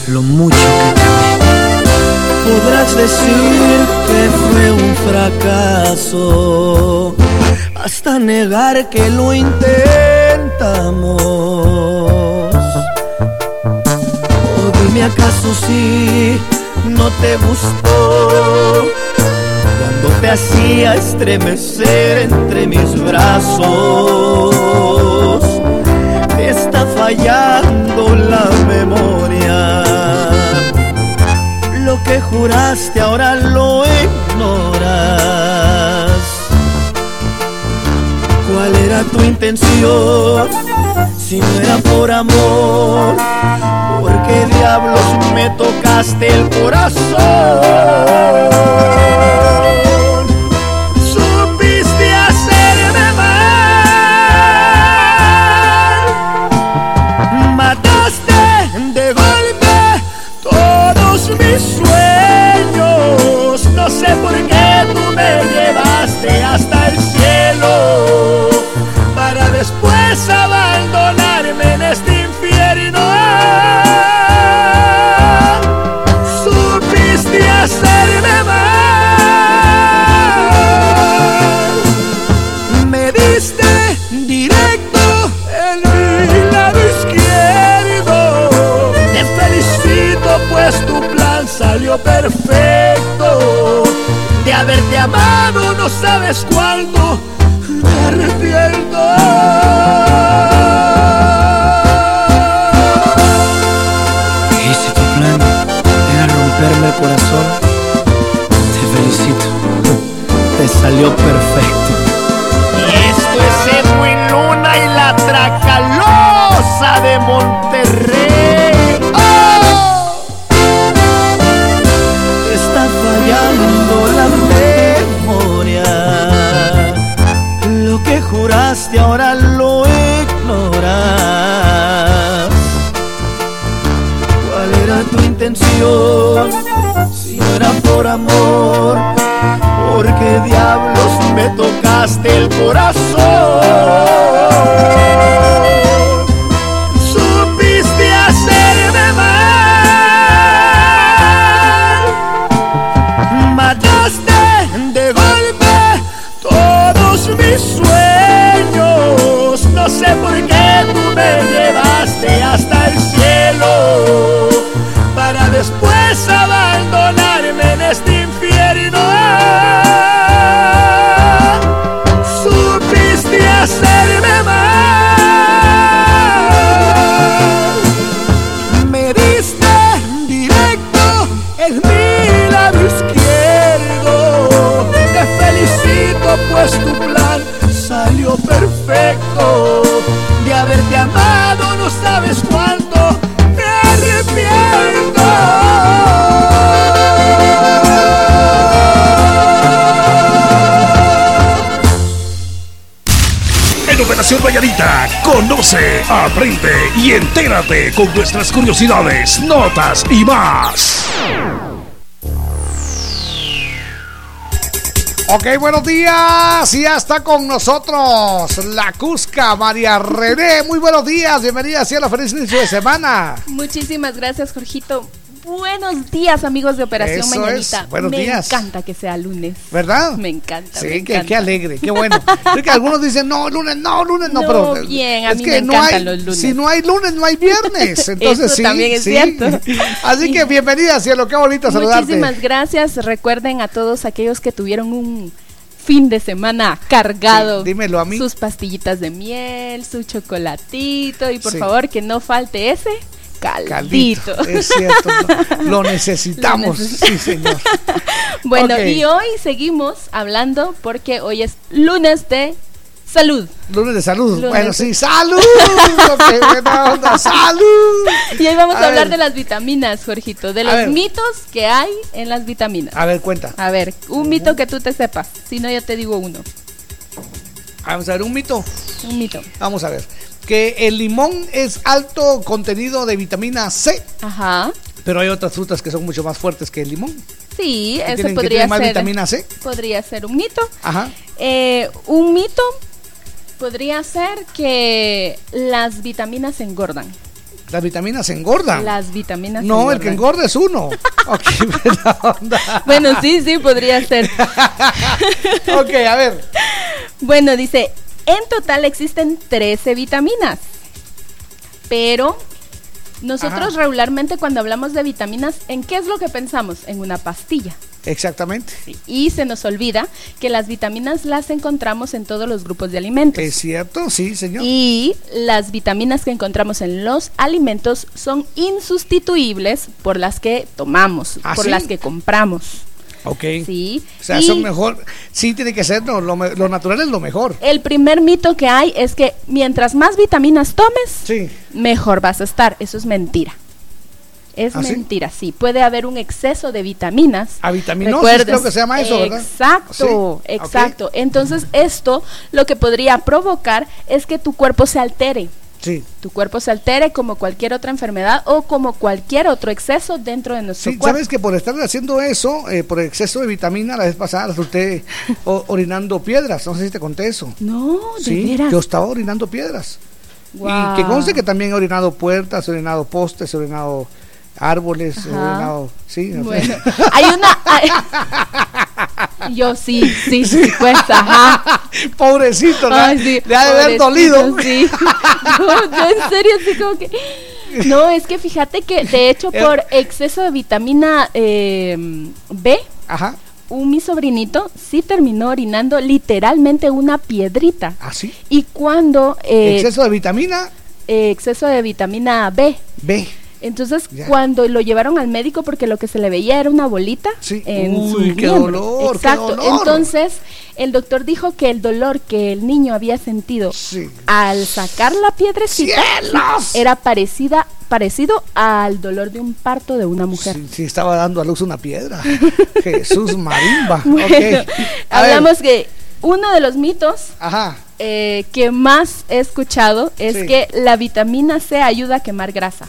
lo mucho que te. Podrás decir que fue un fracaso, hasta negar que lo intentamos. O dime acaso si no te gustó cuando te hacía estremecer entre mis brazos. Está fallando la memoria. Lo que juraste ahora lo ignoras. ¿Cuál era tu intención? Si no era por amor, ¿por qué diablos me tocaste el corazón? Perfecto. De haberte amado no sabes cuánto me arrepiento. Y si tu plan era romperme el corazón, te felicito. Te salió perfecto. Y esto es Edwin Luna y la Tracalosa de Monterrey. Si no era por amor, ¿por qué diablos me tocaste el corazón? pues tu plan salió perfecto. De haberte amado no sabes cuánto me arrepiento. Operación Valladita. Conoce, aprende y entérate con nuestras curiosidades, notas y más. Ok, buenos días. Y ya está con nosotros la Cusca María René. Muy buenos días. Bienvenida a la feliz inicio de semana. Muchísimas gracias, Jorgito. Buenos días, amigos de Operación Eso Mañanita. es. Buenos Me días. encanta que sea lunes. ¿Verdad? Me encanta. Sí, me qué, encanta. qué alegre, qué bueno. Es que algunos dicen, no, lunes no, lunes no, No, pero. bien, a es mí que me no encantan hay, los lunes. Si no hay lunes, no hay viernes. Entonces Eso sí. también es sí. cierto. Así que bienvenida, cielo, qué bonito saludarte. Muchísimas gracias. Recuerden a todos aquellos que tuvieron un fin de semana cargado. Sí, dímelo a mí. Sus pastillitas de miel, su chocolatito y por Sí. favor que no falte ese caldito. Caldito, es cierto, lo, necesitamos, Lo sí señor. Bueno, y hoy seguimos hablando porque hoy es lunes de salud. Lunes de salud. Lunes bueno, sí, salud. qué buena onda, salud. Y hoy vamos a, A hablar ver. de las vitaminas, Jorgito, de A los ver. mitos que hay en las vitaminas. A ver, cuenta. A ver, un mito que tú te sepas, si no yo te digo uno. Vamos a ver, un mito. Un mito. Vamos a ver. Que el limón es alto contenido de vitamina C, Ajá. pero hay otras frutas que son mucho más fuertes que el limón. Sí, ¿Que eso tienen- podría tienen más ser. vitamina C? Podría ser un mito. Ajá. Eh, un mito podría ser que las vitaminas engordan. Las vitaminas engordan. Las vitaminas no, el que engorda es uno. ok, buena onda. Bueno, sí, sí, podría ser. ok, a ver. Bueno, dice, en total existen 13 vitaminas. Pero nosotros Ajá. regularmente cuando hablamos de vitaminas, ¿en qué es lo que pensamos? En una pastilla. Exactamente. Y se nos olvida que las vitaminas las encontramos en todos los grupos de alimentos. Es cierto, sí, señor. Y las vitaminas que encontramos en los alimentos son insustituibles por las que tomamos, ¿Ah, por sí? las que compramos. Ok. Sí. O sea, Y son mejor. Sí, tiene que ser, no, lo, lo natural es lo mejor. El primer mito que hay es que mientras más vitaminas tomes, mejor vas a estar. Eso es mentira. Es ¿Ah, mentira, sí. Puede haber un exceso de vitaminas. A vitaminosis creo que se llama eso, ¿verdad? Exacto, Sí, exacto. Entonces esto lo que podría provocar es que tu cuerpo se altere. Sí. Tu cuerpo se altere como cualquier otra enfermedad o como cualquier otro exceso dentro de nuestro Sí, cuerpo. sabes que por estar haciendo eso, eh, por exceso de vitamina, la vez pasada resulté orinando piedras. No sé si te conté eso. No, de Sí, veras. yo estaba orinando piedras. Guau. Y que conste que también he orinado puertas, he orinado postes, he orinado árboles, Ajá. orinado. Sí, no. Bueno, hay una. hay- Yo sí, sí, sí, pues, ajá. Pobrecito, le, Ay, sí, le ha de haber dolido. Sí. Yo en serio, así como que. No, es que fíjate que de hecho por exceso de vitamina eh, B, Ajá. un mi sobrinito sí terminó orinando literalmente una piedrita. ¿Ah, sí? Y cuando... eh, Exceso de vitamina eh, exceso de vitamina B. B. Entonces, Ya. cuando lo llevaron al médico, porque lo que se le veía era una bolita en Uy, su qué miembro. dolor, qué Exacto. dolor. Entonces, el doctor dijo que el dolor que el niño había sentido al sacar la piedrecita era parecida, parecido al dolor de un parto de una mujer. Sí, sí, estaba dando a luz una piedra. Jesús marimba. Bueno, Ok. A ver. hablamos que uno de los mitos Ajá. eh, que más he escuchado es Sí. que la vitamina C ayuda a quemar grasa.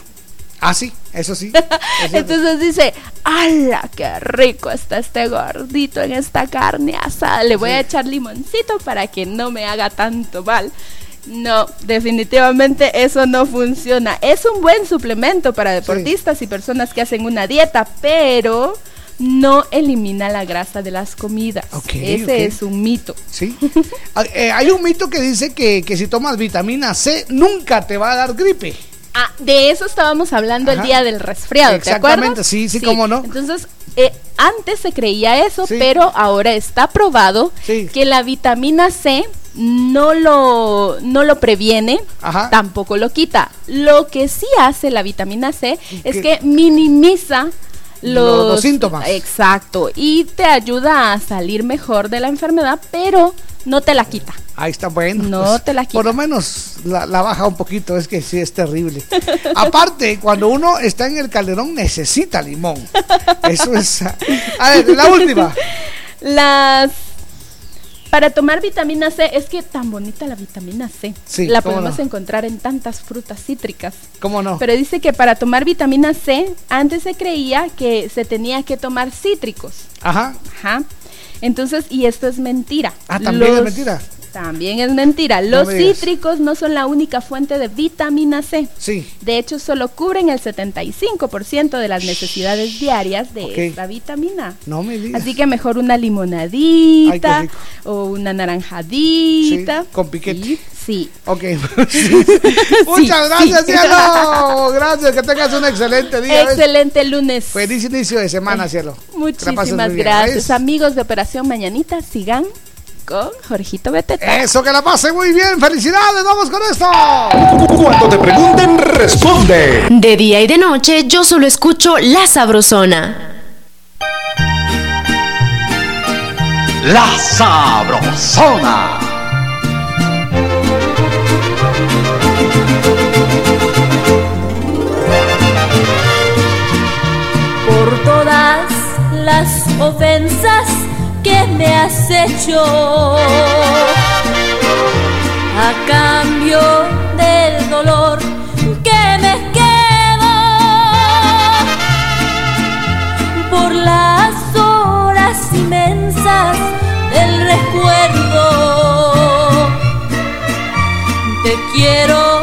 Ah, sí, eso sí. Es cierto. Entonces dice, ¡ala, qué rico está este gordito en esta carne asada! Le voy a echar limoncito para que no me haga tanto mal. No, definitivamente eso no funciona. Es un buen suplemento para deportistas y personas que hacen una dieta, pero no elimina la grasa de las comidas. Ese ok. es un mito. Sí. Ah, eh, hay un mito que dice que, que si tomas vitamina C nunca te va a dar gripe. Ah, de eso estábamos hablando el día del resfriado, ¿te Exactamente, acuerdas? sí, sí, cómo no. Entonces, eh, antes se creía eso, pero ahora está probado que la vitamina C no lo, no lo previene, tampoco lo quita. Lo que sí hace la vitamina C es ¿Qué? que minimiza Los- síntomas. Exacto, y te ayuda a salir mejor de la enfermedad, pero no te la quita. Ahí está bueno. No pues, te la quita. Por lo menos la, la baja un poquito, es que sí es terrible. Aparte, cuando uno está en el calderón necesita limón. Eso es. A ver, la última. Las Para tomar vitamina C, es que tan bonita la vitamina C. Sí, la podemos no. encontrar en tantas frutas cítricas. ¿Cómo no? Pero dice que para tomar vitamina C, antes se creía que se tenía que tomar cítricos. Ajá. Ajá. Entonces, y esto es mentira. Ah, también es mentira. También es mentira. No Los me cítricos no son la única fuente de vitamina C. Sí. De hecho, solo cubren el 75% de las necesidades diarias de esta vitamina. No me digas. Así que mejor una limonadita Ay, o una naranjadita. Sí, con piquete. Sí. Ok. Muchas gracias, cielo. Gracias, que tengas un excelente día. ¿ves? Excelente lunes. Feliz inicio de semana, cielo. Muchísimas gracias. Amigos de Operación Mañanita, sigan con Jorgito Beteta. Eso, que la pase muy bien. Felicidades, vamos con esto. Cuando te pregunten, responde. De día y de noche yo solo escucho La Sabrosona. La Sabrosona. por todas las ofensas me has hecho. A cambio del dolor que me quedo por las horas inmensas del recuerdo. Te quiero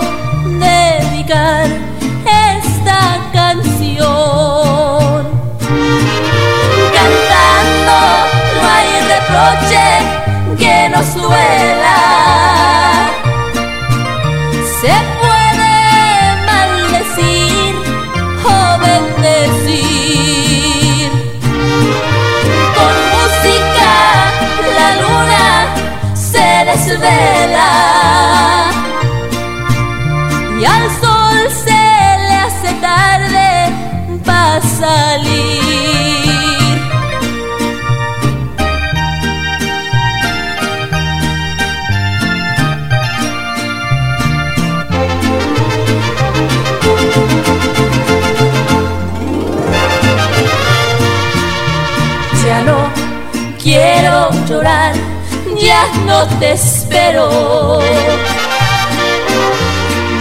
no te espero.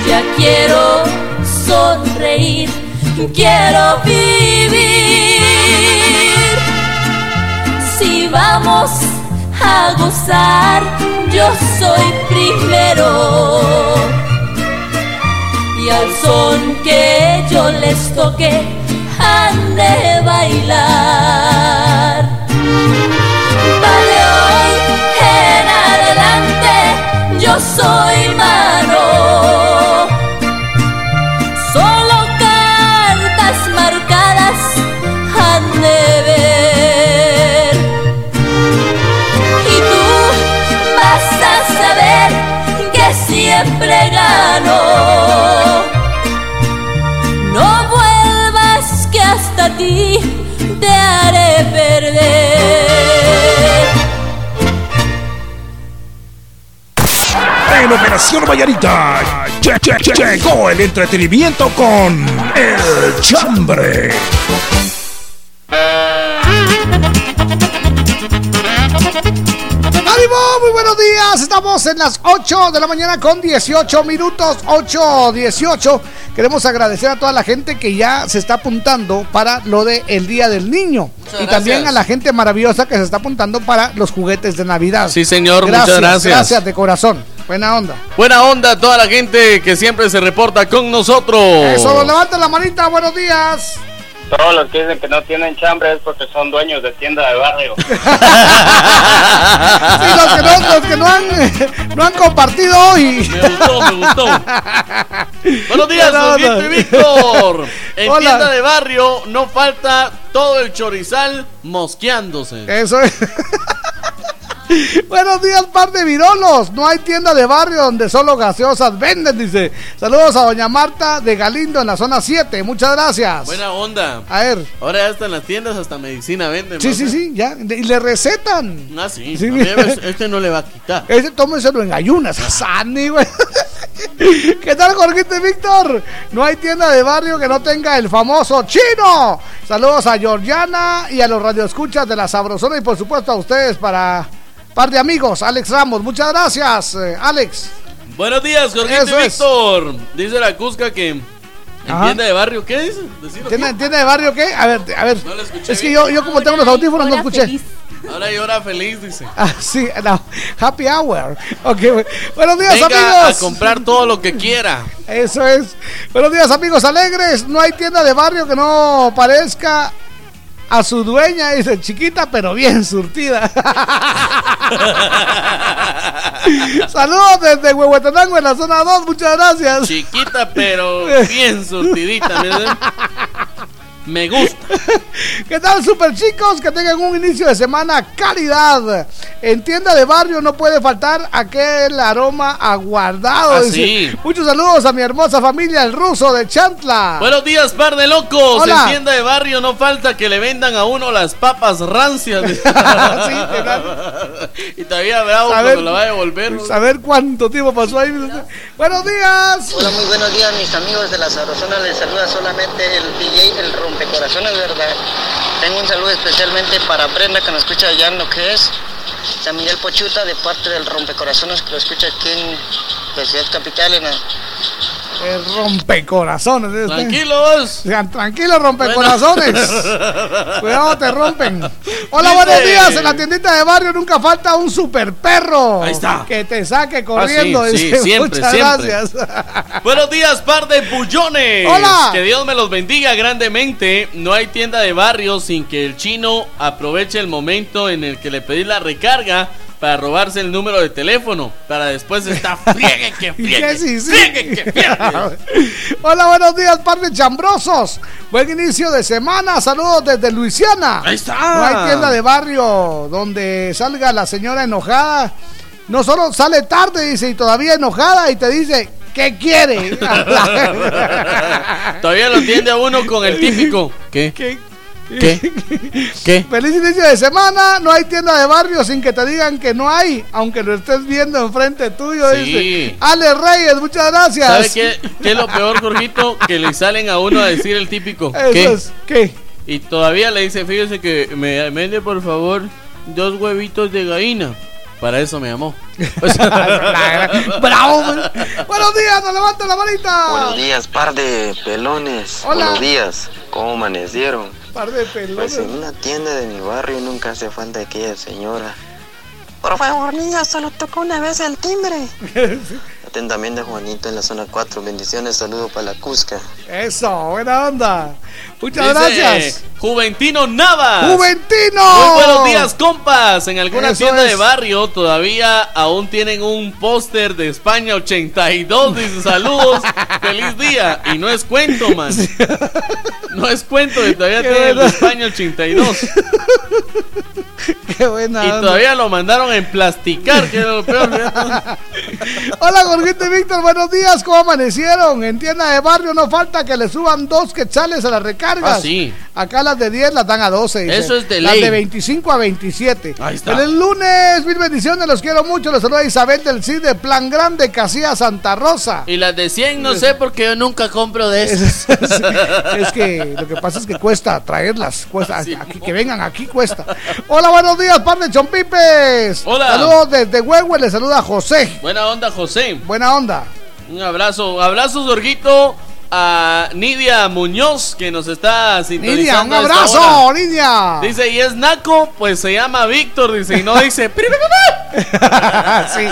Ya quiero sonreír, quiero vivir. Si vamos a gozar, yo soy primero. Y al son que yo les toque, han de bailar. Yo soy mano. Operación Vallarita lle- lle- lle- llegó el entretenimiento con El Chambre. ¡Ánimo! Muy buenos días. Estamos en las 8 de la mañana con 18 minutos. 8, 18. Queremos agradecer a toda la gente que ya se está apuntando para lo de el Día del Niño. Muchas y también a la gente maravillosa que se está apuntando para los juguetes de Navidad. Sí, señor, muchas gracias. Gracias de corazón. Buena onda. Buena onda a toda la gente que siempre se reporta con nosotros. Eso, levanten la manita. Buenos días. Todos los que dicen que no tienen chambre es porque son dueños de tienda de barrio. Sí, los que no, los que no han, no han compartido hoy. Me gustó, me gustó. Buenos días, y Víctor. En Hola. tienda de barrio no falta todo el chorizal mosqueándose. Eso es. Buenos días, par de virolos. No hay tienda de barrio donde solo gaseosas venden, dice. Saludos a doña Marta de Galindo en la zona 7. Muchas gracias. Buena onda. A ver. Ahora ya están las tiendas, hasta medicina venden. Sí, ¿no? sí, sí, ya. Y le recetan. Ah, sí. Este no le va a quitar. Ese tómenselo en ayunas, a Sani, güey. ¿Qué tal, Jorgito y Víctor? No hay tienda de barrio que no tenga el famoso chino. Saludos a Georgiana y a los radioescuchas de la Sabrosona y por supuesto a ustedes para par de amigos, Alex Ramos. Muchas gracias, eh, Alex. Buenos días, Jorgito y Víctor. Dice la Cusca que en tienda de barrio, ¿qué dice? ¿Tienda, ¿Tienda, de barrio qué? A ver, a ver. es que yo, yo como tengo los audífonos no escuché. Ahora llora feliz, dice. Ah, sí, no. Happy hour. Ok, buenos días, Venga amigos. a comprar todo lo que quiera. Eso es. Buenos días, amigos alegres. No hay tienda de barrio que no parezca a su dueña, dice chiquita, pero bien surtida. Saludos desde Huehuetenango en la zona 2, muchas gracias. Chiquita, pero bien surtidita. Me gusta. ¿Qué tal, super chicos? Que tengan un inicio de semana calidad. En tienda de barrio no puede faltar aquel aroma aguardado. Ah, sí. Muchos saludos a mi hermosa familia, el ruso de Chantla. Buenos días, par de locos. Hola. En tienda de barrio no falta que le vendan a uno las papas rancias. y todavía bravo Saber- cuando la va a devolver. Saber cuánto tiempo pasó ahí. Buenos días. Hola, muy buenos días, mis amigos de la Sabrosona. Les saluda solamente el DJ, el rompecorazones, ¿verdad? Tengo un saludo especialmente para Brenda, que nos escucha allá en lo que es San Miguel Pochuta, de parte del rompecorazones, que lo escucha aquí en la ciudad capital, en El rompecorazones. ¿eh? Tranquilos. Sean tranquilos, rompecorazones. Cuidado, te rompen. Hola, Dice- buenos días. En la tiendita de barrio nunca falta un super perro. Ahí está. Que te saque corriendo. Ah, sí, sí, dice. siempre, Muchas siempre. gracias. Buenos días, par de bullones. Hola. Que Dios me los bendiga grandemente. No hay tienda de barrio sin que el chino aproveche el momento en el que le pedí la recarga para robarse el número de teléfono. Para después estar friegue que ¿Y friegue. sí, sí? friegue que friegue. Hola, buenos días, par de chambrosos. Buen inicio de semana. Saludos desde Luisiana. Ahí está. No hay tienda de barrio donde salga la señora enojada. No solo sale tarde, dice, y todavía enojada y te dice, ¿qué quiere? Todavía lo entiende a uno con el típico. ¿Qué? ¿Qué? ¿Qué? ¿Qué? Feliz inicio de semana. No hay tienda de barrio sin que te digan que no hay, aunque lo estés viendo enfrente tuyo. Sí. Dice. Ale Reyes, muchas gracias. ¿Sabe qué, qué es lo peor, Jorgito? Que le salen a uno a decir el típico. Eso ¿Qué? es, ¿qué? Y todavía le dice, fíjese que me vende por favor dos huevitos de gallina. Para eso me llamó. Bravo. man. Buenos días, nos levanta la manita. Buenos días, par de pelones. Hola. Buenos días. ¿Cómo amanecieron? Par de Pues pelones. en una tienda de mi barrio nunca hace falta aquella señora. Por favor, niña, solo tocó una vez el timbre. Atentamente Juanito en la zona 4. Bendiciones, saludo para la Cusca. Eso, buena onda. Muchas Dice, gracias. Juventino Navas. ¡Juventino! Muy buenos días, compas. En alguna Eso tienda es. de barrio todavía aún tienen un póster de España 82. Dice saludos, feliz día. Y no es cuento, man. No es cuento, que todavía Qué tienen el de. España 82. Qué buena Y onda. todavía lo mandaron en plasticar, que era lo peor. Hola, Jorgito y Víctor, buenos días. ¿Cómo amanecieron? En tienda de barrio no falta que le suban dos quetzales a las recargas. Ah, sí. Acá las de 10 las dan a 12. dice. Eso es de Las ley. de 25 a 27. Ahí está. Feliz lunes, mil bendiciones, los quiero mucho. Les saluda Isabel del CID de Plan Grande, Casilla Santa Rosa. Y las de 100 no sé porque yo nunca compro de esas. Es que lo que pasa es que cuesta traerlas, cuesta aquí, que vengan aquí cuesta. Hola, buenos días, par de chompipes. Hola. Saludos desde Huehue, le saluda José. Buena onda, José. Buena onda. Un abrazo, abrazo, Zorguito, a Nidia Muñoz, que nos está sintonizando. Nidia, un abrazo. Nidia. Dice, y es Naco, pues se llama Víctor, dice, y no dice. Sí.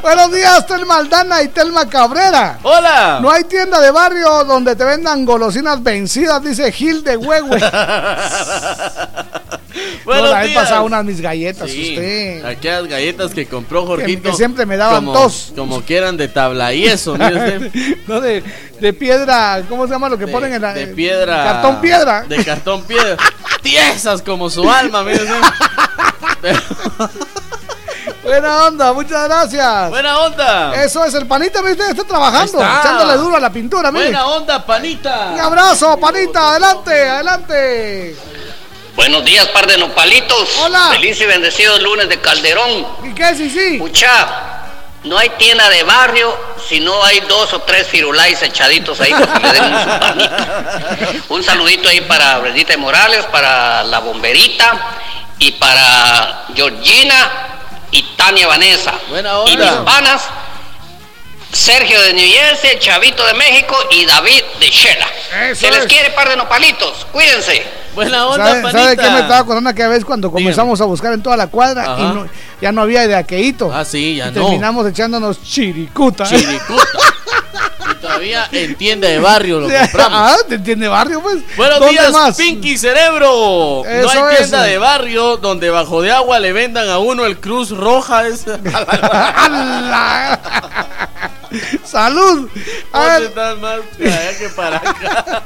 Buenos días, Telma Aldana y Telma Cabrera. Hola. No hay tienda de barrio donde te vendan golosinas vencidas, dice Gil de Huehue. Buenos no, la vez días. pasaba unas mis galletas, Sí, usted. aquellas galletas que compró Jorgito. que siempre me daban como, tos. Como quieran de tabla y eso, usted. no, de, de piedra, ¿cómo se llama lo que ponen en la. De piedra. Cartón piedra. De cartón piedra. Tiesas como su alma, mire usted. Buena onda, muchas gracias. Buena onda. Eso es, el panita, mire usted, está trabajando, está. echándole duro a la pintura, mire. Buena onda, panita. Un abrazo, panita, adelante, adelante. Buenos días, par de nopalitos. Hola. Feliz y bendecido lunes de Calderón. ¿Y qué, sí, sí? Escucha, no hay tienda de barrio si no hay dos o tres firulais echaditos ahí para que le den su panito. Un saludito ahí para Brendita de Morales, para la bomberita y para Georgina y Tania Vanessa. Buena Y mis panas, Sergio de New Jersey, Chavito de México y David de Shela. Se les es. quiere par de nopalitos. Cuídense. Buena ¿Sabe, sabe qué me estaba acordando aquella vez cuando comenzamos a buscar en toda la cuadra y no- ya no había de aqueíto? Ah, sí, ya Y no. terminamos echándonos chiricuta. Chiricuta. Y todavía en tienda de barrio lo compramos. Ah, ¿te entiende barrio, pues? Buenos ¿Dónde días, más? Pinky Cerebro. no Eso, hay tienda eso. de barrio donde bajo de agua le vendan a uno el Cruz Roja. ese. ¡Salud! A ¿Dónde ver, estás más para allá que para acá?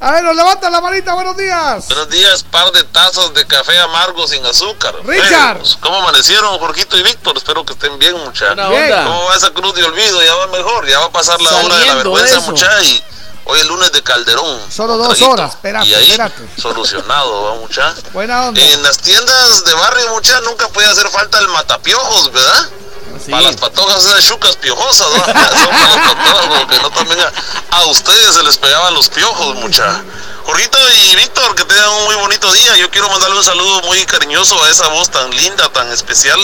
a ver, nos levanta la manita, buenos días. Buenos días, par de tazas de café amargo sin azúcar. Richard. Feos. ¿Cómo amanecieron, Jorgito y Víctor? Espero que estén bien, muchachos. ¿Cómo va esa cruz de olvido? Ya va mejor, ya va a pasar la hora de la Saliendo vergüenza, muchachos. Hoy es lunes de Calderón. Solo dos Traguito. horas, espérate, Y ahí, espérate. solucionado, va, muchachos. Buena onda. En las tiendas de barrio, muchachos, nunca puede hacer falta el matapiojos, ¿verdad? Para las patojas esas chucas piojosas, ¿no? Son para patojas, como que no también a, a ustedes se les pegaban los piojos, mucha. Jorgito y Víctor, que tengan un muy bonito día. Yo quiero mandarle un saludo muy cariñoso a esa voz tan linda, tan especial.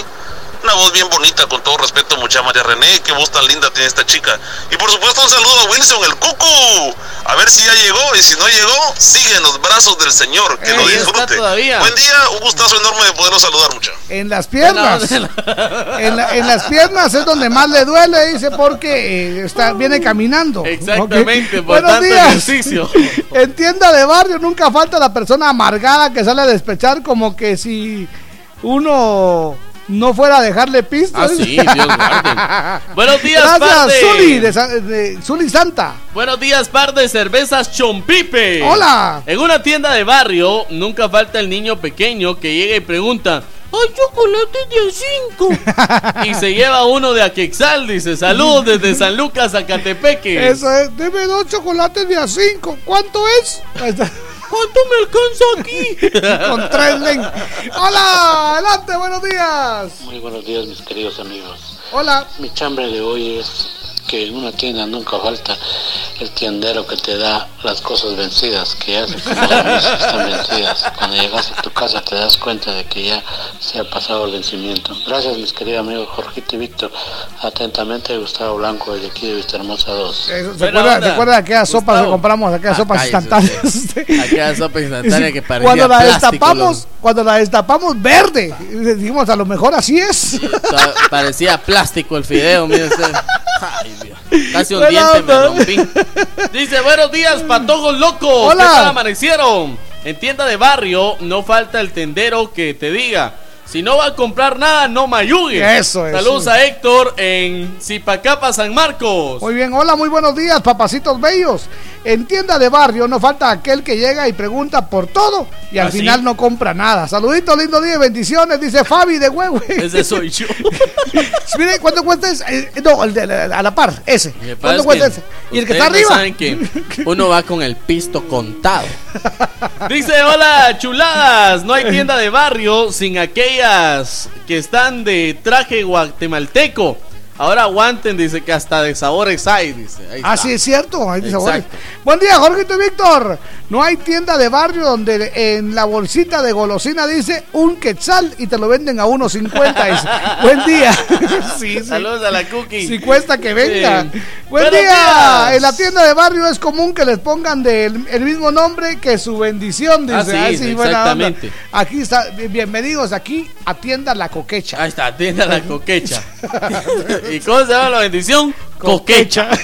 Una voz bien bonita, con todo respeto, mucha María René. Qué voz tan linda tiene esta chica. Y por supuesto, un saludo a Wilson, el cucu. A ver si ya llegó. Y si no llegó, sigue en los brazos del Señor. Que lo disfrute. todavía. Buen día, un gustazo enorme de poderlo saludar, mucha. En las piernas. En, la- en las piernas es donde más le duele, dice, porque eh, está, viene caminando. Exactamente, Ok. por Buenos tanto días. ejercicio. En tienda de barrio nunca falta la persona amargada que sale a despechar como que si uno no fuera a dejarle pistas. Ah, sí, Dios guarde. Buenos días, Gracias, par de- Zuli, de, de Zuli Santa. Buenos días, par de cervezas Chompipe. Hola. En una tienda de barrio nunca falta el niño pequeño que llega y pregunta, ¡Hay chocolate de a 5! y se lleva uno de Aquexal, dice, saludos desde San Lucas, Zacatepeque. Eso es, deme dos chocolates de a cinco. ¿Cuánto es? Ahí está. ¿Cuánto me alcanza aquí? Con tres len. Hola, adelante, buenos días. Muy buenos días, mis queridos amigos. Hola. Mi chambre de hoy es que en una tienda nunca falta el tiendero que te da las cosas vencidas, que ya se están vencidas. Cuando llegas a tu casa te das cuenta de que ya se ha pasado el vencimiento. Gracias, mis queridos amigos Jorgito y Víctor. Atentamente, Gustavo Blanco, desde aquí de Vista Hermosa 2. Eso, ¿Se acuerda, ¿Se acuerda de aquellas sopas que compramos? Aquellas sopas cállese instantáneas. Aquella sopa instantánea que parecía Cuando la plástico, destapamos, cuando la destapamos verde, y dijimos a lo mejor así es. Ta- Parecía plástico el fideo, mire usted. Ay, Dios. Casi un diente me rompí. Dice, buenos días, patojos locos. Hola. ¿Qué tal amanecieron? En tienda de barrio no falta el tendero que te diga. Si no va a comprar nada, no mayugue. Eso, eso. Saludos a Héctor en Zipacapa, San Marcos. Muy bien, hola, muy buenos días, papacitos bellos. En tienda de barrio no falta aquel que llega y pregunta por todo y al ¿Ah, sí? final no compra nada. Saluditos, lindo día y bendiciones, dice Fabi de Huehue. Ese soy yo. Mire, ¿cuánto cuesta ese? Eh, no, el de la- a la par, ese. ¿Cuánto es cuesta ese? Y el que está arriba. saben que uno va con el pisto contado. Dice, hola, chuladas. No hay tienda de barrio sin que están de traje guatemalteco. Ahora aguanten, dice que hasta de sabores hay, dice. Ahí Ah, está. sí, es cierto. Hay Exacto. sabores. Buen día, Jorgito y Víctor. No hay tienda de barrio donde en la bolsita de golosina dice un quetzal y te lo venden a 1.50. Dice, Buen día. sí, sí. Saludos a la cookie. Si cuesta que venga. Sí. Buen Buenos día. días. En la tienda de barrio es común que les pongan del el mismo nombre que su bendición. Dice. Ah, sí, Ay, onda. exactamente. Aquí está. Bienvenidos aquí a Tienda La Coquecha. Ahí está, atienda la coquecha. ¿Y cómo se llama la bendición? Coquecha.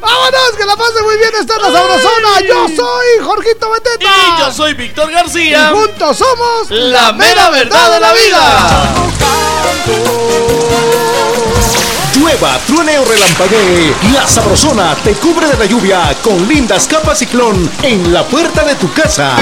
Vámonos, que la pase muy bien. Esta es la sabrosona. Yo soy Jorgito Beteta. Y yo soy Víctor García. Y juntos somos La mera verdad de la vida. Llueva, truene o relampaguee, la sabrosona te cubre de la lluvia con lindas capas ciclón en la puerta de tu casa.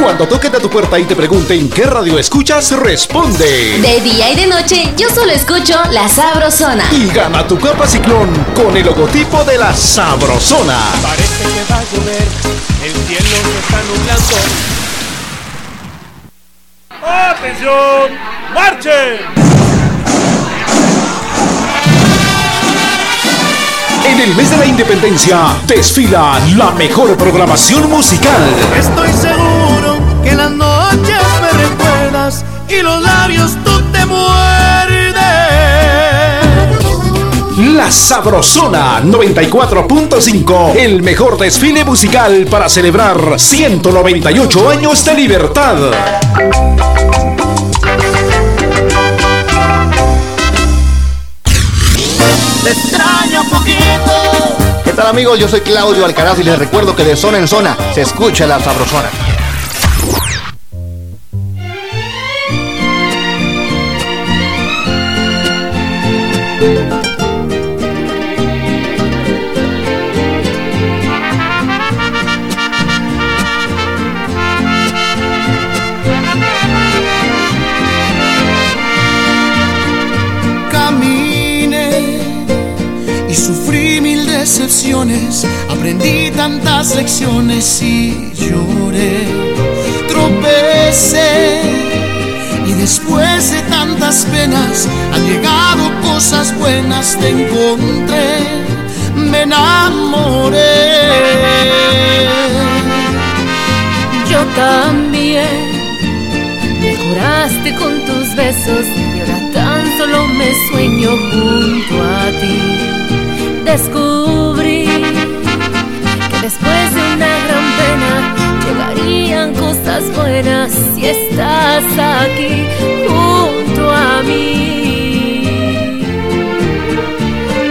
Cuando toquen a tu puerta y te pregunten qué radio escuchas, responde. De día y de noche, yo solo escucho La Sabrosona. Y gana tu capa ciclón con el logotipo de la sabrosona. Parece que va a llover, el cielo se está nublando. ¡Atención! ¡Marchen! En el mes de la independencia desfila la mejor programación musical. Estoy seguro que las noches me recuerdas y los labios tú te muerdes. La Sabrosona 94.5, el mejor desfile musical para celebrar 198 años de libertad. Te ¿Qué tal amigos? Yo soy Claudio Alcaraz y les recuerdo que de zona en zona se escucha la sabrosona. Aprendí tantas lecciones y lloré, tropecé y después de tantas penas han llegado cosas buenas, te encontré, me enamoré. Yo también me curaste con tus besos y ahora tan solo me sueño junto a ti. Descubrí Después de una gran pena llegarían cosas buenas si estás aquí junto a mí.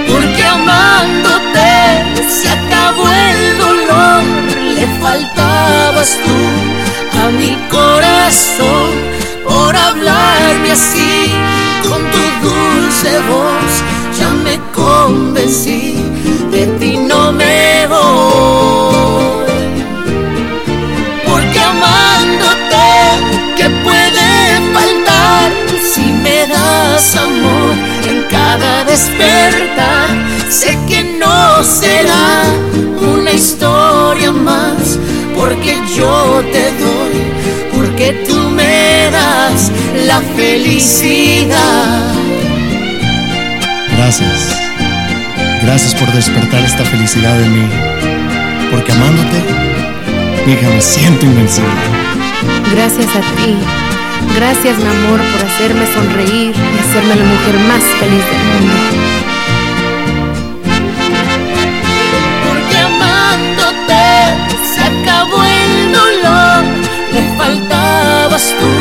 Porque amándote se acabó el dolor, le faltabas tú a mi corazón por hablarme así con tu dulce voz. Convencí, de ti no me voy. Porque amándote, ¿qué puede faltar si me das amor en cada despertar? Sé que no será una historia más, porque yo te doy, porque tú me das la felicidad. Gracias. Gracias por despertar esta felicidad en mí. Porque amándote, hija, me siento invencible. Gracias a ti. Gracias, mi amor, por hacerme sonreír y hacerme la mujer más feliz del mundo. Porque amándote se acabó el dolor, le faltabas tú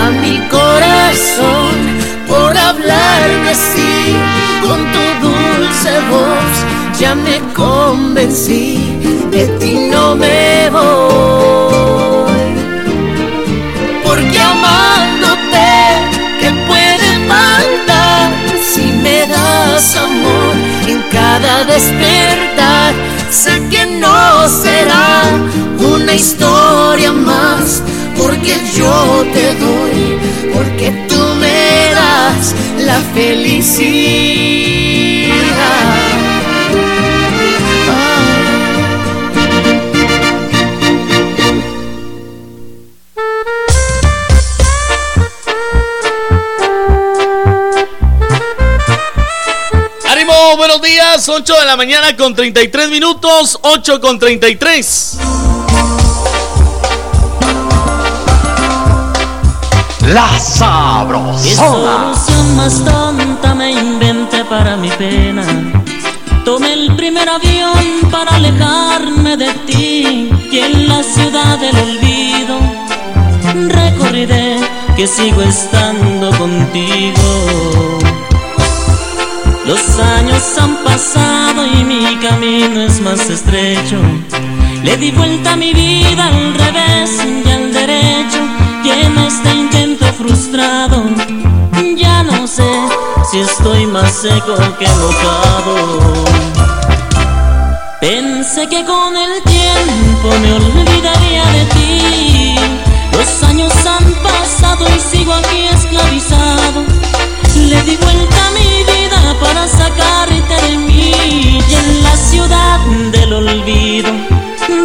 a mi corazón por hablarme así con tu dulce voz. Ya me convencí, de ti no me voy. Porque amándote, ¿qué puede faltar si me das amor en cada despertar? Sé que no será una historia más, porque yo te doy, porque la felicidad. ¡Ánimo! Buenos días, 8 de la mañana con 33 minutos, 8 con 33. La ¿Qué Sabrosona. solución más tonta me inventé para mi pena? Tomé el primer avión para alejarme de ti y en la ciudad del olvido recorriré que sigo estando contigo. Los años han pasado y mi camino es más estrecho. Le di vuelta a mi vida al revés y al derecho y en este frustrado ya no sé si estoy más seco que mojado. Pensé que con el tiempo me olvidaría de ti. Los años han pasado y sigo aquí esclavizado. Le di vuelta a mi vida para sacarte de mí y en la ciudad del olvido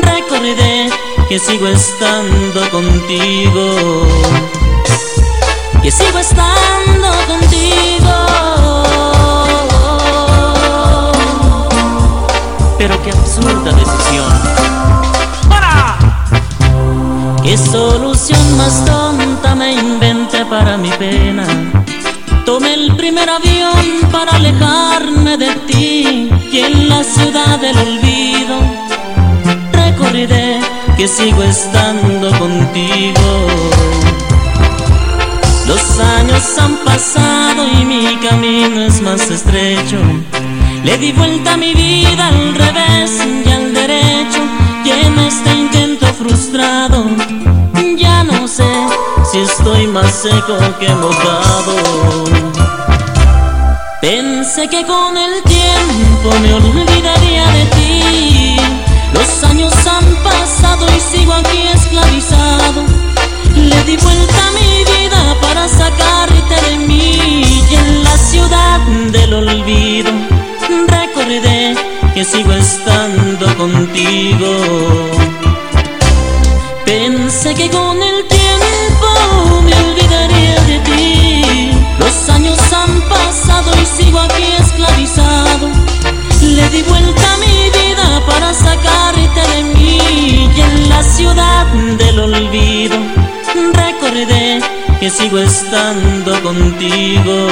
recordé que sigo estando contigo. Que sigo estando contigo. Pero qué absurda decisión. ¡Para! ¿Qué solución más tonta me inventé para mi pena. Tomé el primer avión para alejarme de ti y en la ciudad del olvido recorriré que sigo estando contigo. Los años han pasado y mi camino es más estrecho. Le di vuelta a mi vida al revés y al derecho y en este intento frustrado ya no sé si estoy más seco que mojado. Pensé que con el tiempo me olvidaría de ti. Los años han pasado y sigo aquí esclavizado. Le di vuelta para sacarte de mí y en la ciudad del olvido recordé que sigo estando contigo. Pensé que con el tiempo me olvidaría de ti. Los años han pasado y sigo aquí esclavizado. Le di vuelta a mi vida para sacarte de mí y en la ciudad del olvido recordé que sigo estando contigo.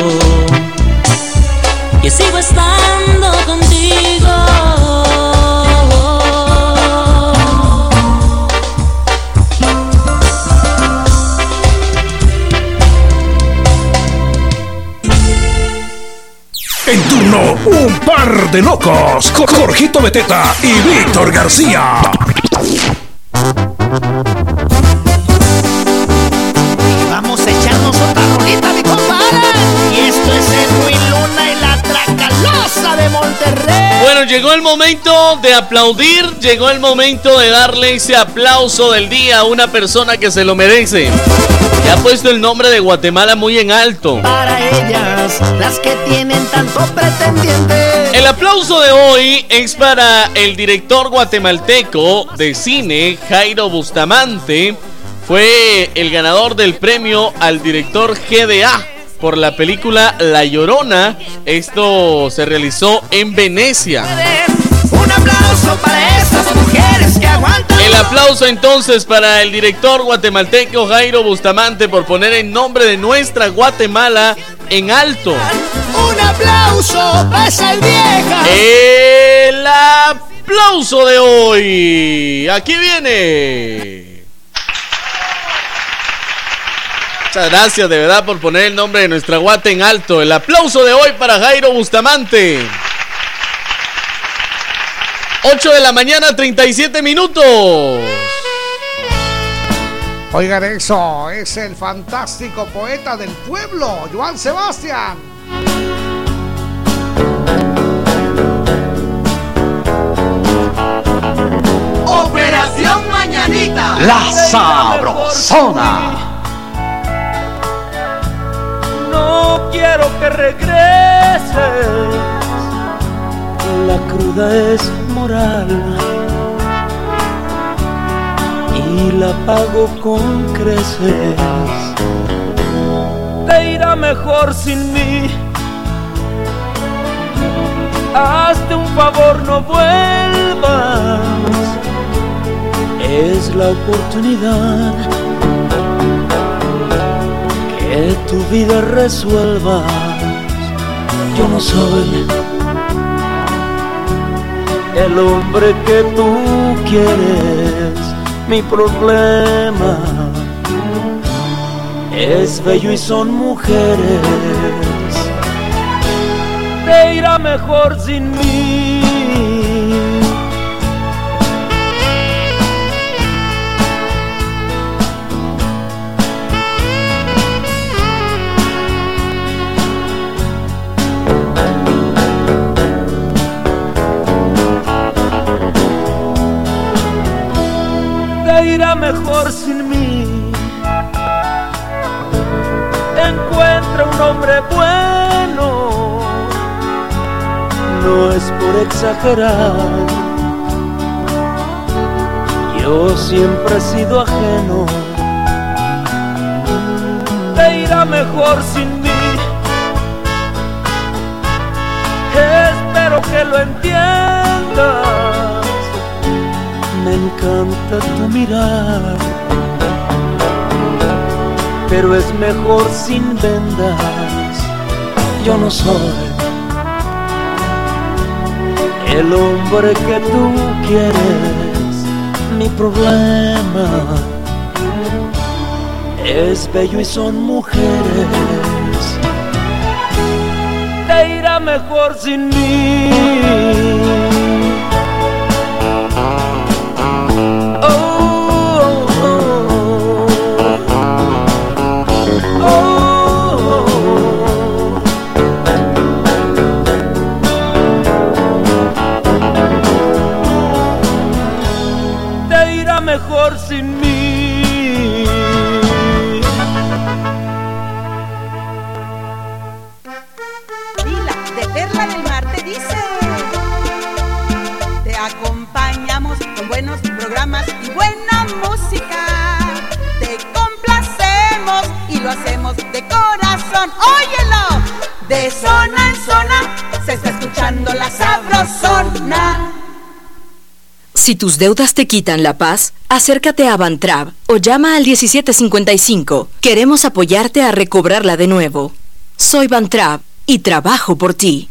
Que sigo estando contigo. En turno, un par de locos con Jorgito Beteta y Víctor García. Llegó el momento de aplaudir, llegó el momento de darle ese aplauso del día a una persona que se lo merece. Que ha puesto el nombre de Guatemala muy en alto. Para ellas, las que tienen tanto pretendiente. El aplauso de hoy es para el director guatemalteco de cine, Jairo Bustamante. Fue el ganador del premio al director GDA por la película La Llorona. Esto se realizó en Venecia. Un aplauso para esas mujeres que aguantan. El aplauso entonces para el director guatemalteco Jairo Bustamante por poner el nombre de nuestra Guatemala en alto. Un aplauso para esas viejas. El aplauso de hoy. Aquí viene. Muchas gracias de verdad por poner el nombre de nuestra Guate en alto. El aplauso de hoy para Jairo Bustamante. 8 de la mañana, 37 minutos. Oigan eso, es el fantástico poeta del pueblo, Joan Sebastián. Operación Mañanita. La Sabrosona. No quiero que regreses. La cruda es moral y la pago con creces. Te irá mejor sin mí. Hazte un favor, no vuelvas. Es la oportunidad que tu vida resuelvas. Yo no soy el hombre que tú quieres. Mi problema es bello y son mujeres. Te irá mejor sin mí. Te irá mejor sin mí. Encuentra un hombre bueno, no es por exagerar. Yo siempre he sido ajeno, te irá mejor sin mí. Espero que lo entiendas me encanta tu mirar. pero es mejor sin vendas. Yo no soy el hombre que tú quieres, mi problema es bello y son mujeres. Te irá mejor sin mí. Óyelo. De zona en zona se está escuchando la sabrosona. Si tus deudas te quitan la paz, acércate a Bantrab o llama al 1755. Queremos apoyarte a recobrarla de nuevo. Soy Bantrab y trabajo por ti.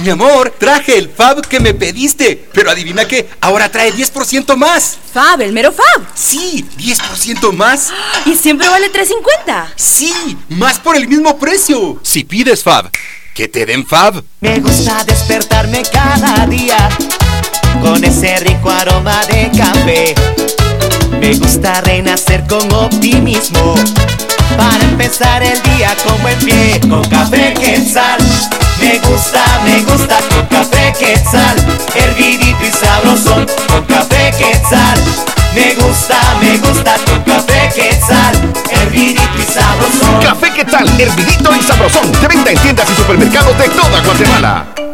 Mi amor, traje el Fab que me pediste, pero adivina qué, ahora trae 10% más. Fab, el mero Fab. Sí, 10% más. ¿Y siempre vale 3.50? Sí, más por el mismo precio. Si pides Fab, que te den Fab. Me gusta despertarme cada día con ese rico aroma de café. Me gusta renacer con optimismo para empezar el día con buen pie. Con café quetzal me gusta, me gusta con café quetzal, hervidito y sabrosón, con café quetzal. Me gusta, me gusta con café quetzal, hervidito y sabrosón. Café quetzal, hervidito y sabrosón, de venta en tiendas y supermercados de toda Guatemala.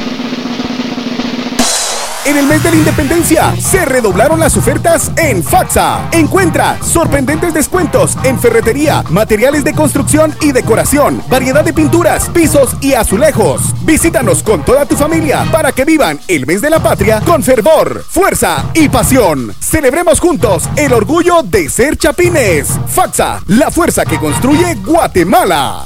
En el mes de la independencia se redoblaron las ofertas en Faxa. Encuentra sorprendentes descuentos en ferretería, materiales de construcción y decoración, variedad de pinturas, pisos y azulejos. Visítanos con toda tu familia para que vivan el mes de la patria con fervor, fuerza y pasión. Celebremos juntos el orgullo de ser chapines. Faxa, la fuerza que construye Guatemala.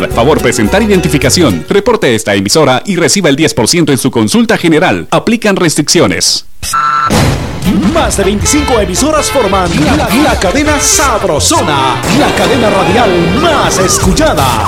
Favor presentar identificación. Reporte esta emisora y reciba el 10% en su consulta general. Aplican restricciones. Más de 25 emisoras forman la, la cadena Sabrosona, la cadena radial más escuchada.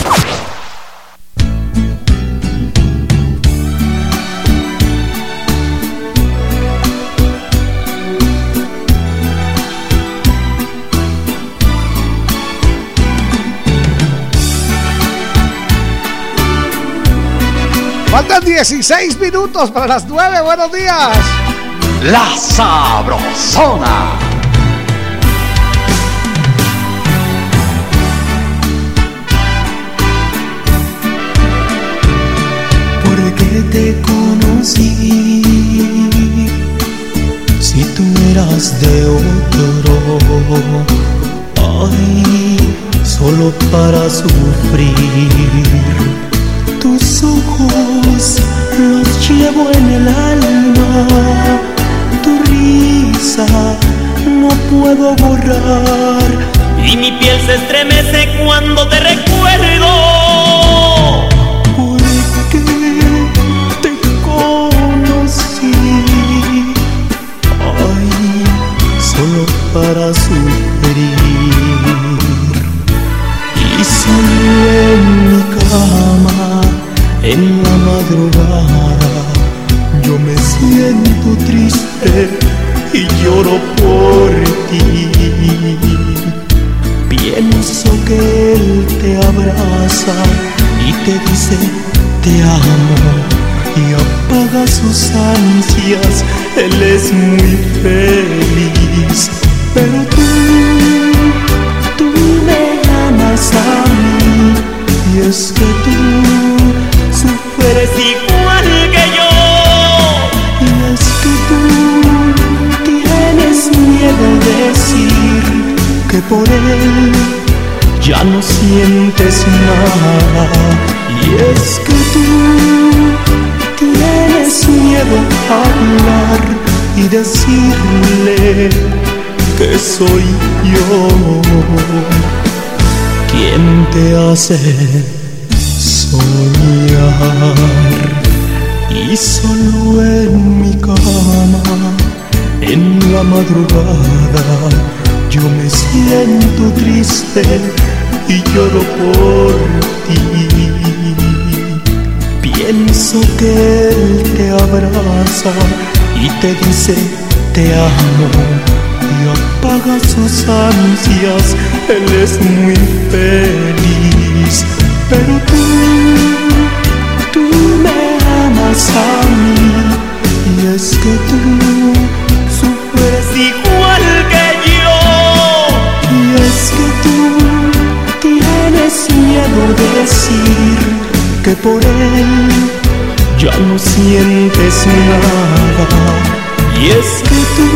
Faltan 16 minutos para las 9. Buenos días. La Sabrosona. Porque te conocí. Si tú eras de otro, ay, solo para sufrir tus ojos los llevo en el alma puedo borrar. Y mi piel se estremece cuando te recuerdo. Porque te conocí. Ay, solo para sufrir. Y solo en mi cama, en la madrugada, yo me siento triste y lloro por ti. Pienso que él te abraza y te dice te amo y apaga sus ansias. Él es muy feliz, pero tú, tú me amas a mí y es que tú sufres igual que yo. Y es que tú tienes miedo de decir que por él ya no sientes nada. Y es que tú tienes miedo a hablar y decirle que soy yo quien te hace soñar. Y solo en mi cama, en la madrugada, yo me siento triste y lloro por ti. Pienso que él te abraza y te dice te amo y apaga sus ansias. Él es muy feliz, pero tú, a mí y es que tú sufres igual que yo. y es que tú tienes miedo de decir que por él ya no sientes nada. Y es que tú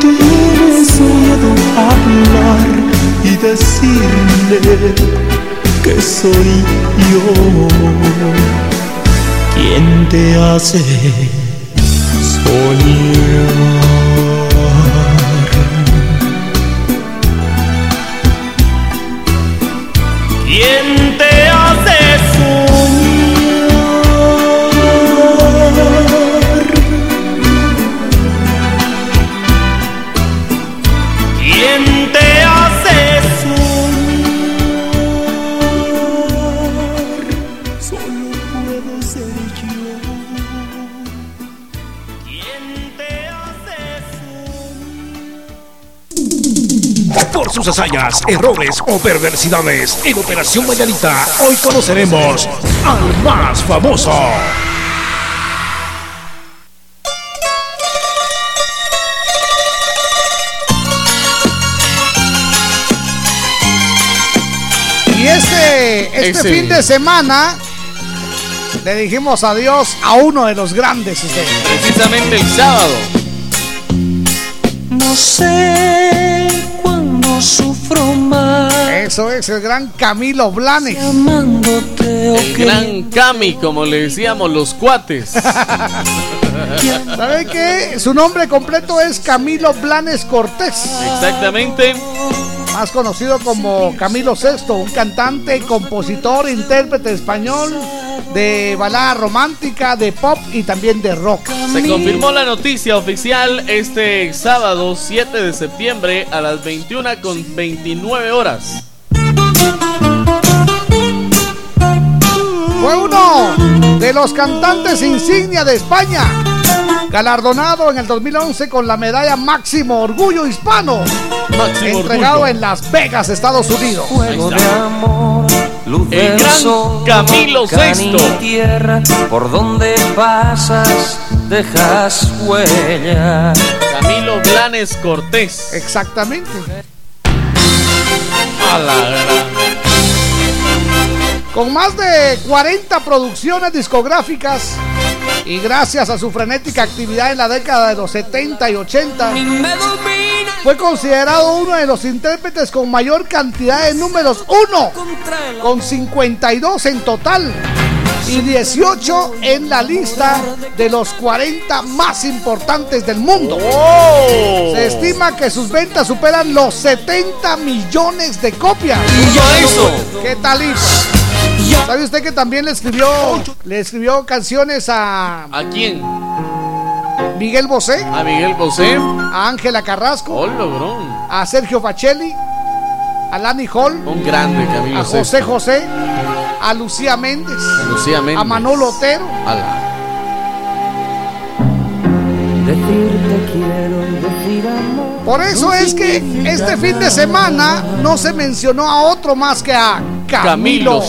tienes miedo hablar y decirle que soy yo quien te hace soñar. Sus hazañas, errores o perversidades en Operación Mañanita, hoy conoceremos al más famoso. Y este, este Ese. fin de semana le dijimos adiós a uno de los grandes. Precisamente el sábado. No sé sufro más. Eso es el gran Camilo Blanes. Amándote o El gran Cami, como le decíamos los cuates. ¿Sabe qué? Su nombre completo es Camilo Blanes Cortés. Exactamente. Más conocido como Camilo Sexto, un cantante, compositor, intérprete español de balada romántica, de pop y también de rock. Se confirmó la noticia oficial este sábado 7 de septiembre a las 21 con 29 horas. Fue uno de los cantantes insignia de España, galardonado en el 2011 con la medalla Máximo Orgullo Hispano, Máximo entregado orgullo. en Las Vegas, Estados Unidos. Fuego de amor, luz El del gran sol, Camilo Sesto. tierra, por donde pasas dejas huella. Camilo Blanes Cortés. Exactamente. A la gran. Con más de 40 producciones discográficas y gracias a su frenética actividad en la década de los 70 y 80, fue considerado uno de los intérpretes con mayor cantidad de números uno, con 52 en total. y 18 en la lista de los 40 más importantes del mundo. Se estima que sus ventas superan los 70 millones de copias. ¿Y eso? ¿Qué tal, hijo? ¿Sabe usted que también le escribió, le escribió canciones a... ¿A quién? Miguel Bosé. A Miguel Bosé. A Ángela Carrasco. Oh, logró. A Sergio Facelli. A Lani Hall. Un grande Camilo A José José. A Lucía Méndez. A Lucía Méndez. A Manolo Otero. Ala. Decirte quiero decir amor. Por eso es que este fin de semana no se mencionó a otro más que a Camilo. Que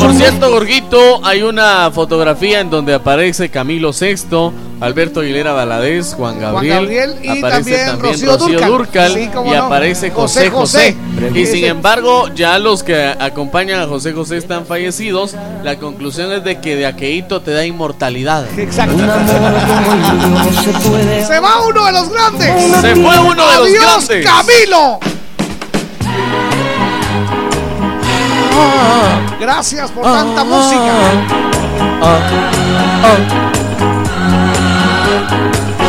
por cierto, Gorguito, hay una fotografía en donde aparece Camilo Sexto, Alberto Aguilera Valadez, Juan Gabriel, Gabriel y aparece también también Rocío Sí, cómo y no. aparece José José. Y sin embargo, ya los que acompañan a José José están fallecidos. La conclusión es de que de aqueíto te da inmortalidad. Exacto. Se va uno de los grandes. Se fue uno de los Adiós, grandes. Camilo. Gracias por tanta música.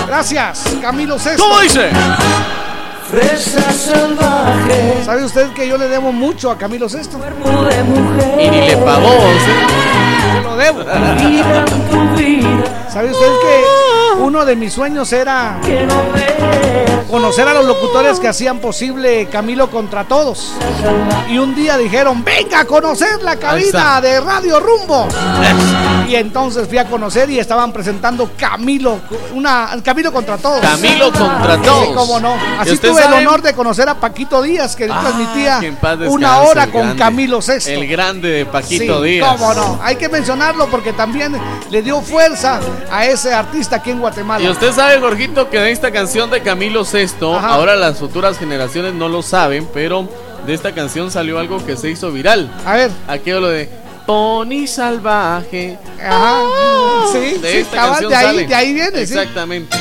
Gracias, Camilo Sesto. ¿Cómo dice? Fresa salvaje. ¿Sabe usted que yo le debo mucho a Camilo Sesto? de mujer. Y ni le pagó. ¿sí? Se lo debo. ¿Sabe usted que uno de mis sueños era conocer a los locutores que hacían posible Camilo contra todos? Y un día dijeron, venga a conocer la cabina de Radio Rumbo. Y entonces fui a conocer y estaban presentando Camilo, una Camilo contra todos. Camilo contra Sí, todos. cómo no. ¿Y Así tuve el honor de conocer a Paquito Díaz, que Ah, transmitía descanse, una hora con grande. Camilo Sesto. El grande de Paquito Sí, Díaz. cómo no. Hay que mencionarlo porque también le dio fuerza a ese artista aquí en Guatemala. Y usted sabe, Gorgito, que de esta canción de Camilo Sesto, Ajá. ahora las futuras generaciones no lo saben, pero de esta canción salió algo que se hizo viral. A ver. Aquello lo de Pony Salvaje. Ajá. sí, De sí, esta canción de ahí, sale. de ahí viene, sí. Exactamente.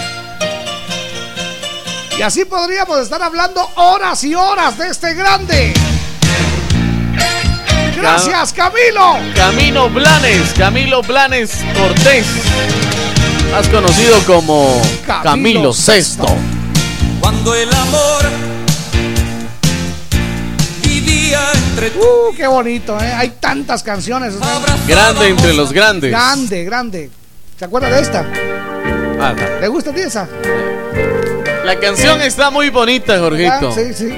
Y así podríamos estar hablando horas y horas de este grande. Gracias, Camilo. Camilo Blanes, Camilo Blanes Cortés. Más conocido como Camilo Camilo Sesto. Cuando el amor vivía entre Uh, qué bonito, ¿eh? Hay tantas canciones. o sea, Grande entre los grandes. grande, grande. ¿Se acuerda de esta? Ah, ¿Le gusta a ti esa? La canción está muy bonita, Jorgito. Ah, sí, sí.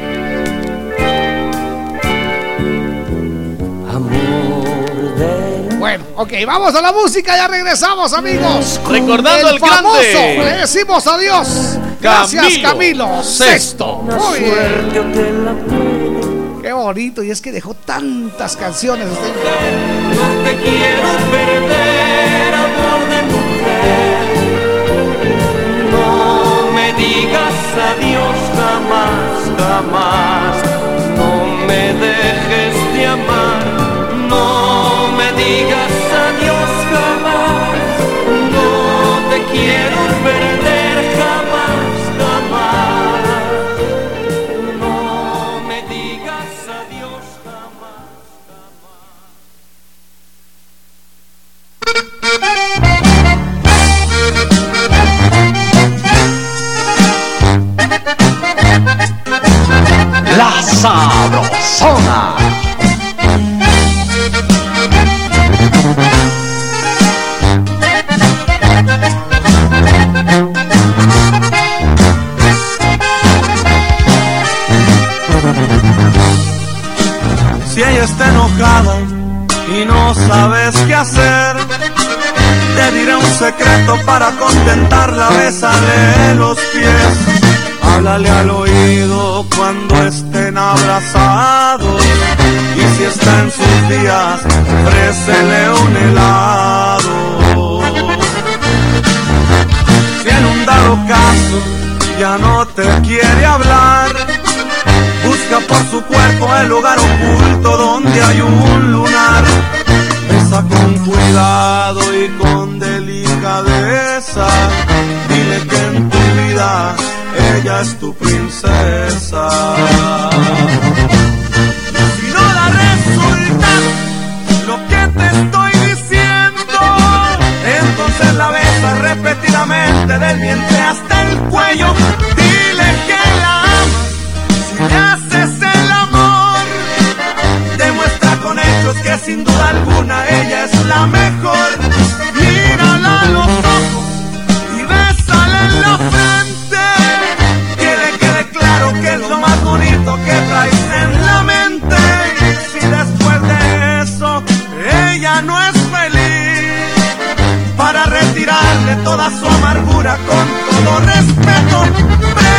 Ok, vamos a la música, ya regresamos, amigos. Recordando el al grande. famoso, le decimos adiós. Gracias, Camilo Camilo. Sexto. Muy bien. Qué bonito, y es que dejó tantas canciones. usted. No te quiero perder, amor de mujer. No me digas adiós jamás, jamás. No me dejes de amar. No me digas Sabrosona. Si ella está enojada y no sabes qué hacer, te diré un secreto para contentarla, bésale los pies. Háblale al oído cuando estén abrazados y si está en sus días, ofrécele un helado. Si en un dado caso ya no te quiere hablar, Busca por su cuerpo el lugar oculto donde hay un lunar. Besa con cuidado y con delicadeza. Dile que en tu vida ella es tu princesa. Si no la lo que te estoy diciendo, entonces la besas repetidamente del vientre hasta el cuello. Dile que la amas, si le haces el amor, demuestra con hechos que sin duda alguna ella es la mejor. Retirarle toda su amargura con todo respeto,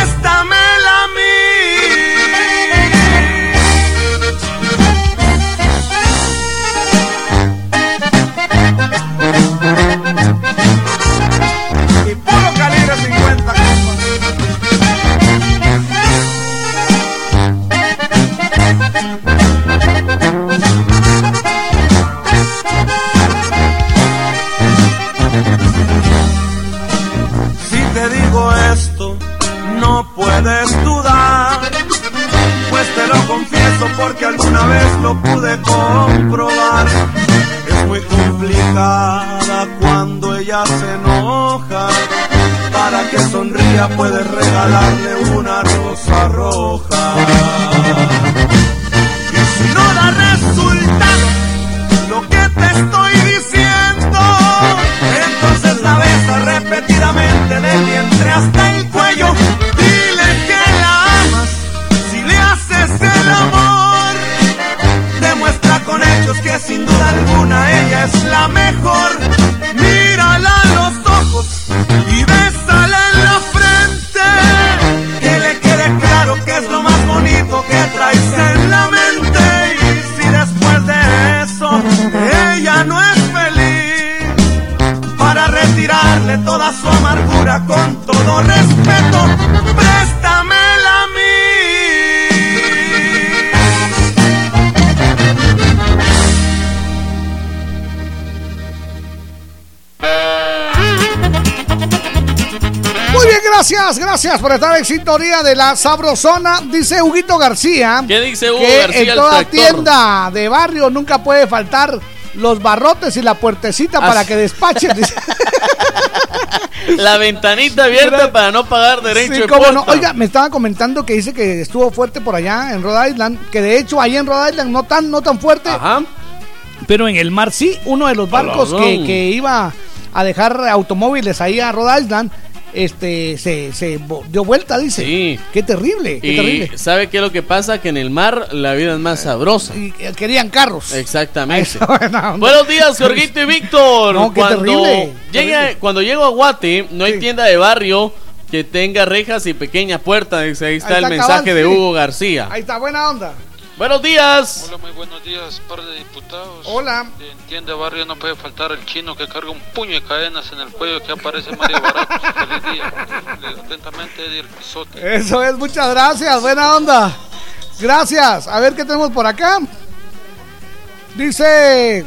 sonría puedes regalarle una rosa roja. Y si no da resultado lo que te estoy diciendo, entonces la besa repetidamente del vientre hasta el cuello. Dile que la amas si le haces el amor. Demuestra con hechos que sin duda gracias, por estar en sintonía de la Sabrosona. Dice Huguito García. ¿Qué dice Hugo que García, en toda tienda de barrio nunca puede faltar los barrotes y la puertecita para que despachen. La ventanita abierta para no pagar derecho Sí, de cómo no. Oiga, me estaba comentando que dice que estuvo fuerte por allá en Rhode Island, que de hecho ahí en Rhode Island no tan, no tan fuerte. Pero en el mar sí, uno de los barcos que, que iba a dejar automóviles ahí a Rhode Island, este, se, se dio vuelta, dice. Sí. Qué terrible, qué Y terrible. ¿sabe qué es lo que pasa? Que en el mar la vida es más sabrosa. Y eh, querían carros. Exactamente. Buenos días, Jorgito y Víctor. No, qué cuando, terrible, llega, terrible. cuando llego a Guate, no hay tienda de barrio que tenga rejas y pequeña puerta. Dice, Ahí está Ahí el mensaje cabal, de sí. Hugo García. Ahí está, buena onda. Buenos días. Hola, muy buenos días, par de diputados. Hola. En tienda barrio no puede faltar el chino que carga un puño de cadenas en el cuello que aparece Mario Barato. Feliz día. Atentamente, Eddie el Pisote. Eso es, muchas gracias, buena onda. Gracias. A ver qué tenemos por acá. Dice.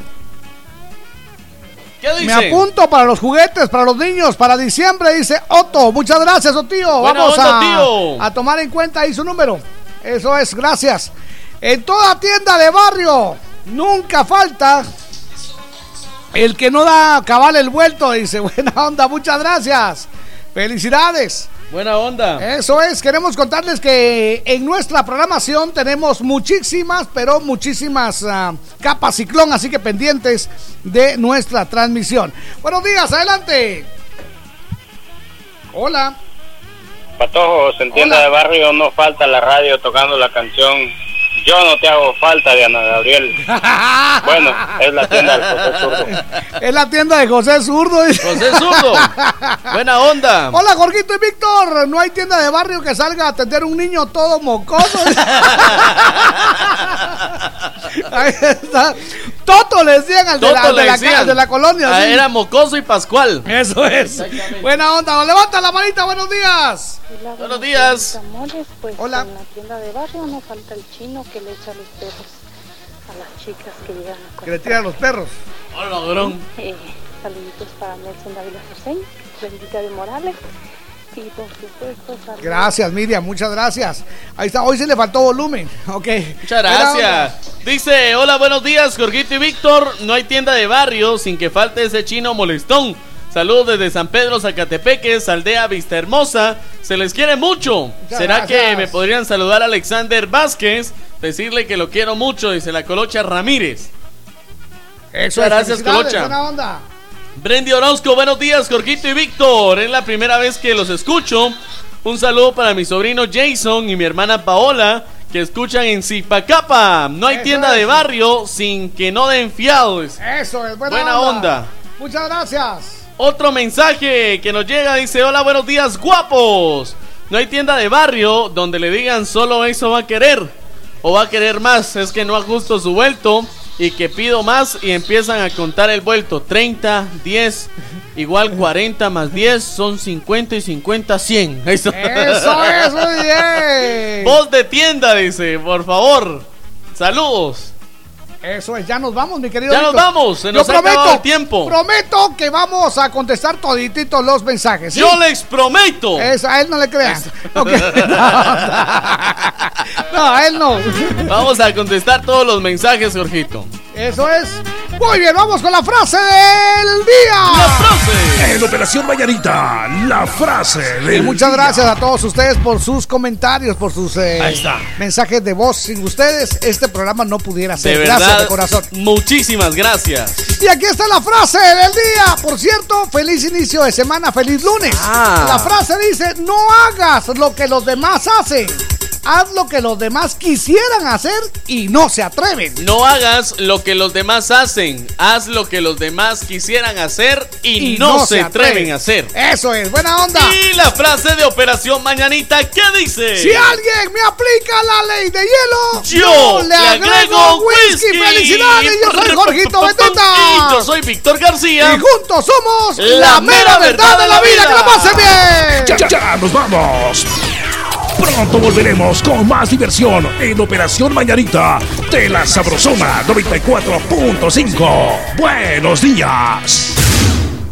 ¿Qué dice? Me apunto para los juguetes, para los niños, para diciembre, dice Otto. Muchas gracias, Otío. Buena Vamos onda, a, tío. a tomar en cuenta ahí su número. Eso es, gracias. En toda tienda de barrio, nunca falta el que no da cabal el vuelto. Dice, buena onda, muchas gracias. Felicidades. Buena onda. Eso es, queremos contarles que en nuestra programación tenemos muchísimas, pero muchísimas ah, capas ciclón, así que pendientes de nuestra transmisión. Buenos días, adelante. Hola. Patojos, en tienda Hola. de barrio no falta la radio tocando la canción Yo no te hago falta de Ana Gabriel. bueno, es la tienda del José Zurdo. Es la tienda de José Zurdo. José Zurdo. Buena onda. Hola, Jorgito y Víctor. No hay tienda de barrio que salga a atender un niño todo mocoso. Ahí está. Toto le decían al de la, de la, decían. de la colonia. Ah, sí. Era Mocoso y Pascual. Eso es. Buena onda. Levanta la manita. Buenos días. Buenos días. Amores, pues Hola. en la tienda de barrio no falta el chino que le echa los perros a las chicas que llegan a Que le tiran los perros. Hola, grón. Eh, saluditos para Nelson Dávila Joseño, Bendita de Morales y por supuesto saludos. Gracias, Miriam. Muchas gracias. Ahí está. Hoy se le faltó volumen. Ok. Muchas gracias. Dice, hola, buenos días, Jorgito y Víctor. No hay tienda de barrio sin que falte ese chino molestón. Saludos desde San Pedro, Zacatepeques, aldea Vista Hermosa. Se les quiere mucho. Muchas ¿Será gracias. que me podrían saludar a Alexander Vázquez? Decirle que lo quiero mucho, dice la Colocha Ramírez. Eso Muchas gracias, Colocha. Buena onda. Brendy Orozco, buenos días, Jorgito y Víctor. Es la primera vez que los escucho. Un saludo para mi sobrino Jason y mi hermana Paola, que escuchan en Zipacapa. No hay Eso tienda es. de barrio sin que no den fiados. Eso es, buena, Buena onda. Muchas gracias. Otro mensaje que nos llega dice, hola, buenos días, guapos. No hay tienda de barrio donde le digan solo eso va a querer o va a querer más. Es que no ajusto su vuelto y que pido más y empiezan a contar el vuelto. 30, 10, igual 40 más 10 son 50 y 50, 100. Eso, Eso es, muy bien. Voz de tienda, dice, por favor. Saludos. Eso es, ya nos vamos, mi querido. Ya nos vamos, se Yo nos ha acabado el tiempo. Prometo que vamos a contestar todititos los mensajes. ¿sí? Yo les prometo. Eso, a él no le crean. Ok. No, a él no. Vamos a contestar todos los mensajes, Jorgito. Eso es. Muy bien, vamos con la frase del día. En Operación Mañanita, la frase Y del muchas día. gracias a todos ustedes por sus comentarios, por sus eh, Ahí está. mensajes de voz. Sin ustedes, este programa no pudiera De ser. verdad, Gracias de corazón. muchísimas gracias. Y aquí está la frase del día. Por cierto, feliz inicio de semana, feliz lunes. Ah. La frase dice, no hagas lo que los demás hacen. Haz lo que los demás quisieran hacer y no se atreven. No hagas lo que los demás hacen, haz lo que los demás quisieran hacer y, no, se atreven a hacer. Eso es, buena onda. Y la frase de Operación Mañanita, ¿qué dice? Si alguien me aplica la ley de hielo, Yo le agrego whisky. ¡Felicidades! Yo soy Jorgito Y Beteta. yo soy Víctor García. Y juntos somos La mera verdad de la vida. ¡Que la pasen bien! Ya, ya nos vamos. Pronto volveremos con más diversión en Operación Mañanita de la Sabrosona 94.5. Buenos días.